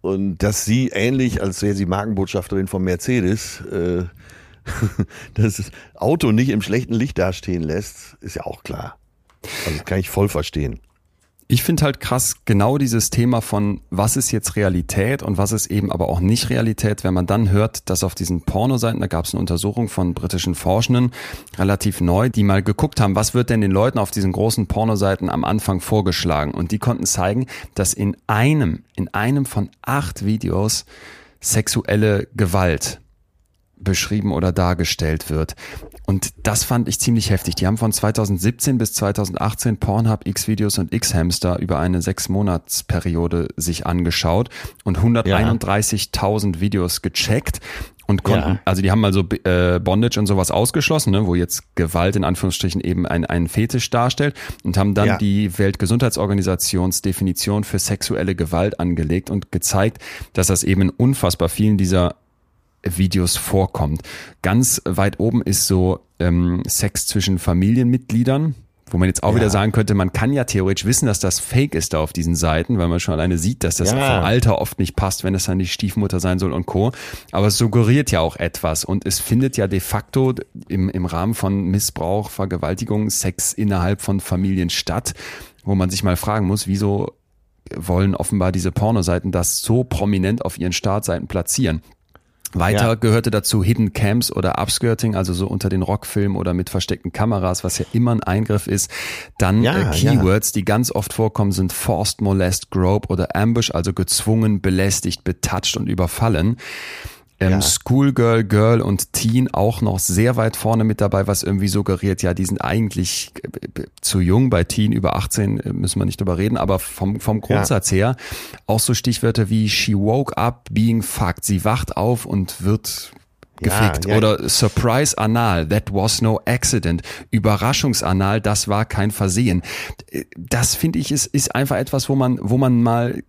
Und dass sie ähnlich, als wäre sie Markenbotschafterin von Mercedes, äh, das Auto nicht im schlechten Licht dastehen lässt, ist ja auch klar. Also kann ich voll verstehen. Ich finde halt krass genau dieses Thema von, was ist jetzt Realität und was ist eben aber auch nicht Realität, wenn man dann hört, dass auf diesen Pornoseiten, da gab es eine Untersuchung von britischen Forschenden, relativ neu, die mal geguckt haben, was wird denn den Leuten auf diesen großen Pornoseiten am Anfang vorgeschlagen. Und die konnten zeigen, dass in einem, in einem von acht Videos sexuelle Gewalt beschrieben oder dargestellt wird. Und das fand ich ziemlich heftig. Die haben von 2017 bis 2018 Pornhub, X-Videos und X-Hamster über eine sechs Monatsperiode sich angeschaut und 131.000 Videos gecheckt und konnten, Ja. also die haben also äh, Bondage und sowas ausgeschlossen, ne, wo jetzt Gewalt in Anführungsstrichen eben ein, einen Fetisch darstellt und haben dann Ja. die Weltgesundheitsorganisationsdefinition für sexuelle Gewalt angelegt und gezeigt, dass das eben in unfassbar vielen dieser Videos vorkommt. Ganz weit oben ist so ähm, Sex zwischen Familienmitgliedern, wo man jetzt auch Ja. wieder sagen könnte, man kann ja theoretisch wissen, dass das Fake ist da auf diesen Seiten, weil man schon alleine sieht, dass das Ja. vom Alter oft nicht passt, wenn es dann die Stiefmutter sein soll und Co. Aber es suggeriert ja auch etwas und es findet ja de facto im, im Rahmen von Missbrauch, Vergewaltigung, Sex innerhalb von Familien statt, wo man sich mal fragen muss, wieso wollen offenbar diese Pornoseiten das so prominent auf ihren Startseiten platzieren. Weiter Ja. gehörte dazu Hidden Camps oder Upskirting, also so unter den Rockfilmen oder mit versteckten Kameras, was ja immer ein Eingriff ist. Dann Ja, äh, Keywords, die ganz oft vorkommen, sind Forced Molest, Grope oder Ambush, also gezwungen, belästigt, betatscht und überfallen. Ähm, Ja. Schoolgirl, Girl und Teen auch noch sehr weit vorne mit dabei, was irgendwie suggeriert, ja, die sind eigentlich äh, zu jung. Bei Teen über 18 äh, müssen wir nicht drüber reden, aber vom, vom Grundsatz her auch so Stichwörter wie she woke up being fucked. Sie wacht auf und wird Ja, gefickt. ja. Oder Surprise Anal, that was no accident. Überraschungsanal, das war kein Versehen. Das finde ich ist, ist einfach etwas, wo man, wo man mal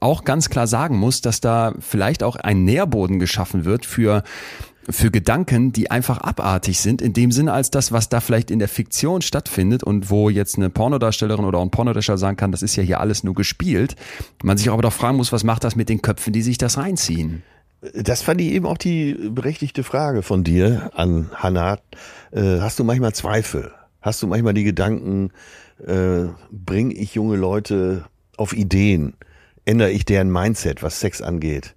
auch ganz klar sagen muss, dass da vielleicht auch ein Nährboden geschaffen wird für für Gedanken, die einfach abartig sind, in dem Sinne als das, was da vielleicht in der Fiktion stattfindet und wo jetzt eine Pornodarstellerin oder auch ein Pornodarsteller sagen kann, das ist ja hier alles nur gespielt. Man sich aber doch fragen muss, was macht das mit den Köpfen, die sich das reinziehen? Das fand ich eben auch die berechtigte Frage von dir an Hannah. Äh, hast du manchmal Zweifel? Hast du manchmal die Gedanken, äh, bringe ich junge Leute auf Ideen? Ändere ich deren Mindset, was Sex angeht?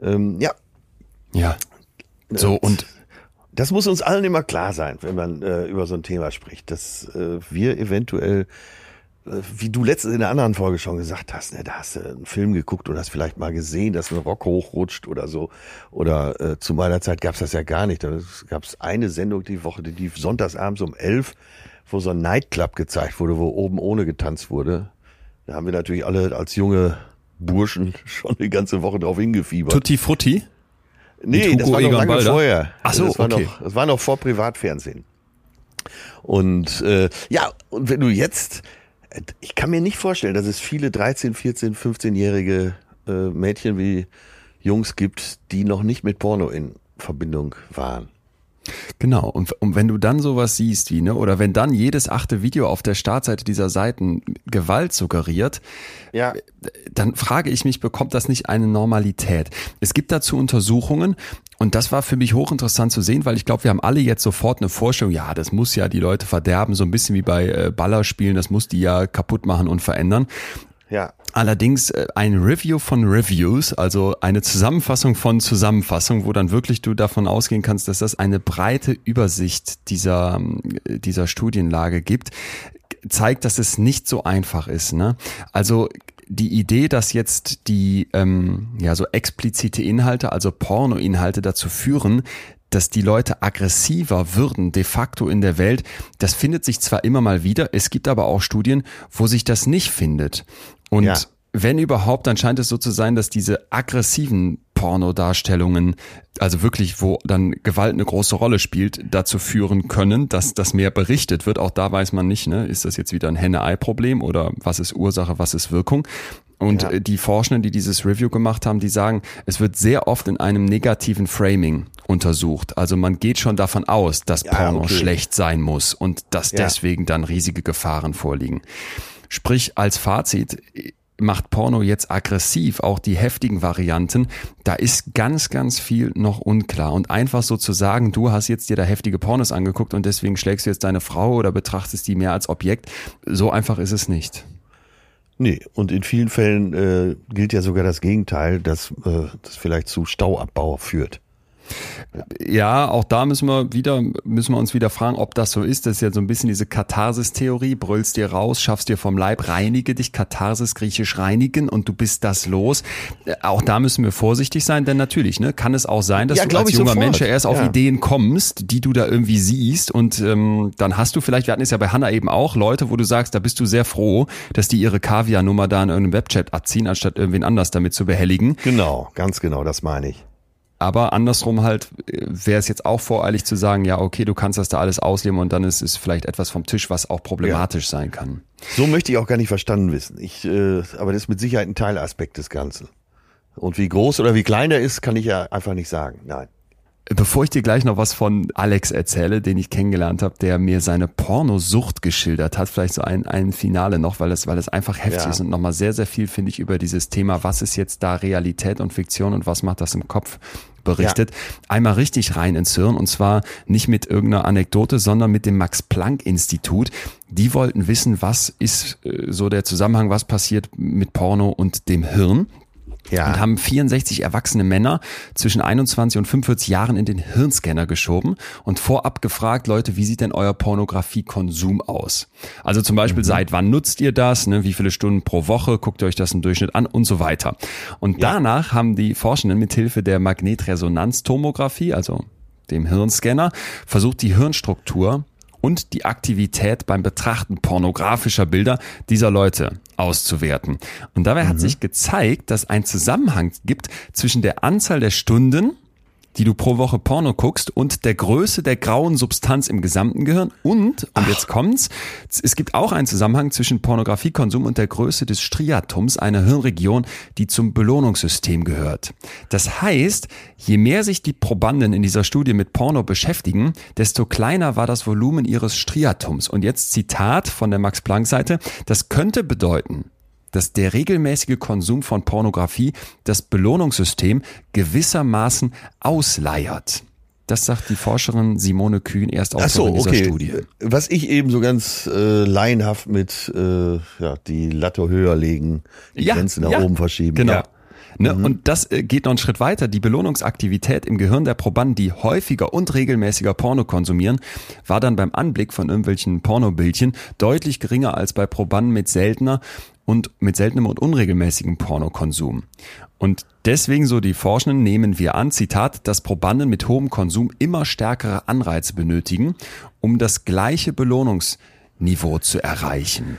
Ähm, ja, Ja. So, und das muss uns allen immer klar sein, wenn man äh, über so ein Thema spricht, dass äh, wir eventuell wie du letztens in der anderen Folge schon gesagt hast, ne, da hast du einen Film geguckt und hast vielleicht mal gesehen, dass ein Rock hochrutscht oder so. Oder äh, zu meiner Zeit gab's das ja gar nicht. Da gab's eine Sendung die Woche, die lief sonntagsabends um elf, wo so ein Nightclub gezeigt wurde, wo oben ohne getanzt wurde. Da haben wir natürlich alle als junge Burschen schon die ganze Woche drauf hingefiebert. Tutti Frutti? Nee, das war noch lange Balder? vorher. Ach so, das war okay. noch, das war noch vor Privatfernsehen. Und äh, ja, und wenn du jetzt, ich kann mir nicht vorstellen, dass es viele 13, 14, 15-jährige äh, Mädchen wie Jungs gibt, die noch nicht mit Porno in Verbindung waren. Genau, und, und wenn du dann sowas siehst wie, ne, oder wenn dann jedes achte Video auf der Startseite dieser Seiten Gewalt suggeriert, Ja, dann frage ich mich, bekommt das nicht eine Normalität? Es gibt dazu Untersuchungen und das war für mich hochinteressant zu sehen, weil ich glaube, wir haben alle jetzt sofort eine Vorstellung, ja, das muss ja die Leute verderben, so ein bisschen wie bei äh, Ballerspielen, das muss die ja kaputt machen und verändern. ja, Allerdings äh, ein Review von Reviews, also eine Zusammenfassung von Zusammenfassung, wo dann wirklich du davon ausgehen kannst, dass das eine breite Übersicht dieser, ähm, dieser Studienlage gibt, zeigt, dass es nicht so einfach ist. Ne? Also die Idee, dass jetzt die ähm, ja so explizite Inhalte, also Pornoinhalte dazu führen, dass die Leute aggressiver würden de facto in der Welt, das findet sich zwar immer mal wieder, es gibt aber auch Studien, wo sich das nicht findet. Und Ja. wenn überhaupt, dann scheint es so zu sein, dass diese aggressiven Pornodarstellungen, also wirklich, wo dann Gewalt eine große Rolle spielt, dazu führen können, dass das mehr berichtet wird. Auch da weiß man nicht, ne, ist das jetzt wieder ein Henne-Ei-Problem oder was ist Ursache, was ist Wirkung? Und Ja. die Forschenden, die dieses Review gemacht haben, die sagen, es wird sehr oft in einem negativen Framing untersucht. Also man geht schon davon aus, dass Ja, Porno okay. schlecht sein muss und dass Ja. deswegen dann riesige Gefahren vorliegen. Sprich, als Fazit macht Porno jetzt aggressiv, auch die heftigen Varianten, da ist ganz, ganz viel noch unklar. Und einfach so zu sagen, du hast jetzt dir da heftige Pornos angeguckt und deswegen schlägst du jetzt deine Frau oder betrachtest die mehr als Objekt, so einfach ist es nicht. nee. Und in vielen Fällen äh, gilt ja sogar das Gegenteil, dass äh, das vielleicht zu Stauabbau führt. Ja, auch da müssen wir wieder, müssen wir uns wieder fragen, ob das so ist. Das ist ja so ein bisschen diese Katharsis-Theorie. Brüllst dir raus, schaffst dir vom Leib, reinige dich, Katharsis, griechisch reinigen und du bist das los. Äh, Auch da müssen wir vorsichtig sein, denn natürlich, ne, kann es auch sein, dass Ja, du als junger sofort. Mensch erst auf Ja. Ideen kommst, die du da irgendwie siehst und ähm, dann hast du vielleicht, wir hatten es ja bei Hanna eben auch, Leute, wo du sagst, da bist du sehr froh, dass die ihre Kaviar-Nummer da in irgendeinem Webchat abziehen, anstatt irgendwen anders damit zu behelligen. Genau, ganz genau, das meine ich. Aber andersrum halt wäre es jetzt auch voreilig zu sagen, ja, okay, du kannst das da alles ausleben und dann ist es vielleicht etwas vom Tisch, was auch problematisch sein kann. So möchte ich auch gar nicht verstanden wissen. Ich, äh, aber das ist mit Sicherheit ein Teilaspekt des Ganzen. Und wie groß oder wie klein der ist, kann ich ja einfach nicht sagen. Nein. Bevor ich dir gleich noch was von Alex erzähle, den ich kennengelernt habe, der mir seine Pornosucht geschildert hat, vielleicht so ein, ein Finale noch, weil es, weil es einfach heftig Ja. ist und nochmal sehr, sehr viel, finde ich, über dieses Thema, was ist jetzt da Realität und Fiktion und was macht das im Kopf berichtet. Einmal richtig rein ins Hirn und zwar nicht mit irgendeiner Anekdote, sondern mit dem Max-Planck-Institut. Die wollten wissen, was ist äh, so der Zusammenhang, was passiert mit Porno und dem Hirn Ja. und haben 64 erwachsene Männer zwischen 21 und 45 Jahren in den Hirnscanner geschoben und vorab gefragt, Leute, wie sieht denn euer Pornografiekonsum aus? Also zum Beispiel, seit wann nutzt ihr das? Ne? Wie viele Stunden pro Woche? Guckt ihr euch das im Durchschnitt an und so weiter. Und danach haben die Forschenden mithilfe der Magnetresonanztomographie, also dem Hirnscanner, versucht die Hirnstruktur und die Aktivität beim Betrachten pornografischer Bilder dieser Leute auszuwerten. Und dabei hat sich gezeigt, dass ein Zusammenhang gibt zwischen der Anzahl der Stunden, die du pro Woche Porno guckst und der Größe der grauen Substanz im gesamten Gehirn und, und jetzt kommt's, es gibt auch einen Zusammenhang zwischen Pornografiekonsum und der Größe des Striatums, einer Hirnregion, die zum Belohnungssystem gehört. Das heißt, je mehr sich die Probanden in dieser Studie mit Porno beschäftigen, desto kleiner war das Volumen ihres Striatums. Und jetzt Zitat von der Max-Planck-Seite, das könnte bedeuten, dass der regelmäßige Konsum von Pornografie das Belohnungssystem gewissermaßen ausleiert. Das sagt die Forscherin Simone Kühn, Ach so, Erstautorin dieser okay. Studie. Was ich eben so ganz äh, laienhaft mit äh, ja, die Latte höher legen, die Ja, Grenzen nach ja, oben verschieben. Genau. Ja. Ne? Mhm. Und das äh, geht noch einen Schritt weiter. Die Belohnungsaktivität im Gehirn der Probanden, die häufiger und regelmäßiger Porno konsumieren, war dann beim Anblick von irgendwelchen Pornobildchen deutlich geringer als bei Probanden mit seltener und mit seltenem und unregelmäßigem Pornokonsum. Und deswegen, so die Forschenden, nehmen wir an, Zitat, dass Probanden mit hohem Konsum immer stärkere Anreize benötigen, um das gleiche Belohnungsniveau zu erreichen.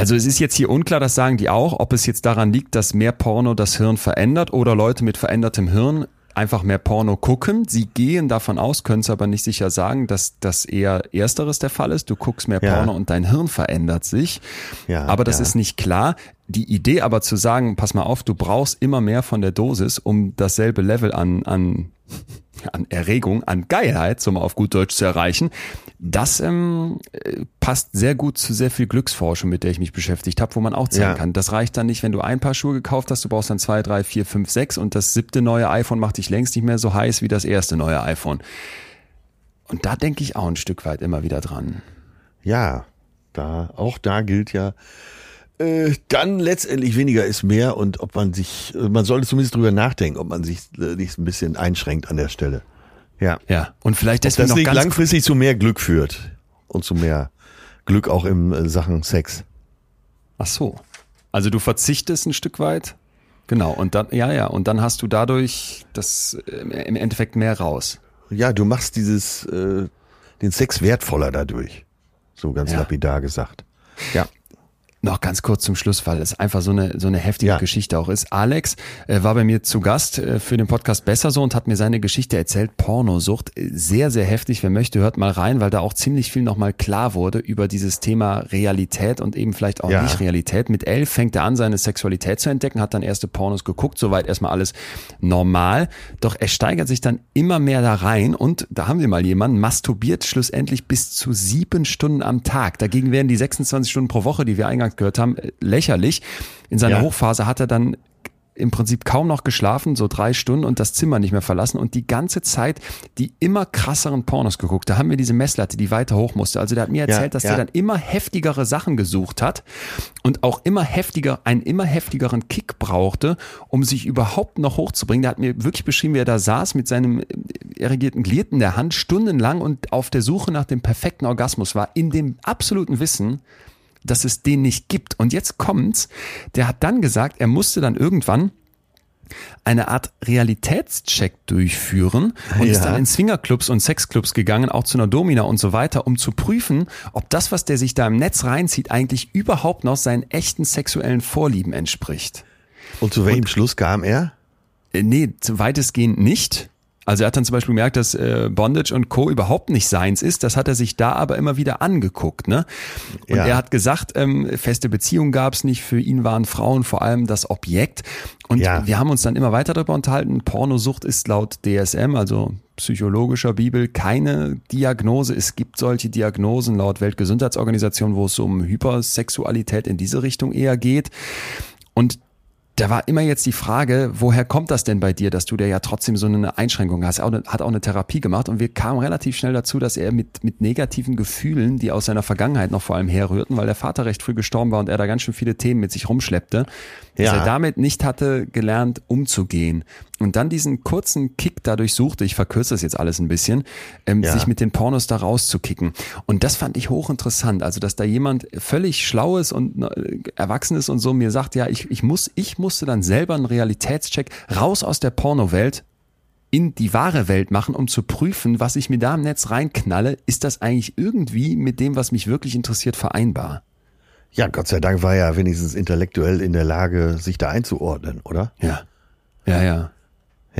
Also es ist jetzt hier unklar, das sagen die auch, ob es jetzt daran liegt, dass mehr Porno das Hirn verändert oder Leute mit verändertem Hirn einfach mehr Porno gucken. Sie gehen davon aus, können es aber nicht sicher sagen, dass das eher ersteres der Fall ist. Du guckst mehr ja. Porno und dein Hirn verändert sich. Ja, aber das ja. ist nicht klar. Die Idee aber zu sagen, pass mal auf, du brauchst immer mehr von der Dosis, um dasselbe Level an, an an Erregung, an Geilheit, so mal auf gut Deutsch zu erreichen, das ähm, passt sehr gut zu sehr viel Glücksforschung, mit der ich mich beschäftigt habe, wo man auch zeigen ja. kann. Das reicht dann nicht, wenn du ein paar Schuhe gekauft hast, du brauchst dann zwei, drei, vier, fünf, sechs und das siebte neue iPhone macht dich längst nicht mehr so heiß wie das erste neue iPhone. Und da denke ich auch ein Stück weit immer wieder dran. Ja, da, auch da gilt ja, äh, dann letztendlich weniger ist mehr und ob man sich, man sollte zumindest drüber nachdenken, ob man sich äh, nicht ein bisschen einschränkt an der Stelle. Ja. Ja. Und vielleicht deswegen das noch ganz langfristig zu mehr Glück führt und zu mehr Glück auch in äh, Sachen Sex. Ach so. Also du verzichtest ein Stück weit. Genau. Und dann, ja, ja. Und dann hast du dadurch das äh, im Endeffekt mehr raus. Ja, du machst dieses, äh, den Sex wertvoller dadurch. So ganz ja. lapidar gesagt. Ja. Noch ganz kurz zum Schluss, weil es einfach so eine, so eine heftige ja. Geschichte auch ist. Alex äh, war bei mir zu Gast äh, für den Podcast Besser so und hat mir seine Geschichte erzählt. Pornosucht, äh, sehr, sehr heftig. Wer möchte, hört mal rein, weil da auch ziemlich viel nochmal klar wurde über dieses Thema Realität und eben vielleicht auch ja. nicht Realität. Mit elf fängt er an, seine Sexualität zu entdecken, hat dann erste Pornos geguckt, soweit erstmal alles normal. Doch er steigert sich dann immer mehr da rein und da haben wir mal jemanden, masturbiert schlussendlich bis zu sieben Stunden am Tag. Dagegen wären die 26 Stunden pro Woche, die wir eingangs gehört haben, lächerlich. In seiner ja. Hochphase hat er dann im Prinzip kaum noch geschlafen, so drei Stunden und das Zimmer nicht mehr verlassen und die ganze Zeit die immer krasseren Pornos geguckt. Da haben wir diese Messlatte, die weiter hoch musste. Also der hat mir erzählt, ja, dass ja. er dann immer heftigere Sachen gesucht hat und auch immer heftiger, einen immer heftigeren Kick brauchte, um sich überhaupt noch hochzubringen. Der hat mir wirklich beschrieben, wie er da saß mit seinem erregierten Glied in der Hand stundenlang und auf der Suche nach dem perfekten Orgasmus war, in dem absoluten Wissen, dass es den nicht gibt. Und jetzt kommt's, der hat dann gesagt, er musste dann irgendwann eine Art Realitätscheck durchführen und ja. ist dann in Swingerclubs und Sexclubs gegangen, auch zu einer Domina und so weiter, um zu prüfen, ob das, was der sich da im Netz reinzieht, eigentlich überhaupt noch seinen echten sexuellen Vorlieben entspricht. Und zu welchem und, Schluss kam er? Äh, nee, weitestgehend nicht. Also er hat dann zum Beispiel gemerkt, dass äh, Bondage und Co. überhaupt nicht seins ist. Das hat er sich da aber immer wieder angeguckt. Ne? Und ja. er hat gesagt, ähm, feste Beziehungen gab es nicht. Für ihn waren Frauen vor allem das Objekt. Und ja. wir haben uns dann immer weiter darüber unterhalten. Pornosucht ist laut DSM, also psychologischer Bibel, keine Diagnose. Es gibt solche Diagnosen laut Weltgesundheitsorganisation, wo es um Hypersexualität in diese Richtung eher geht. Und da war immer jetzt die Frage, woher kommt das denn bei dir, dass du da ja trotzdem so eine Einschränkung hast? Er hat auch eine Therapie gemacht und wir kamen relativ schnell dazu, dass er mit, mit negativen Gefühlen, die aus seiner Vergangenheit noch vor allem herrührten, weil der Vater recht früh gestorben war und er da ganz schön viele Themen mit sich rumschleppte, dass ja. er damit nicht hatte gelernt umzugehen und dann diesen kurzen Kick dadurch suchte, ich verkürze das jetzt alles ein bisschen, ähm, ja. sich mit den Pornos da rauszukicken. Und das fand ich hochinteressant. Also, dass da jemand völlig Schlaues und äh, Erwachsenes und so mir sagt, ja, ich, ich muss, ich musste dann selber einen Realitätscheck raus aus der Pornowelt in die wahre Welt machen, um zu prüfen, was ich mir da im Netz reinknalle, ist das eigentlich irgendwie mit dem, was mich wirklich interessiert, vereinbar? Ja, Gott sei Dank war er wenigstens intellektuell in der Lage, sich da einzuordnen, oder? Ja. Ja, ja.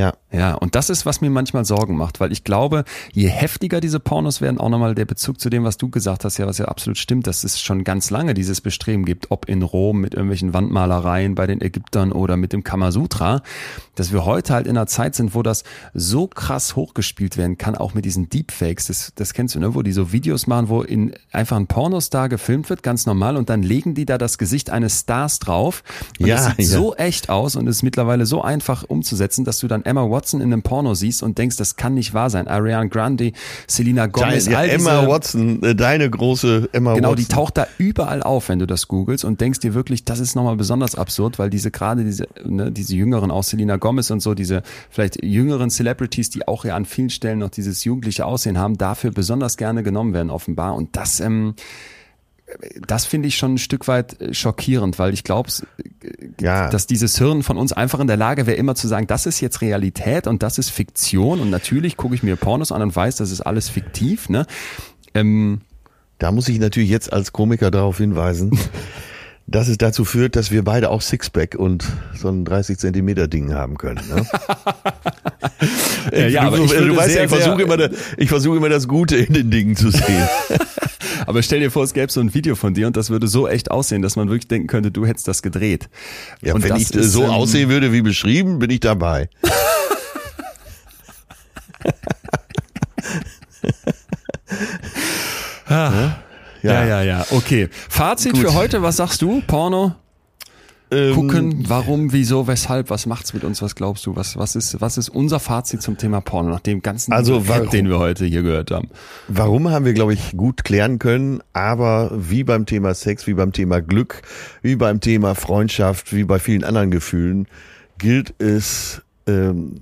Ja. Ja, und das ist, was mir manchmal Sorgen macht, weil ich glaube, je heftiger diese Pornos werden, auch nochmal der Bezug zu dem, was du gesagt hast, ja, was ja absolut stimmt, dass es schon ganz lange dieses Bestreben gibt, ob in Rom mit irgendwelchen Wandmalereien bei den Ägyptern oder mit dem Kamasutra, dass wir heute halt in einer Zeit sind, wo das so krass hochgespielt werden kann, auch mit diesen Deepfakes, das, das kennst du, ne, wo die so Videos machen, wo in einfach ein Pornostar gefilmt wird, ganz normal, und dann legen die da das Gesicht eines Stars drauf und ja, das sieht ja. so echt aus und ist mittlerweile so einfach umzusetzen, dass du dann dann Emma Watson in einem Porno siehst und denkst, das kann nicht wahr sein. Ariana Grande, Selena Gomez, Dein, ja, all Emma diese, Watson, äh, deine große Emma Genau, Watson. die taucht da überall auf, wenn du das googelst und denkst dir wirklich, das ist nochmal besonders absurd, weil diese gerade diese, ne, diese jüngeren, auch Selena Gomez und so, diese vielleicht jüngeren Celebrities, die auch ja an vielen Stellen noch dieses jugendliche Aussehen haben, dafür besonders gerne genommen werden offenbar. Und das, ähm, das finde ich schon ein Stück weit äh, schockierend, weil ich glaube, ja. dass dieses Hirn von uns einfach in der Lage wäre, immer zu sagen, das ist jetzt Realität und das ist Fiktion. Und natürlich gucke ich mir Pornos an und weiß, das ist alles fiktiv. Ne? Ähm, Da muss ich natürlich jetzt als Komiker darauf hinweisen, dass es dazu führt, dass wir beide auch Sixpack und so ein 30 Zentimeter Ding haben können. Ne? ja, aber du, ich du weißt sehr, ja, ich versuche immer, ich versuche immer das Gute in den Dingen zu sehen. Aber stell dir vor, es gäbe so ein Video von dir und das würde so echt aussehen, dass man wirklich denken könnte, du hättest das gedreht. Ja, und wenn ich äh, ist, so ähm, aussehen würde wie beschrieben, bin ich dabei. Ja, ja, ja. Okay. Fazit Gut. für heute, was sagst du? Porno? Ähm, Gucken, warum, wieso, weshalb, was macht's mit uns, was glaubst du? Was, was ist, was ist unser Fazit zum Thema Porno, nach dem ganzen Also, warum- den wir heute hier gehört haben? Warum haben wir, glaube ich, gut klären können, aber wie beim Thema Sex, wie beim Thema Glück, wie beim Thema Freundschaft, wie bei vielen anderen Gefühlen, gilt es ähm,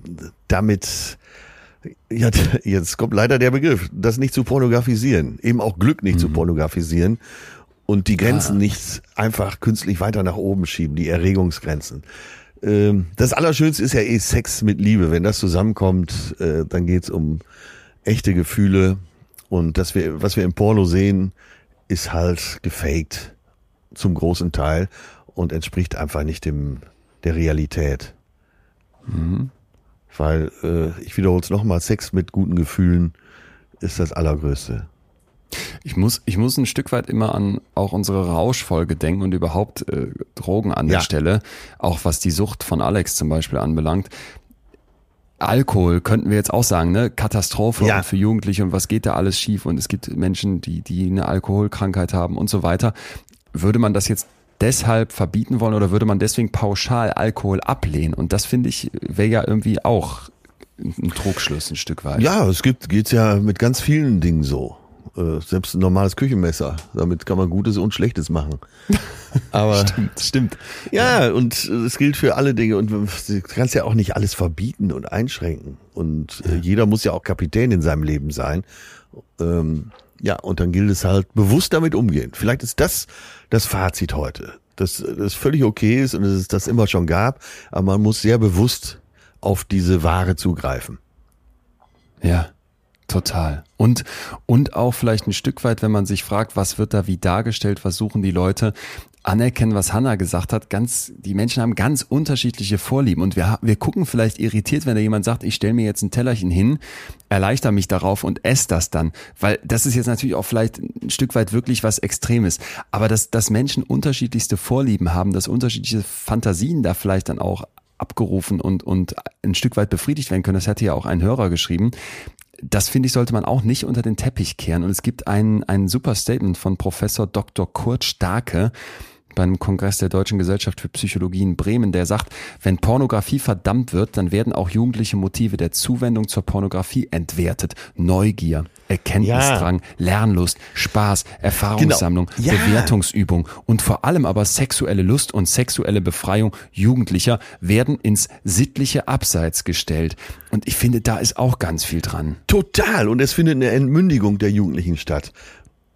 damit, ja, jetzt kommt leider der Begriff, das nicht zu pornografisieren, eben auch Glück nicht zu pornografisieren und die Grenzen nicht einfach künstlich weiter nach oben schieben, die Erregungsgrenzen. Ähm, Das Allerschönste ist ja eh Sex mit Liebe. Wenn das zusammenkommt, äh, dann geht's um echte Gefühle und das wir, was wir im Porno sehen, ist halt gefaked zum großen Teil und entspricht einfach nicht dem der Realität. Weil äh, ich wiederhole es nochmal: Sex mit guten Gefühlen ist das Allergrößte. Ich muss, ich muss ein Stück weit immer an auch unsere Rauschfolge denken und überhaupt äh, Drogen an der Ja. Stelle, auch was die Sucht von Alex zum Beispiel anbelangt. Alkohol könnten wir jetzt auch sagen, ne? Katastrophe Ja. für Jugendliche und was geht da alles schief und es gibt Menschen, die, die eine Alkoholkrankheit haben und so weiter. Würde man das jetzt deshalb verbieten wollen oder würde man deswegen pauschal Alkohol ablehnen? Und das finde ich, wäre ja irgendwie auch ein Trugschluss ein Stück weit. Ja, es gibt geht's ja mit ganz vielen Dingen so. Äh, selbst ein normales Küchenmesser, damit kann man Gutes und Schlechtes machen. Aber Stimmt, stimmt. Ja, und es gilt für alle Dinge. Und du kannst ja auch nicht alles verbieten und einschränken. Und äh, jeder muss ja auch Kapitän in seinem Leben sein. Ähm, ja, und dann gilt es halt bewusst damit umgehen. Vielleicht ist das das Fazit heute. Dass das völlig okay ist und dass es das immer schon gab. Aber man muss sehr bewusst auf diese Ware zugreifen. Ja, total. Und, und auch vielleicht ein Stück weit, wenn man sich fragt, was wird da wie dargestellt, was suchen die Leute, anerkennen, was Hannah gesagt hat, ganz, die Menschen haben ganz unterschiedliche Vorlieben und wir, wir gucken vielleicht irritiert, wenn da jemand sagt, ich stelle mir jetzt ein Tellerchen hin, erleichter mich darauf und esse das dann, weil das ist jetzt natürlich auch vielleicht ein Stück weit wirklich was Extremes, aber dass, dass Menschen unterschiedlichste Vorlieben haben, dass unterschiedliche Fantasien da vielleicht dann auch abgerufen und, und ein Stück weit befriedigt werden können. Das hätte ja auch ein Hörer geschrieben. Das finde ich, sollte man auch nicht unter den Teppich kehren. Und es gibt ein, ein super Statement von Professor Dr. Kurt Starke beim Kongress der Deutschen Gesellschaft für Psychologie in Bremen, der sagt, wenn Pornografie verdammt wird, dann werden auch jugendliche Motive der Zuwendung zur Pornografie entwertet. Neugier, Erkenntnisdrang, Lernlust, Spaß, Erfahrungssammlung, Genau. Ja. Bewertungsübung und vor allem aber sexuelle Lust und sexuelle Befreiung Jugendlicher werden ins sittliche Abseits gestellt. Und ich finde, da ist auch ganz viel dran. Total. Und es findet eine Entmündigung der Jugendlichen statt.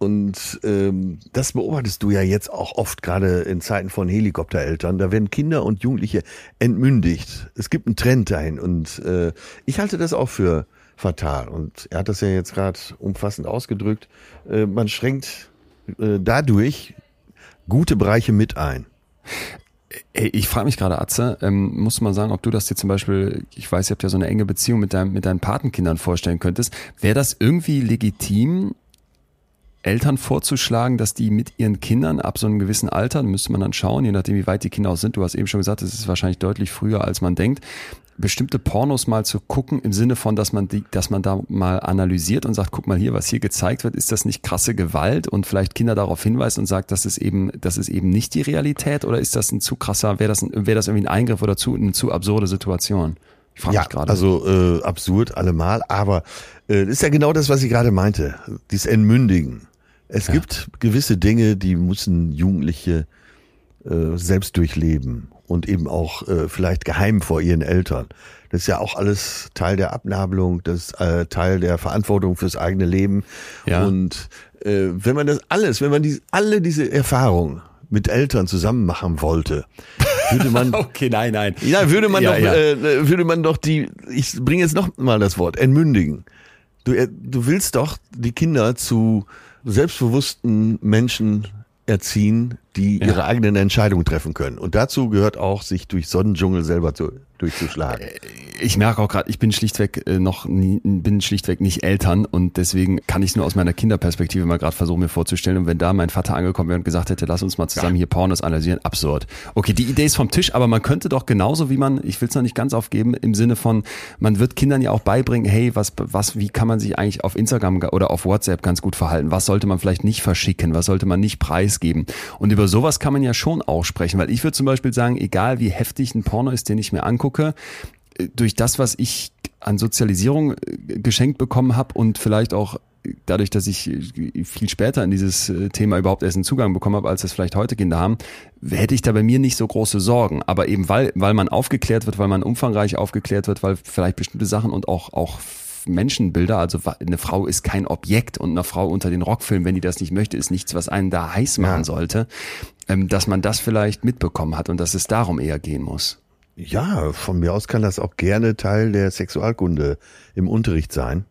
Und ähm, das beobachtest du ja jetzt auch oft, gerade in Zeiten von Helikoptereltern. Da werden Kinder und Jugendliche entmündigt. Es gibt einen Trend dahin. Und äh, ich halte das auch für fatal. Und er hat das ja jetzt gerade umfassend ausgedrückt. Äh, man schränkt äh, dadurch gute Bereiche mit ein. Ey, ich frage mich gerade, Atze, ähm, muss man sagen, ob du das dir zum Beispiel, ich weiß, ihr habt ja so eine enge Beziehung mit, deinem, mit deinen Patenkindern vorstellen könntest. Wäre das irgendwie legitim, Eltern vorzuschlagen, dass die mit ihren Kindern ab so einem gewissen Alter, müsste man dann schauen, je nachdem wie weit die Kinder auch sind, du hast eben schon gesagt, es ist wahrscheinlich deutlich früher, als man denkt, bestimmte Pornos mal zu gucken, im Sinne von, dass man die, dass man da mal analysiert und sagt, guck mal hier, was hier gezeigt wird, ist das nicht krasse Gewalt und vielleicht Kinder darauf hinweist und sagt, das ist eben, das ist eben nicht die Realität oder ist das ein zu krasser, wäre das, ein- wäre das irgendwie ein Eingriff oder zu, eine zu absurde Situation? Ich frage ja, mich gerade. also äh, absurd allemal, aber äh, ist ja genau das, was ich gerade meinte, dieses Entmündigen. Es gibt gewisse Dinge, die müssen Jugendliche äh, selbst durchleben und eben auch äh, vielleicht geheim vor ihren Eltern. Das ist ja auch alles Teil der Abnabelung, das ist äh, Teil der Verantwortung fürs eigene Leben. Ja. Und äh, wenn man das alles, wenn man die, alle diese Erfahrungen mit Eltern zusammen machen wollte, würde man okay, nein, nein. ja, würde man Ja, doch, ja. Äh, würde man doch die, ich bringe jetzt noch mal das Wort, entmündigen. Du, äh, du willst doch die Kinder zu selbstbewussten Menschen erziehen, die Ja. ihre eigenen Entscheidungen treffen können. Und dazu gehört auch, sich durch Sonnendschungel selber zu, durchzuschlagen. Ich merke auch gerade, ich bin schlichtweg äh, noch nie, bin schlichtweg nicht Eltern und deswegen kann ich es nur aus meiner Kinderperspektive mal gerade versuchen mir vorzustellen. Und wenn da mein Vater angekommen wäre und gesagt hätte, lass uns mal zusammen hier Pornos analysieren, absurd. Okay, die Idee ist vom Tisch, aber man könnte doch genauso wie man, ich will es noch nicht ganz aufgeben, im Sinne von, man wird Kindern ja auch beibringen, hey, was, was, wie kann man sich eigentlich auf Instagram oder auf WhatsApp ganz gut verhalten? Was sollte man vielleicht nicht verschicken? Was sollte man nicht preisgeben? Und über sowas kann man ja schon auch sprechen, weil ich würde zum Beispiel sagen, egal wie heftig ein Porno ist, den ich mir angucke, äh, durch das, was ich an Sozialisierung äh, geschenkt bekommen habe und vielleicht auch dadurch, dass ich äh, viel später in dieses Thema überhaupt erst einen Zugang bekommen habe, als das vielleicht heute Kinder haben, hätte ich da bei mir nicht so große Sorgen. Aber eben weil, weil man aufgeklärt wird, weil man umfangreich aufgeklärt wird, weil vielleicht bestimmte Sachen und auch, auch Menschenbilder, also eine Frau ist kein Objekt und eine Frau unter den Rock filmen, wenn die das nicht möchte, ist nichts, was einen da heiß machen Ja. sollte, ähm, dass man das vielleicht mitbekommen hat und dass es darum eher gehen muss. Ja, von mir aus kann das auch gerne Teil der Sexualkunde im Unterricht sein.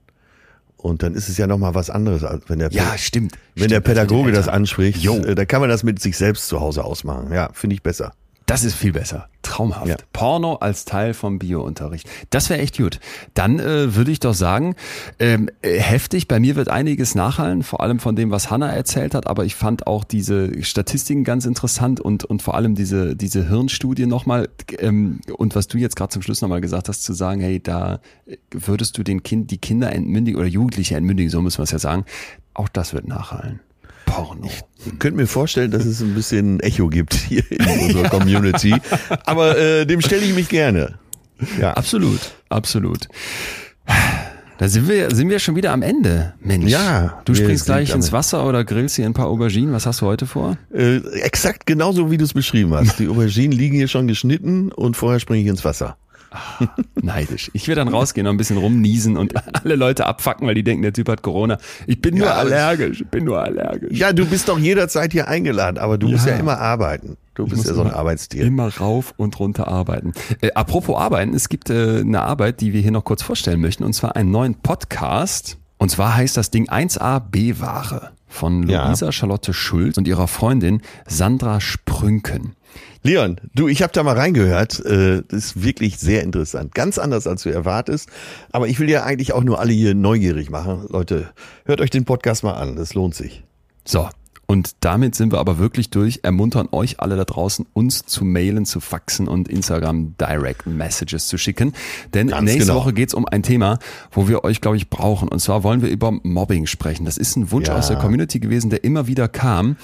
Und dann ist es ja nochmal was anderes, als wenn der, Ja, stimmt. wenn der Stimmt, die Pädagoge das Eltern. anspricht, Jo. äh, dann kann man das mit sich selbst zu Hause ausmachen. Ja, finde ich besser. Das ist viel besser. Traumhaft. Ja. Porno als Teil vom Biounterricht. Das wäre echt gut. Dann äh, würde ich doch sagen, ähm, äh, heftig. Bei mir wird einiges nachhallen, vor allem von dem, was Hanna erzählt hat. Aber ich fand auch diese Statistiken ganz interessant und, und vor allem diese, diese Hirnstudie nochmal. Ähm, und was du jetzt gerade zum Schluss nochmal gesagt hast, zu sagen, hey, da äh, würdest du den Kind, die Kinder entmündigen oder Jugendliche entmündigen, so müssen wir es ja sagen. Auch das wird nachhallen. Porno. Ich könnte mir vorstellen, dass es ein bisschen Echo gibt hier in unserer Community. Aber äh, dem stelle ich mich gerne. Ja. Absolut, absolut. Da sind wir, sind wir schon wieder am Ende, Mensch. Ja, Du springst gleich ins. Wasser oder grillst hier ein paar Auberginen. Was hast du heute vor? Äh, exakt genauso, wie du es beschrieben hast. Die Auberginen liegen hier schon geschnitten und vorher springe ich ins Wasser. Neidisch. Ich will dann rausgehen, noch ein bisschen rumniesen und alle Leute abfacken, weil die denken, der Typ hat Corona. Ich bin nur Ja, allergisch. Ich bin nur allergisch. Ja, du bist doch jederzeit hier eingeladen, aber du musst Ja. ja immer arbeiten. Du bist ja so ein immer- Arbeitstier. Immer rauf und runter arbeiten. Äh, apropos arbeiten, es gibt äh, eine Arbeit, die wir hier noch kurz vorstellen möchten, und zwar einen neuen Podcast. Und zwar heißt das Ding 1A B-Ware von Ja. Luisa Charlotte Schulz und ihrer Freundin Sandra Sprünken. Leon, du, ich habe da mal reingehört. Äh, das ist wirklich sehr interessant. Ganz anders, als du erwartest. Aber ich will ja eigentlich auch nur alle hier neugierig machen. Leute, hört euch den Podcast mal an. Das lohnt sich. So. Und damit sind wir aber wirklich durch. Ermuntern euch alle da draußen, uns zu mailen, zu faxen und Instagram Direct Messages zu schicken. Denn Ganz nächste genau. Woche geht's um ein Thema, wo wir euch, glaube ich, brauchen. Und zwar wollen wir über Mobbing sprechen. Das ist ein Wunsch Ja. aus der Community gewesen, der immer wieder kam.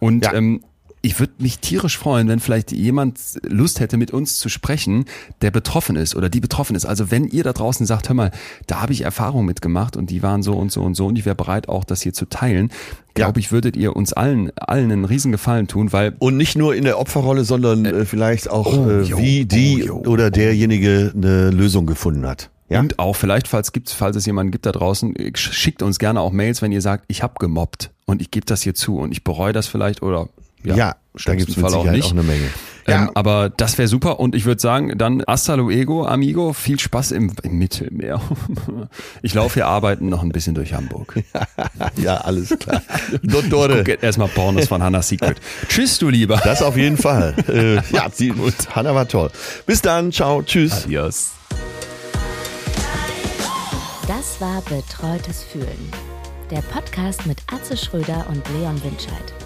Und Ja. ähm, ich würde mich tierisch freuen, wenn vielleicht jemand Lust hätte, mit uns zu sprechen, der betroffen ist oder die betroffen ist. Also wenn ihr da draußen sagt, hör mal, da habe ich Erfahrungen mitgemacht und die waren so und so und so und ich wäre bereit, auch das hier zu teilen, glaube ich, würdet ihr uns allen, allen einen riesen Gefallen tun, weil Und nicht nur in der Opferrolle, sondern äh, vielleicht auch, oh, äh, jo, wie die oh, jo, oder derjenige eine Lösung gefunden hat. Ja? Und auch vielleicht, falls gibt's, falls es jemanden gibt da draußen, sch- schickt uns gerne auch Mails, wenn ihr sagt, ich habe gemobbt und ich gebe das hier zu und ich bereue das vielleicht oder ja, ja, da mit Fall Sicherheit auch, eine Menge. Ähm, aber das wäre super und ich würde sagen, dann hasta luego, amigo, viel Spaß im, im Mittelmeer. Ich laufe hier arbeiten noch ein bisschen durch Hamburg. ja, alles klar. Dottore. Erstmal Pornos von Hannah Secret. Tschüss, du Lieber. Das auf jeden Fall. äh, ja, die, Hanna war toll. Bis dann, ciao, tschüss. Adios. Das war Betreutes Fühlen. Der Podcast mit Atze Schröder und Leon Winscheid.